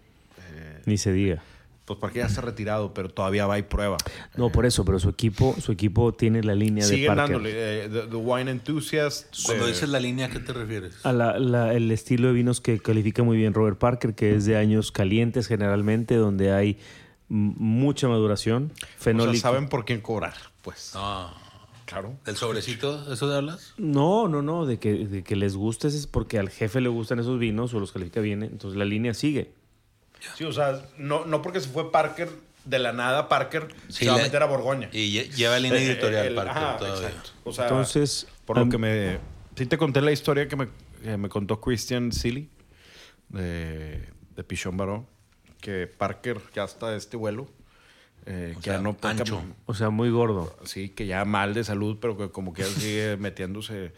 Ni se diga. Pues Parker ya está retirado, pero todavía va y prueba. No, por eso, pero su equipo, su equipo tiene la línea de Siguen Parker. dándole, eh, the, the Wine Enthusiast. Cuando dices la línea, ¿a qué te refieres? A la- la- el estilo de vinos que califica muy bien Robert Parker, que es de años calientes generalmente, donde hay mucha maduración, o sea, fenólico. saben por quién cobrar, pues. Ah, Claro. ¿Del sobrecito? ¿Eso de hablas? No, no, no, de que, de que les guste es porque al jefe le gustan esos vinos o los califica bien, entonces la línea sigue. Sí, o sea, no, no porque se fue Parker, de la nada Parker Sí, se va a meter a Borgoña. Y lle- lleva línea Eh, editorial el- Parker ajá, todavía. exacto. O sea, Entonces, por lo que me... Sí te conté la historia que me, que me contó Christian Silly de, de Pichón Barón, que Parker ya está de este vuelo. eh, O que sea, ya no ancho. O sea, muy gordo. Sí, que ya mal de salud, pero que como que sigue metiéndose.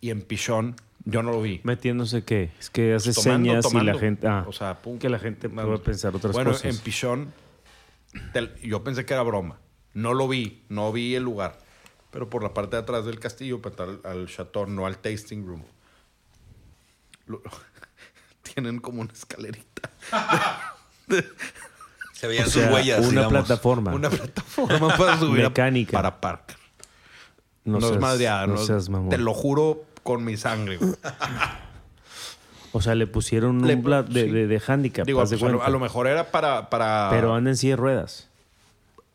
Y en Pichón, yo no lo vi. Metiéndose qué? Es que hace Tomando, señas y tomando. la gente. Ah, O sea, pum. que la gente puede pensar otras bueno, cosas. en Pichón, te- yo pensé que era broma. No lo vi, no vi el lugar. Pero por la parte de atrás del castillo, para entrar al, al chateau, no al tasting room. Lo- tienen como una escalerita. Se veían O sus sea, huellas, una digamos. plataforma. Una plataforma para subir a- Mecánica. para Parker. no No, seas, es madreada, no no, seas mamón. Te lo juro con mi sangre. güey. O sea, le pusieron Le- un plat de, sí. de, de handicap. Digo, pues, a, lo, mejor era para, para Pero anda en silla de ruedas.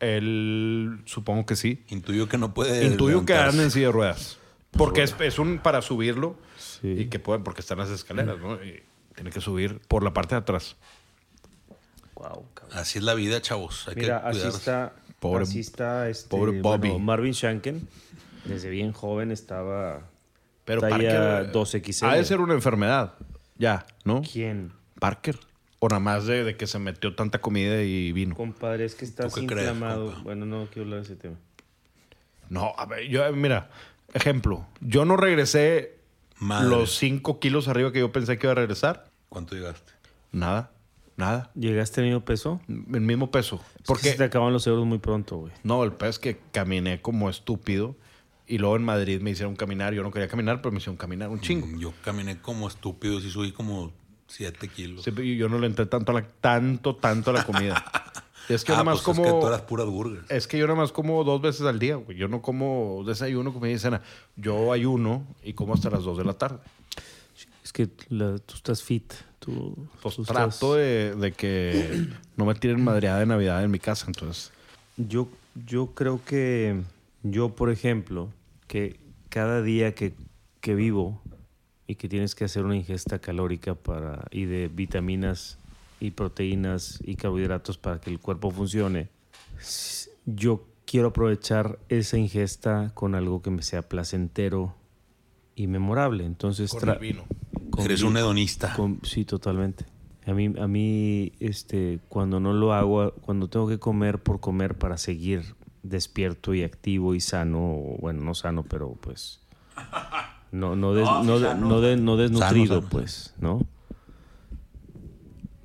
él, supongo que sí. Intuyo que no puede. Intuyo que anda en silla de ruedas. Porque es, es un para subirlo Sí. y que pueden, porque están las escaleras, ¿no? Y tiene que subir por la parte de atrás. Wow, Así es la vida, chavos. Hay Mira, que así está, Pobre- así está este, pobre Bobby. bueno, Marvin Shanken. Desde bien joven estaba Pero talla Parker 2XL. ha de ser una enfermedad. Ya, ¿no? ¿Quién? Parker. O nada más de, de que se metió tanta comida y vino. Compadre, es que estás crees, inflamado. compa? bueno, no quiero hablar de ese tema. No, a ver, yo, mira, ejemplo. Yo no regresé Madre. los 5 kilos arriba que yo pensé que iba a regresar. ¿Cuánto llegaste? Nada, nada. ¿Llegaste al mismo peso? El mismo peso. Porque Porque se te acaban los euros muy pronto, güey. No, el es que caminé como estúpido. Y luego en Madrid me hicieron caminar. Yo no quería caminar, pero me hicieron caminar un chingo. Mm, Yo caminé como estúpido y subí como 7 kilos. Sí, pero yo no le entré tanto a la, tanto, tanto a la comida. es que yo ah, nada más pues como. es que tú eras puras burgers. Es que yo nada más como dos veces al día, güey. Yo no como desayuno, comida y cena. Yo ayuno y como hasta las dos de la tarde. Es que la- tú estás fit. Tú, Pues tú trato estás- de, de que no me tiren madreada de Navidad en mi casa, entonces. Yo, yo creo que yo, por ejemplo, que cada día que, que vivo y que tienes que hacer una ingesta calórica para, y de vitaminas y proteínas y carbohidratos para que el cuerpo funcione, yo quiero aprovechar esa ingesta con algo que me sea placentero y memorable. Entonces, Con el vino. con Eres un hedonista. con- sí, totalmente. A mí, a mí este, cuando no lo hago, cuando tengo que comer por comer para seguir despierto y activo y sano, o, bueno, no sano, pero pues no, no, des- no, de- no de- no desnutrido, sano. pues, ¿no?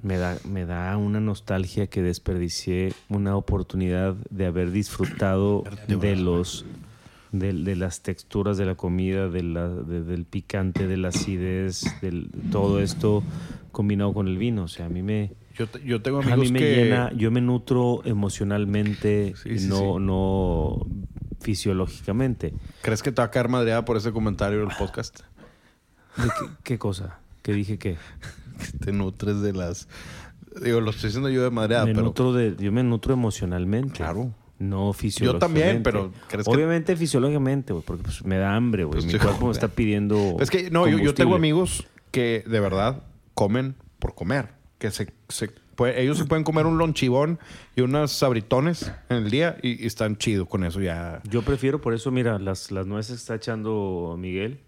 Me da, me da una nostalgia que desperdicié una oportunidad de haber disfrutado de los de, de las texturas de la comida, de la- de- del picante, de la acidez, del todo esto combinado con el vino. O sea, a mí me, Yo, yo tengo a amigos mí me que... llena, yo me nutro emocionalmente, Sí, sí, no, sí. no fisiológicamente. ¿Crees que te va a caer madreada por ese comentario del podcast? ¿De qué, qué cosa? ¿Qué dije qué? Que te nutres de las... Digo, lo estoy diciendo yo de madreada, me pero... nutro de, yo me nutro emocionalmente. Claro. No fisiológicamente. también, pero ¿crees que- Obviamente fisiológicamente, güey, porque pues, me da hambre, güey. Pues Mi cuerpo me está pidiendo Es que no, yo, yo tengo amigos que de verdad comen por comer. Que se, se puede- ellos se pueden comer un lonchibón y unas sabritones en el día y, y están chidos con eso ya. Yo prefiero, por eso, mira, las, las nueces que está echando Miguel.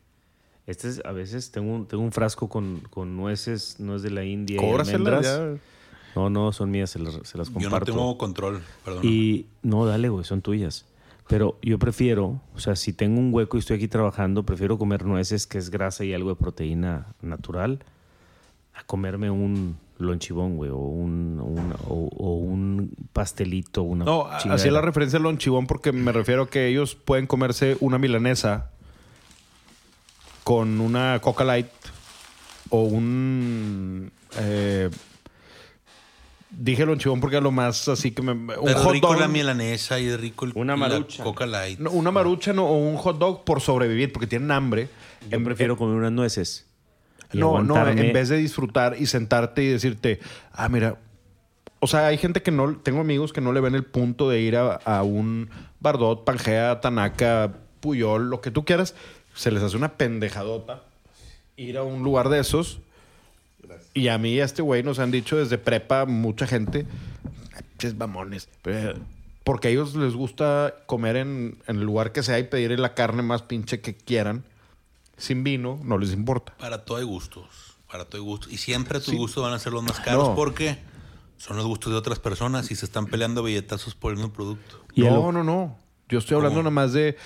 Este es, a veces tengo un, tengo un frasco con, con nueces, no es de la India. y Cóbraselas almendras. ya. No, no, son mías, se las, se las Yo comparto. no tengo control, perdón. Y no, dale, güey, son tuyas. Pero yo prefiero, o sea, si tengo un hueco y estoy aquí trabajando, prefiero comer nueces, que es grasa y algo de proteína natural, a comerme un lonchibón, güey, o un, un- o, o un pastelito, una No, a- chingadera. hacía la referencia al lonchibón porque me refiero a que ellos pueden comerse una milanesa con una Coca Light o un... eh, dije lonchibón porque es lo más así que me... Un Pero hot rico dog. la milanesa y rico el, Una la marucha. Coca Light. No, una marucha no, o un hot dog por sobrevivir porque tienen hambre. Yo En- prefiero comer unas nueces. No, no, en vez de disfrutar y sentarte y decirte, ah, mira, o sea, hay gente que no, tengo amigos que no le ven el punto de ir a, a un Bardot, Pangea, Tanaka, Puyol, lo que tú quieras, se les hace una pendejadota ir a un lugar de esos. Y a mí y a este güey nos han dicho desde prepa mucha gente, "Ay, pinches mamones, pero- porque a ellos les gusta comer en, en el lugar que sea y pedir la carne más pinche que quieran, sin vino, no les importa. Para todo hay gustos. Para todo hay gustos. Y siempre tus gustos van a ser los más caros No. porque son los gustos de otras personas y se están peleando billetazos por el mismo producto. Y no, lo- no, no. Yo estoy hablando ¿Cómo? nada más de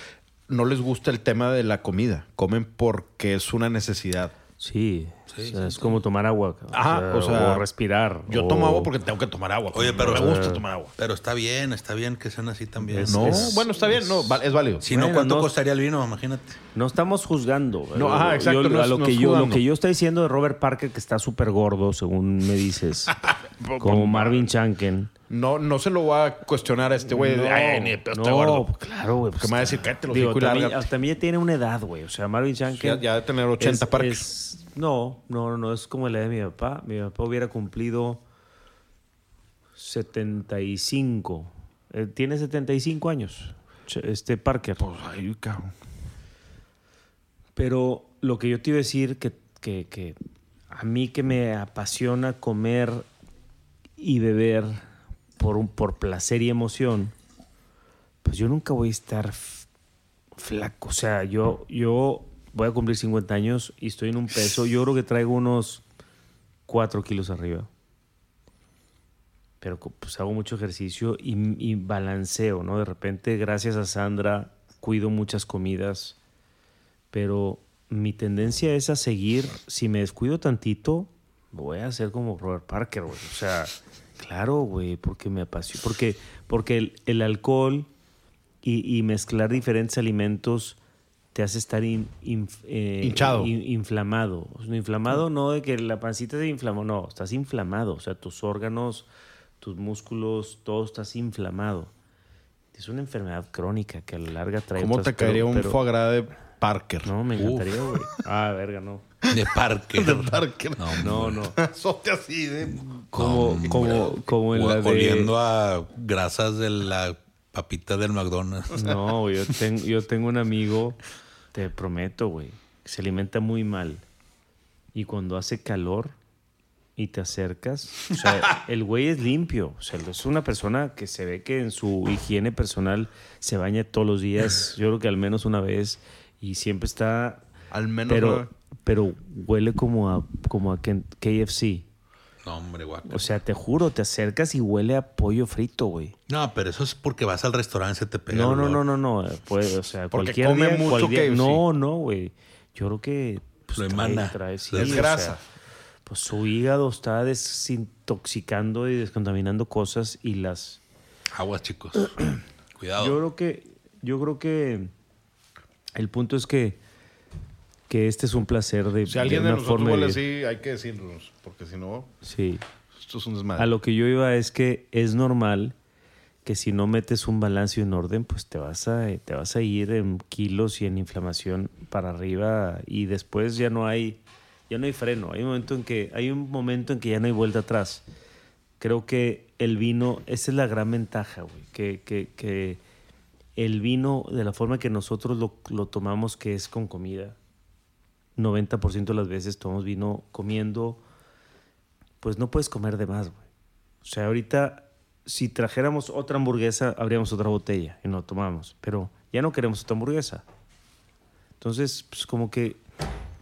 no les gusta el tema de la comida. Comen porque es una necesidad. Sí, Sí, o sea, sí, es sí. como tomar agua. o sea, o sea, respirar. Yo o- tomo agua porque tengo que tomar agua. Oye, pero- me gusta tomar agua. Pero está bien, está bien que sean así también. Es- No, es- bueno, está bien, no, es válido. Si no, ¿cuánto no- costaría el vino? Imagínate. No estamos juzgando. No, ajá, exacto, Yo- no a es- lo, no que es yo, lo que yo estoy diciendo de Robert Parker, que está súper gordo, según me dices, como Marvin Chanken. No, no se lo voy a cuestionar a este güey. No, Ay, ni pedo, no, gordo. claro, güey. pues Que me va a decir, cállate los Digo, y también, también ya tiene una edad, güey. O sea, Marvin Chanken... Ya, ya de tener 80 es- parques. es- no, no, no, es como la de mi papá. Mi papá hubiera cumplido 75. Eh, tiene 75 años, este Parker. Pues, ay, cabrón. Pero lo que yo te iba a decir, que, que, que a mí que me apasiona comer y beber por, un, por placer y emoción, pues yo nunca voy a estar flaco. O sea, yo, yo voy a cumplir 50 años y estoy en un peso, yo creo que traigo unos 4 kilos arriba. Pero pues hago mucho ejercicio y, y balanceo, ¿no? De repente, gracias a Sandra, cuido muchas comidas pero mi tendencia es a seguir, si me descuido tantito, voy a hacer como Robert Parker. O sea, claro, güey, porque me apasiona, porque, porque el, el alcohol y, y mezclar diferentes alimentos te hace estar in- eh, Hinchado. in- inflamado. O sea, inflamado no de que la pancita se inflamó, no, estás inflamado. O sea, tus órganos, tus músculos, todo estás inflamado. Es una enfermedad crónica que a la larga trae ¿Cómo te caería un foie gras de Parker? no, me encantaría, güey. Ah, verga, no. De Parker. De Parker. No, No, no. Sote así de... Como, como, como en O- la de... Oliendo a grasas de la papita del McDonald's. No, yo, tengo yo tengo un amigo, te prometo, güey, que se alimenta muy mal. Y cuando hace calor y te acercas, o sea, el güey es limpio. O sea, es una persona que se ve que en su higiene personal se baña todos los días, yo creo que al menos una vez, y siempre está... Al menos... Pero, ¿no? Pero huele como a, como a KFC. No, hombre, guaca. O sea, te juro, te acercas y huele a pollo frito, güey. No, pero eso es porque vas al restaurante y se te pega. No, el no, olor. no, no, no. Pues, o sea, Porque cualquier come día, mucho KFC. No, no, güey. Yo creo que pues, Lo trae- emana. trae- sí, Es o grasa. sea, pues su hígado está desintoxicando y descontaminando cosas y las. Aguas, chicos. Cuidado. Yo creo que, yo creo que el punto es que que este es un placer de, Si alguien de una nosotros forma de huele así, hay que decirnos. Porque si no, Sí. esto es un desmadre. A lo que yo iba es que es normal que si no metes un balance y un orden, pues te vas a, te vas a ir en kilos y en inflamación para arriba y después ya no hay, ya no hay freno. Hay un momento en que, hay un momento en que ya no hay vuelta atrás. Creo que el vino, esa es la gran ventaja, güey, que, que, que el vino, de la forma que nosotros lo, lo tomamos, que es con comida, 90% de las veces tomamos vino comiendo, pues no puedes comer de más, güey. O sea, ahorita, si trajéramos otra hamburguesa, habríamos otra botella y no tomamos, pero ya no queremos otra hamburguesa. Entonces, pues como que,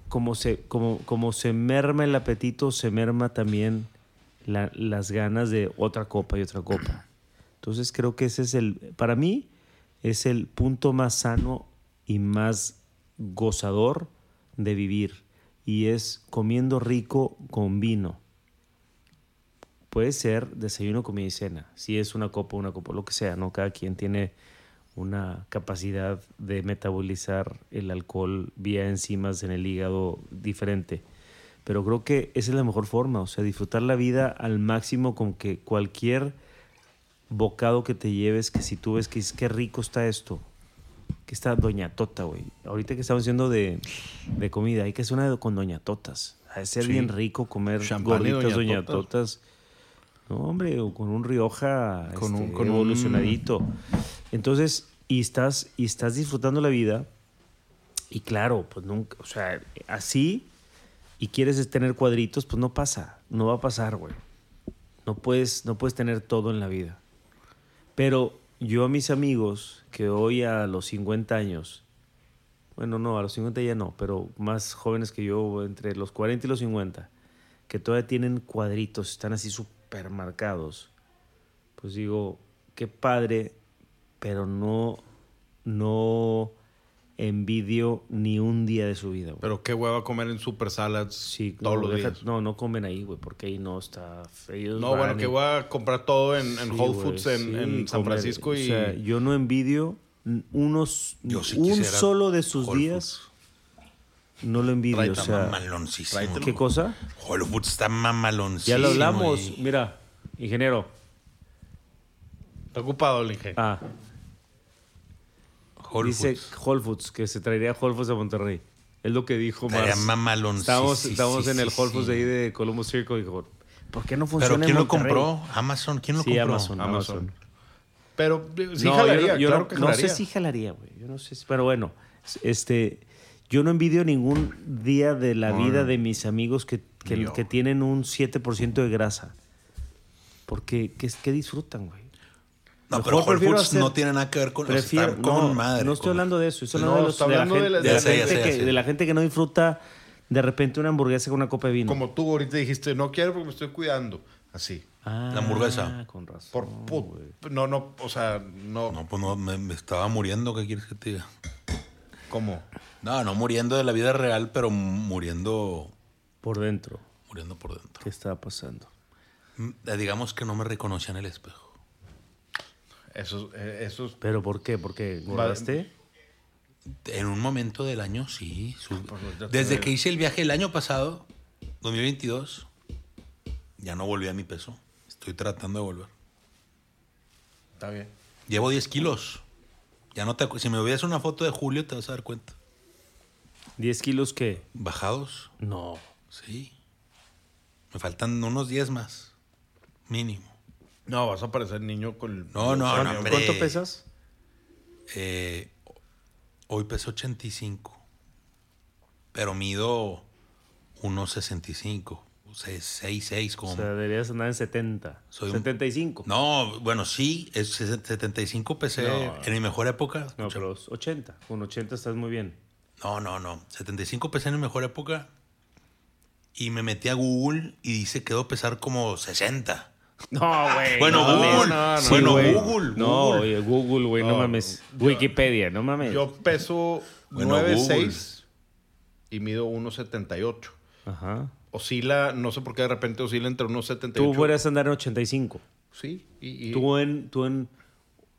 como se, como, como se merma el apetito, se merma también la- las ganas de otra copa y otra copa. Entonces creo que ese es el, para mí, es el punto más sano y más gozador de vivir. Y es comiendo rico con vino. Puede ser desayuno, comida y cena. Si es una copa, una copa, lo que sea, ¿no? Cada quien tiene una capacidad de metabolizar el alcohol vía enzimas en el hígado diferente. Pero creo que esa es la mejor forma, o sea, disfrutar la vida al máximo con que cualquier bocado que te lleves, que si tú ves que dices, qué rico está esto, que está Doña Tota, güey. Ahorita que estamos haciendo de, de comida, hay que hacer una con Doña Totas. Ha de ser Sí. bien rico comer Champán y gorditas Doña Doña Totas. Totas. No, hombre, o con un Rioja Con un- este, con un- evolucionadito. Entonces, y estás, y estás disfrutando la vida. Y claro, pues nunca, o sea, así, y quieres tener cuadritos, pues no pasa. No va a pasar, güey. No puedes, no puedes tener todo en la vida. Pero yo a mis amigos, que hoy a los 50 años, bueno, no, a los 50 ya no, pero más jóvenes que yo, entre los 40 y los 50, que todavía tienen cuadritos, están así súper marcados, pues digo, qué padre, pero no, no envidio ni un día de su vida. güey. Pero qué hueva comer en super salads Sí, todos no, los deja- días. no, no comen ahí, güey, porque ahí no está feo. No, bueno, que voy a comprar todo en, en Sí, Whole güey, Foods en, sí, en San comer. Francisco y... O sea, yo no envidio unos... Yo sí un solo de sus Whole días, no lo envidio. O sea, mamaloncísimo. ¿qué cosa? Whole Foods está mamaloncísimo. Ya lo hablamos. y- Mira, ingeniero. Está ocupado el ingeniero. Ah, Whole dice Foods. Whole Foods, que se traería Whole Foods a Monterrey. Es lo que dijo más. mamaloncísimo. Estamos, estamos en el Whole Foods de ahí de Columbus Circle y dijo, ¿por qué no Pero funciona ¿quién en lo Monterrey? compró? Amazon. ¿Quién lo Sí, compró? Amazon, Amazon. Amazon. Pero eh, sí No, yo jalaría, no- yo claro no, que no jalaría. sé si jalaría, güey. Yo no sé si- pero bueno, este, yo no envidio ningún día de la No, vida no. de mis amigos que, yo. que tienen un 7% de grasa. Porque, ¿qué, qué disfrutan, güey? No, Mejor pero Whole Foods hacer- no tiene nada que ver con... Prefiero, con no, madre. no estoy con- hablando de eso, estoy No, hablando de, los- de la gente, de la- de la Ya sé, ya gente sé, que, ya sé. de la gente que no disfruta de repente una hamburguesa con una copa de vino. Como tú ahorita dijiste, no quiero porque me estoy cuidando. Así. Ah, La hamburguesa. Con razón. Por, güey. no, no, o sea, no. No, pues no, me, me estaba muriendo. ¿Qué quieres que te diga? ¿Cómo? No, no muriendo de la vida real, pero muriendo, Por dentro. muriendo por dentro. ¿Qué estaba pasando? Mm, eh, Digamos que no me reconocía en el espejo. Esos, eh, esos. ¿Pero por qué? ¿Porque engordaste? En un momento del año, sí. su- Pues Desde que hice el viaje el año pasado, 2022, ya no volví a mi peso. Estoy tratando de volver. Está bien. Llevo 10 kilos. Ya no te Si me veías una foto de Julio, te vas a dar cuenta. ¿10 kilos qué? Bajados, No. sí. Me faltan unos 10 más. Mínimo. No, vas a parecer niño con. el- No, no, ¿Cuánto- no, hombre. ¿Cuánto pesas? Eh, hoy peso 85. Pero mido 1.65. 6'6 como. O sea, deberías andar en 70. Soy un- 75. No, bueno, sí, es 75 pesé No. en mi mejor época. No, pero es 80. Con 80 estás muy bien. No, no, no. 75 pesé en mi mejor época. Y me metí a Google y dice quedó pesar como 60. No, güey. Bueno, no. Google. no, no, Sí, bueno, güey. Google. No, Google. oye, Google, güey, no, No, mames. yo- Wikipedia, no mames. Yo peso Bueno, 9'6 y mido 1'78. Ajá. Oscila, no sé por qué de repente oscila entre unos 78. Tú fueras a andar en 85. Sí, y, y- Tú en, tú en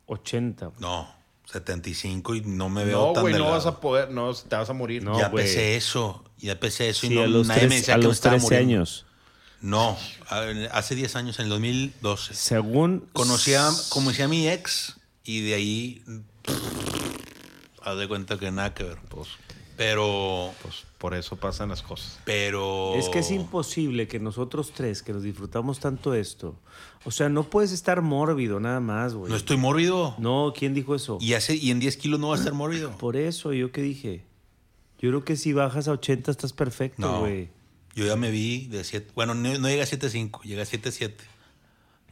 80. No, 75 y no me veo No, tan güey, no delgado. vas a poder, no, te vas a morir. No, ya güey. pesé eso, ya pesé eso y Sí, no, a los, nadie me tres- decía a que me los estaba 13 muriendo. años. No, hace 10 años, en el 2012. Según. Conocí a, conocí a mi ex y de ahí. Haz de cuenta que nada que ver. Pues. Pero, Pues por eso pasan las cosas. pero. Es que es imposible que nosotros tres, que nos disfrutamos tanto esto, o sea, no puedes estar mórbido nada más, güey. No estoy mórbido. No, ¿quién dijo eso? Y, hace, y en 10 kilos no va a estar mórbido. Por eso, ¿yo qué dije? Yo creo que si bajas a 80 estás perfecto, No. Yo ya me vi de 7. Bueno, no, no llegué a 7.5, llegué a 7.7.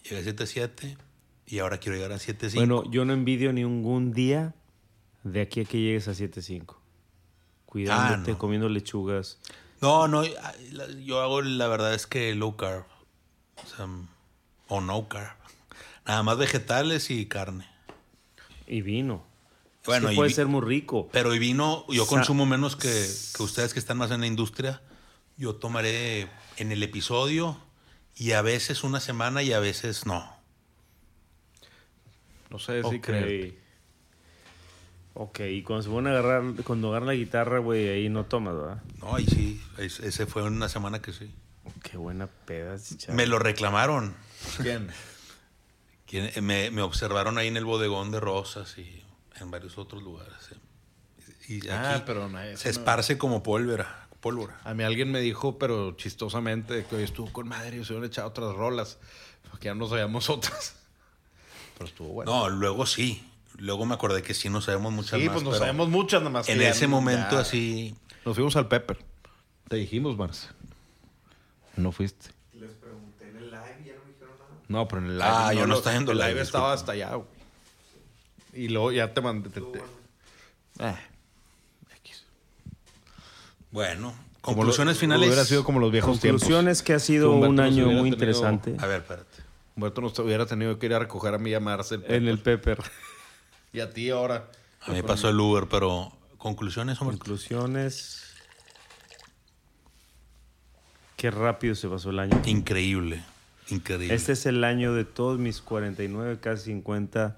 Llegué a 7.7 y ahora quiero llegar a 7.5. Bueno, yo no envidio ningún día de aquí a que llegues a 7.5. Cuidándote, Ah, no. comiendo lechugas. No, no, yo hago la verdad es que low carb. O sea, o no carb. Nada más vegetales y carne. Y vino. Bueno, es que puede ser muy rico. Pero y vino, yo Sa- consumo menos que, que ustedes que están más en la industria. Yo tomaré en el episodio y a veces una semana y a veces no. No sé si ok. creer. Ok, y cuando se van a agarrar, cuando agarran la guitarra, güey, ahí no tomas, ¿verdad? No, y sí, es- ese fue una semana que sí. Qué buena peda. Me lo reclamaron. ¿Quién? Quien- Me, me observaron ahí en el bodegón de Rosas y en varios otros lugares. Y Ah, aquí pero no, se no- esparce como pólvora. Pólvora. A mí alguien me dijo, pero chistosamente, que hoy estuvo con madre y se hubieran echado otras rolas. Porque ya no sabíamos otras. Pero estuvo bueno. No, luego sí. Luego me acordé que sí no sabemos muchas sí, más. pues nos sabemos muchas nada más. que En ya ese momento ya- así. Nos fuimos al Pepper. Te dijimos, Marce. No fuiste. Les pregunté en el live y ya no me dijeron nada. No, pero en el live. Ah, yo no lo- estaba viendo el live, live. estaba disculpa. hasta allá, güey. Y luego ya te mandé. te- te- Ah. Bueno, Como conclusiones lo- finales. Hubiera sido como los viejos tiempos. Conclusiones que ha sido Humberto un año muy tenido- interesante A ver, espérate. Humberto nos hubiera tenido que ir a recoger a mí y a Marce. el en el Pepper. Y a ti ahora. A mí me pasó el Uber, pero conclusiones, hombre. Conclusiones. Qué rápido se pasó el año. Increíble. Increíble. Este es el año de todos mis 49, casi 50,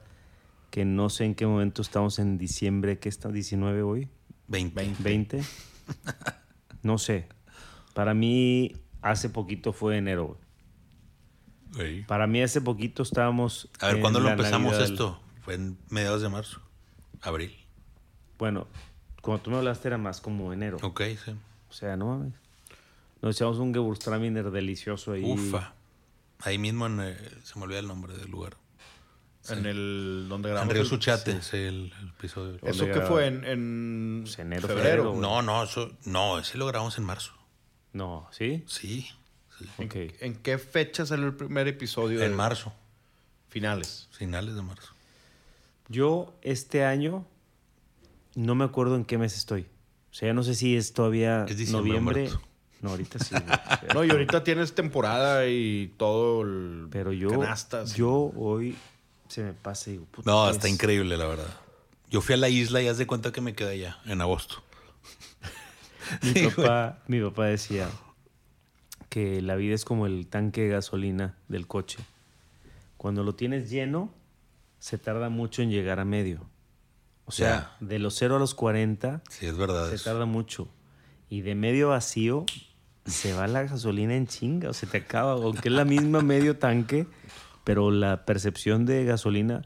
que no sé en qué momento estamos en diciembre, ¿qué está? ¿19 hoy? 20. ¿20? No sé. Para mí, hace poquito fue enero. Sí. Para mí, hace poquito estábamos. A ver, ¿cuándo lo empezamos Navidad. esto? Fue en mediados de marzo. Abril. Bueno, cuando tú me hablaste era más como enero. Ok, sí. O sea, no mames. Nos echamos un Gewürztraminer delicioso ahí. Ufa. Ahí mismo en, eh, se me olvida el nombre del lugar. En el. Donde En grabamos. Río el- Suchate, sí, el, el episodio. ¿Eso qué fue? En, en Pues enero, febrero. No, no, eso, no, ese lo grabamos en marzo. No, ¿sí? Sí, sí. Ok. ¿En qué fecha salió el primer episodio? En de- marzo, Finales. finales de marzo. Yo este año no me acuerdo en qué mes estoy. O sea, ya no sé si es todavía Es diciembre, noviembre. No, ahorita sí. No, y ahorita tienes temporada y todo el. Pero yo, Canastas. yo hoy se me pasa y digo, puta, No, ¿qué está es? increíble, la verdad. Yo fui a la isla y haz de cuenta que me quedé allá, en agosto. Mi Sí, papá, mi papá decía que la vida es como el tanque de gasolina del coche. Cuando lo tienes lleno, se tarda mucho en llegar a medio. O sea, de los 0 a los 40 Sí, es verdad. se eso. tarda mucho. Y de medio vacío se va la gasolina en chinga o se te acaba, aunque es la misma medio tanque, pero la percepción de gasolina.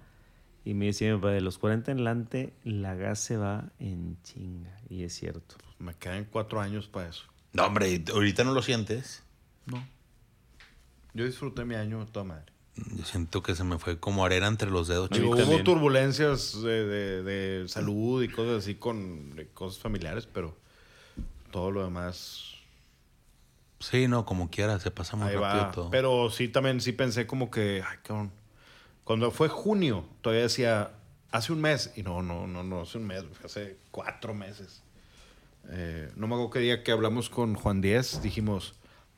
Y me decía mi papá, de los 40 en adelante, la gas se va en chinga. Y es cierto. Me quedan cuatro años para eso. No, hombre, ahorita no lo sientes. Yo disfruté mi año toda madre. Yo siento que se me fue como arena entre los dedos. Digo, chico. hubo turbulencias de, de- de salud y cosas así con de cosas familiares, pero todo lo demás Sí, no, como quiera, se pasa muy ahí rápido va. todo. Pero sí también sí pensé como que, ay, cabrón. Cuando fue junio, todavía decía, hace un mes. Y no, no, no, no, hace un mes, hace cuatro meses. Eh, no me acuerdo qué día que hablamos con Juan Díez, dijimos,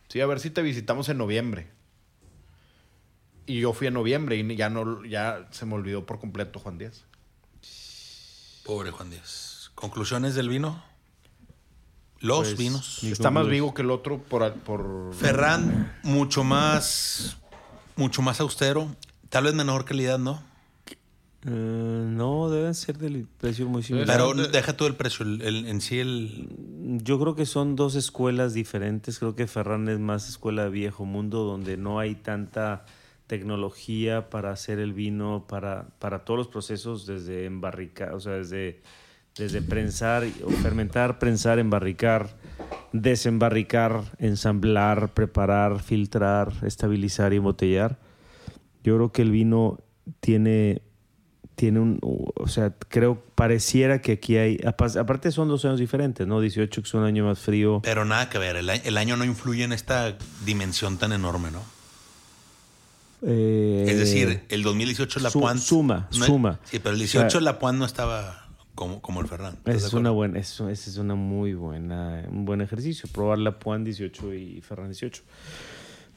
sí, a ver si te visitamos en noviembre. Y yo fui en noviembre y ya no, ya se me olvidó por completo Juan Díez. Pobre Juan Díaz. ¿Conclusiones del vino? Los Pues, vinos. Está más vivo que el otro por... por Ferran, mucho más, mucho más austero. Tal vez menor calidad, ¿no? Eh, no, deben ser del precio muy similar. Pero de- deja tú el precio. el- el- en sí, el. Yo creo que son dos escuelas diferentes. Creo que Ferran es más escuela de viejo mundo, donde no hay tanta tecnología para hacer el vino, para, para todos los procesos, desde embarricar, o sea, desde, Desde prensar, o fermentar, prensar, embarricar, desembarricar, ensamblar, preparar, filtrar, estabilizar y embotellar. Yo creo que el vino tiene, tiene un, o sea, creo, pareciera que aquí hay, apa- aparte son dos años diferentes, ¿no? 18 que es un año más frío. Pero nada que ver, el, el año no influye en esta dimensión tan enorme, ¿no? Eh, Es decir, el 2018 la su- Puan... suma, no- suma. Sí, pero el 18 O sea, la Puan no estaba como, como el Ferran. ¿estás de Esa es una buena, eso, ese es una muy buena, un buen ejercicio, probar la Puan 18 y Ferran 18.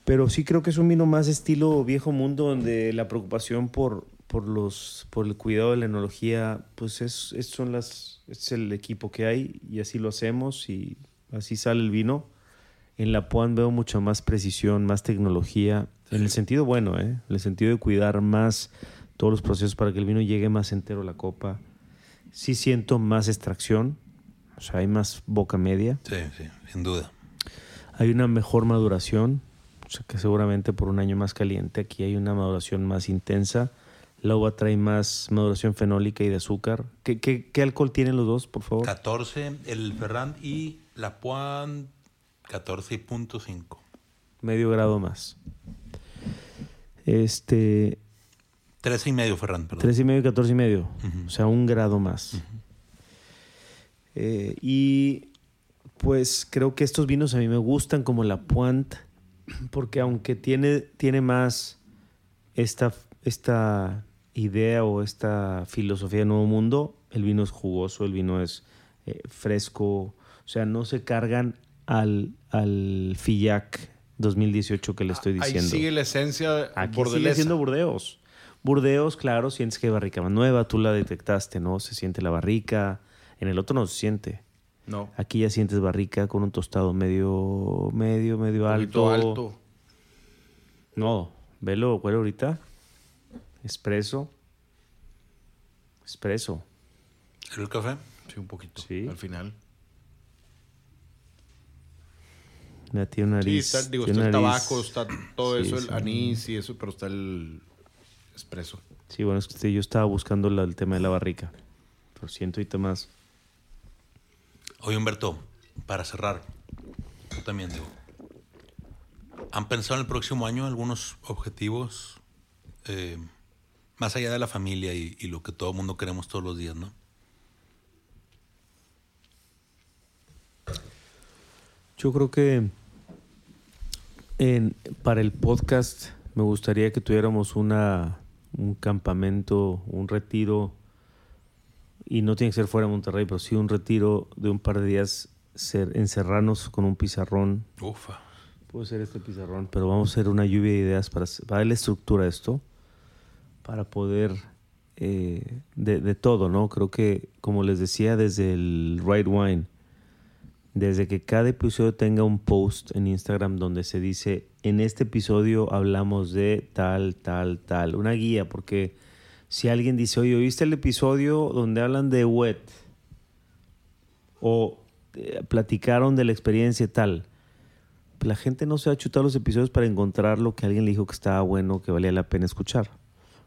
Pero sí creo que es un vino más estilo viejo mundo, donde la preocupación por, por los, por el cuidado de la enología, pues es, es- son las, es el equipo que hay y así lo hacemos y así sale el vino. En la Puan veo mucha más precisión, más tecnología, en el sentido bueno, ¿eh? en el sentido de cuidar más todos los procesos para que el vino llegue más entero a la copa. Sí siento más extracción, o sea, hay más boca media. Sí, sí, sin duda. Hay una mejor maduración, o sea que seguramente por un año más caliente aquí hay una maduración más intensa. La uva trae más maduración fenólica y de azúcar. ¿Qué, qué, qué alcohol tienen los dos, por favor? 14 el Ferran y la Puan 14.5. Medio grado más. Este, 13 y medio Ferran, perdón. tres y medio y 14 y medio. O sea, un grado más. Eh, y pues creo que estos vinos a mí me gustan como la Puant, porque aunque tiene, tiene más esta, esta idea o esta filosofía de nuevo mundo, el vino es jugoso, el vino es eh, fresco, o sea, no se cargan al, al Fillac 2018 que le estoy Ahí diciendo. sigue la esencia Aquí sigue siendo Burdeos. Burdeos, claro, sientes que hay barrica más nueva, tú la detectaste, ¿no? Se siente la barrica. En el otro no se siente. No. Aquí ya sientes barrica con un tostado medio, medio, medio Un alto. poquito alto. No, velo, huele ahorita. Espresso. Espresso. ¿El café? Sí, un poquito. Sí. Al final. Ya tiene una Sí, nariz. está, digo, tiene está el tabaco, está todo Sí, eso, sí. el anís y eso, pero está el espresso. Sí, bueno, es que yo estaba buscando la- el tema de la barrica. Pero siento ahorita más. Oye, Humberto, para cerrar, yo también digo, ¿han pensado en el próximo año algunos objetivos eh, más allá de la familia y, y lo que todo el mundo queremos todos los días, no? Yo creo que en- para el podcast me gustaría que tuviéramos una, un campamento, un retiro, y no tiene que ser fuera de Monterrey, pero sí un retiro de un par de días, ser, encerrarnos con un pizarrón. Ufa. Puede ser este pizarrón, pero vamos a hacer una lluvia de ideas para, para darle estructura a esto, para poder eh, de, de todo, ¿no? Creo que, como les decía, desde el Right Wine, desde que cada episodio tenga un post en Instagram donde se dice, en este episodio hablamos de tal, tal, tal, una guía, porque si alguien dice, oye, ¿oíste el episodio donde hablan de wet? O eh, platicaron de la experiencia tal. La gente no se va a los episodios para encontrar lo que alguien le dijo que estaba bueno, que valía la pena escuchar.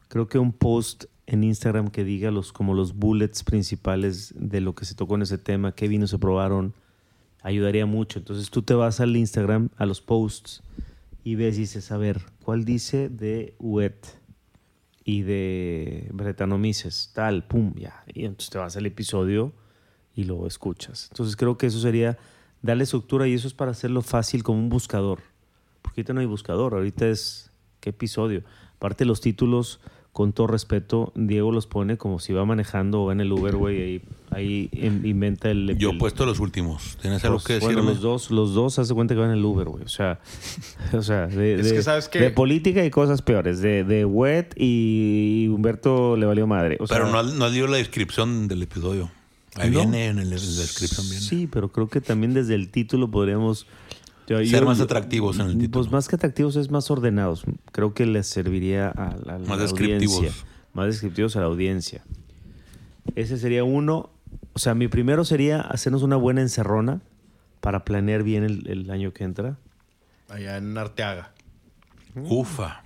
Creo que un post en Instagram que diga los, como los bullets principales de lo que se tocó en ese tema, qué vinos se probaron, ayudaría mucho. Entonces tú te vas al Instagram, a los posts, y ves y dices, a ver, ¿cuál dice de Wet y de Bretanomices? Tal, pum, ya. Y entonces te vas al episodio y lo escuchas. Entonces creo que eso sería darle estructura y eso es para hacerlo fácil como un buscador. Porque ahorita no hay buscador, ahorita es qué episodio. Aparte los títulos, con todo respeto, Diego los pone como si va manejando o va en el Uber, güey, ahí, ahí in- inventa el... Yo he el- puesto los últimos. ¿Tienes algo pues, que decirme? bueno, los dos, los dos hace cuenta que van en el Uber, güey. O sea, o sea de, Es de- que, ¿sabes qué? de política y cosas peores. De, de Wet y Humberto le valió madre. O sea, Pero no, no dio la descripción del episodio. Ahí ¿No? viene, en el- en la descripción viene. Sí, pero creo que también desde el título podríamos... yo- Ser yo- más yo- atractivos en el título. Pues más que atractivos es más ordenados. Creo que les serviría a la, a la Más descriptivos. audiencia. Más descriptivos a la audiencia. Ese sería uno. O sea, mi primero sería hacernos una buena encerrona para planear bien el, el año que entra. Allá en Arteaga. Ufa.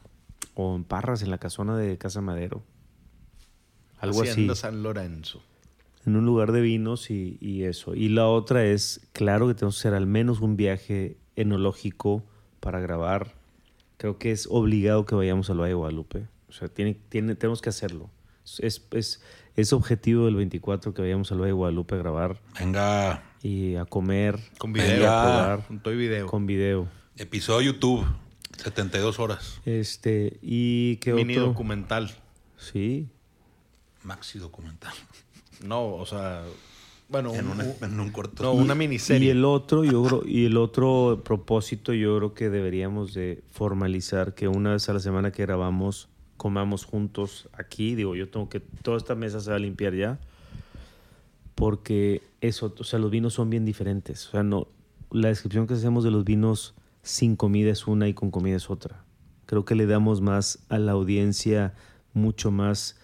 O en Parras, en la casona de Casa Madero. Algo Hacienda así. San Lorenzo. en un lugar de vinos y, y eso. Y la otra es, claro que tenemos que hacer al menos un viaje enológico para grabar. Creo que es obligado que vayamos al Valle de Guadalupe. O sea, tiene, tiene, tenemos que hacerlo. Es, es, es objetivo del 24 que vayamos al Valle de Guadalupe a grabar Venga, y a comer. Con Venga. video. a probar, Con todo y video. con video. episodio YouTube, 72 horas. Este, y qué Mini otro. documental. Sí. Maxi documental. No, o sea, bueno, En, un- una- un- en un corto. no, una Y miniserie. el otro, yo creo, y el otro propósito, yo creo que deberíamos de formalizar que una vez a la semana que grabamos, comamos juntos aquí. Digo, yo tengo que, toda esta mesa se va a limpiar ya. Porque eso, o sea, los vinos son bien diferentes. O sea, no, la descripción que hacemos de los vinos sin comida es una y con comida es otra. Creo que le damos más a la audiencia, mucho más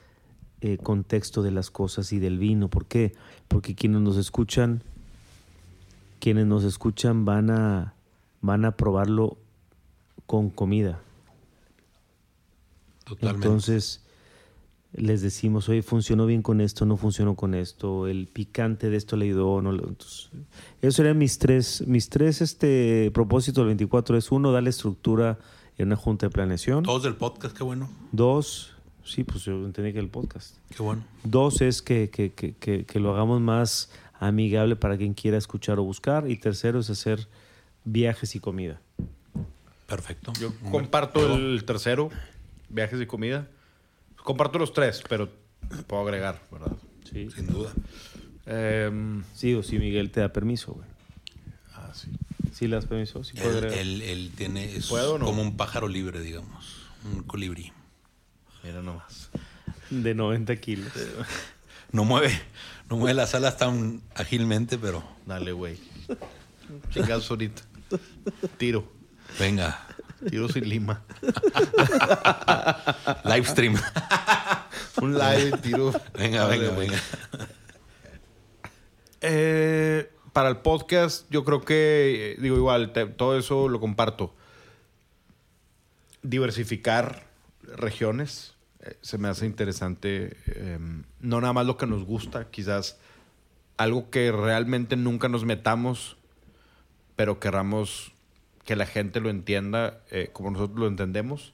eh, contexto de las cosas y del vino. ¿Por qué? Porque quienes nos escuchan, quienes nos escuchan van a, van a probarlo con comida. Totalmente. Entonces les decimos, oye, funcionó bien con esto, no funcionó con esto, el picante de esto le ayudó, no le- Entonces, esos serían mis tres, mis tres este, propósitos del 24. Es uno, darle estructura en una junta de planeación. Todos del podcast, qué bueno. Dos, sí, pues yo entendí que el podcast. Qué bueno. Dos es que, que- que- que- que lo hagamos más amigable para quien quiera escuchar o buscar. Y tercero es hacer viajes y comida. Perfecto. Yo comparto el tercero, viajes y comida. Comparto los tres, pero puedo agregar, ¿verdad? Sí. Sin duda. Em, Sí, o si Miguel te da permiso, güey. ah, sí. ¿Sí le das permiso? Sí, puedo Él, agregar. él- él tiene. Es ¿Puedo o no? como un pájaro libre, digamos. Un colibrí. Mira nomás. De 90 kilos. No mueve, no mueve las alas tan ágilmente, pero Dale, güey. Chingados ahorita. Tiro. venga. Tiro sin lima. Live stream. Un live, tiro. Venga, Dale, venga, venga. Eh, para el podcast, yo creo que, eh, digo, igual, te- todo eso lo comparto. Diversificar regiones eh, se me hace interesante. eh, no nada más lo que nos gusta, quizás algo que realmente nunca nos metamos, pero querramos que la gente lo entienda eh, como nosotros lo entendemos.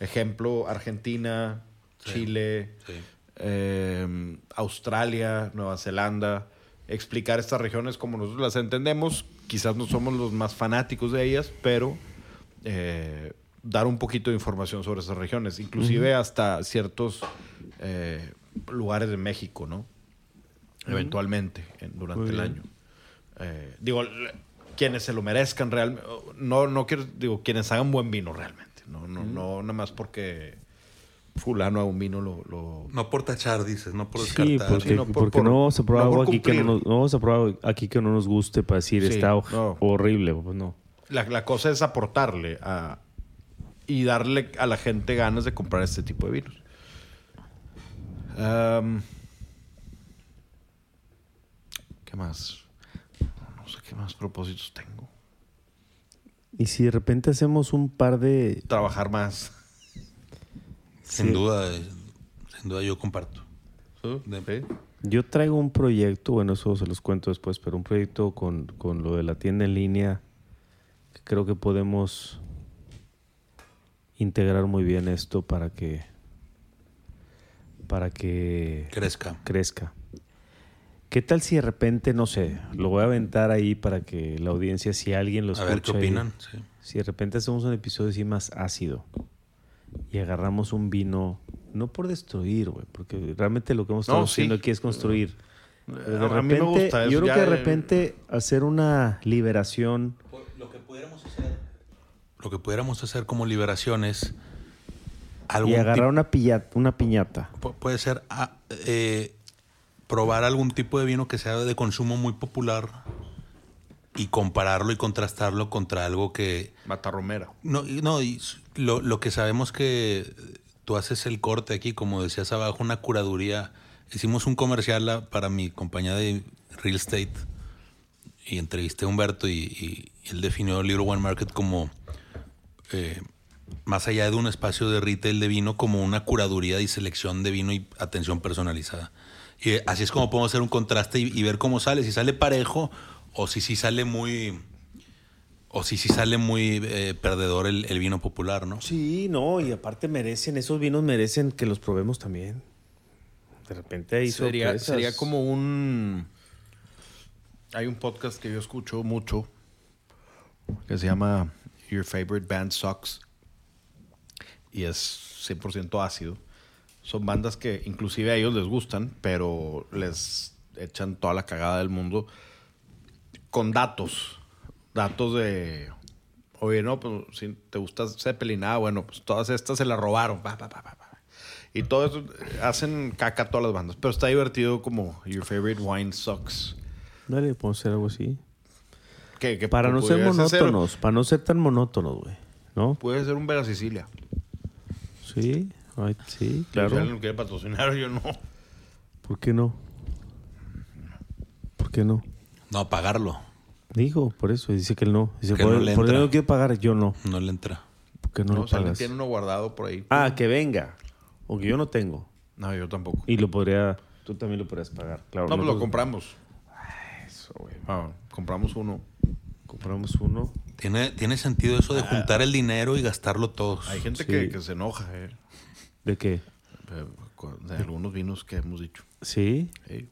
Ejemplo, Argentina, Sí. Chile, Sí. eh, Australia, Nueva Zelanda, explicar estas regiones como nosotros las entendemos. Quizás no somos los más fanáticos de ellas, pero eh, dar un poquito de información sobre esas regiones, inclusive hasta ciertos eh, lugares de México, ¿no? Eventualmente, en- durante Muy el bien. año. Eh, digo, quienes se lo merezcan realmente, no, no quiero, digo, quienes hagan buen vino realmente, no, no, no nada más porque fulano a un vino lo, lo- No por tachar, dices, no por Sí, descartar. porque, Sí, por- porque por- no vamos a probar algo aquí que no, nos, no vamos a probar aquí que no nos guste para decir Sí, está no. horrible. Pues no. La, la cosa es aportarle a, y darle a la gente ganas de comprar este tipo de vinos. ¿Qué más? No sé qué más propósitos tengo. Y si de repente hacemos un par de... Trabajar más. Sin Sí. duda, eh, sin duda yo comparto. De- Yo traigo un proyecto, bueno, eso se los cuento después, pero un proyecto con, con lo de la tienda en línea que creo que podemos integrar muy bien esto para que para que Crezca. crezca. ¿Qué tal si de repente, no sé, lo voy a aventar ahí para que la audiencia, si alguien lo A escucha, ver qué y- opinan. Sí. si de repente hacemos un episodio así más ácido y agarramos un vino, no por destruir, güey, porque realmente lo que hemos estado No, haciendo sí. aquí es construir. Pero de A- a mí me repente, gusta, yo creo ya que de de- repente hacer una liberación. Lo que pudiéramos hacer. Lo que pudiéramos hacer como liberación es. algún Y agarrar una, piñata. Pu- puede ser ah, eh, probar algún tipo de vino que sea de consumo muy popular y compararlo y contrastarlo contra algo que Matarromera. no y- no y lo, lo que sabemos que tú haces el corte aquí como decías abajo una curaduría hicimos un comercial a- para mi compañía de real estate y entrevisté a Humberto y, y él definió Little One Market como eh, más allá de un espacio de retail de vino, como una curaduría y selección de vino y atención personalizada. Y así es como podemos hacer un contraste y, y ver cómo sale. Si sale parejo o si sí sale muy. O si sí sale muy eh, perdedor el, el vino popular, ¿no? Sí, no, y aparte merecen, esos vinos merecen que los probemos también. De repente hay Sería, sería como un... Hay un podcast que yo escucho mucho que se llama Your Favorite Band Sucks y es 100% ácido. Son bandas que inclusive a ellos les gustan, pero les echan toda la cagada del mundo con datos. Datos de... Oye, no, pues si te gusta Zeppelin, ah, bueno, pues todas estas se las robaron. Pa, pa, pa. Y todo eso, hacen caca todas las bandas. Pero está divertido como Your Favorite Wine Sucks. Dale, podemos hacer algo así. Que, que Para no ser hacer- monótonos, para no ser tan monótonos, güey. ¿No? Puede ser un Vera Sicilia. Sí, ay, sí, Claro. Si alguien lo quiere patrocinar, yo no. ¿Por qué no? ¿Por qué no? No, pagarlo. Dijo, por eso, dice que él no. Dice, Que por, no le por no quiere pagar, yo no. No le entra. ¿Por qué no, No, lo si alguien pagas? tiene uno guardado por ahí. Ah, que venga. O que yo no tengo. No, yo tampoco. Y lo podría, tú también lo podrías pagar. Claro, No, pues lo compramos. Eso, güey. Ah, compramos uno. Compramos uno. Tiene, tiene sentido eso de juntar el dinero y gastarlo todos. Hay gente Sí. que, que se enoja, eh, ¿De qué? eh, de algunos vinos que hemos dicho. Sí. Sí.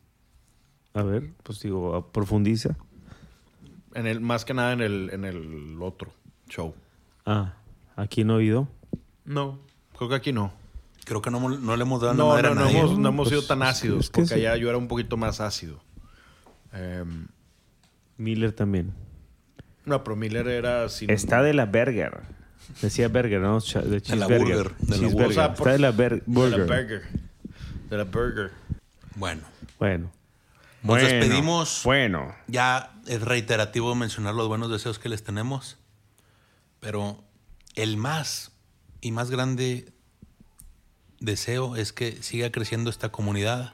A ver, pues digo, a- profundiza. En el, más que nada en el, en el otro show. Ah, aquí no he oído. No. Creo que aquí no. Creo que no, no le hemos dado la No, madre no, a no nadie. hemos, no hemos Pues, sido tan ácidos. es que porque sí. allá yo era un poquito más ácido. Em, Miller también. no, pero Miller era sin... Está de la burger. Decía burger, ¿no? De la cheeseburger. burger, de la burger. O sea, por- Está de la ber- De la burger. burger. De la burger. Bueno, Bueno. nos despedimos. Bueno. Ya es reiterativo mencionar los buenos deseos que les tenemos. Pero el más y más grande deseo es que siga creciendo esta comunidad.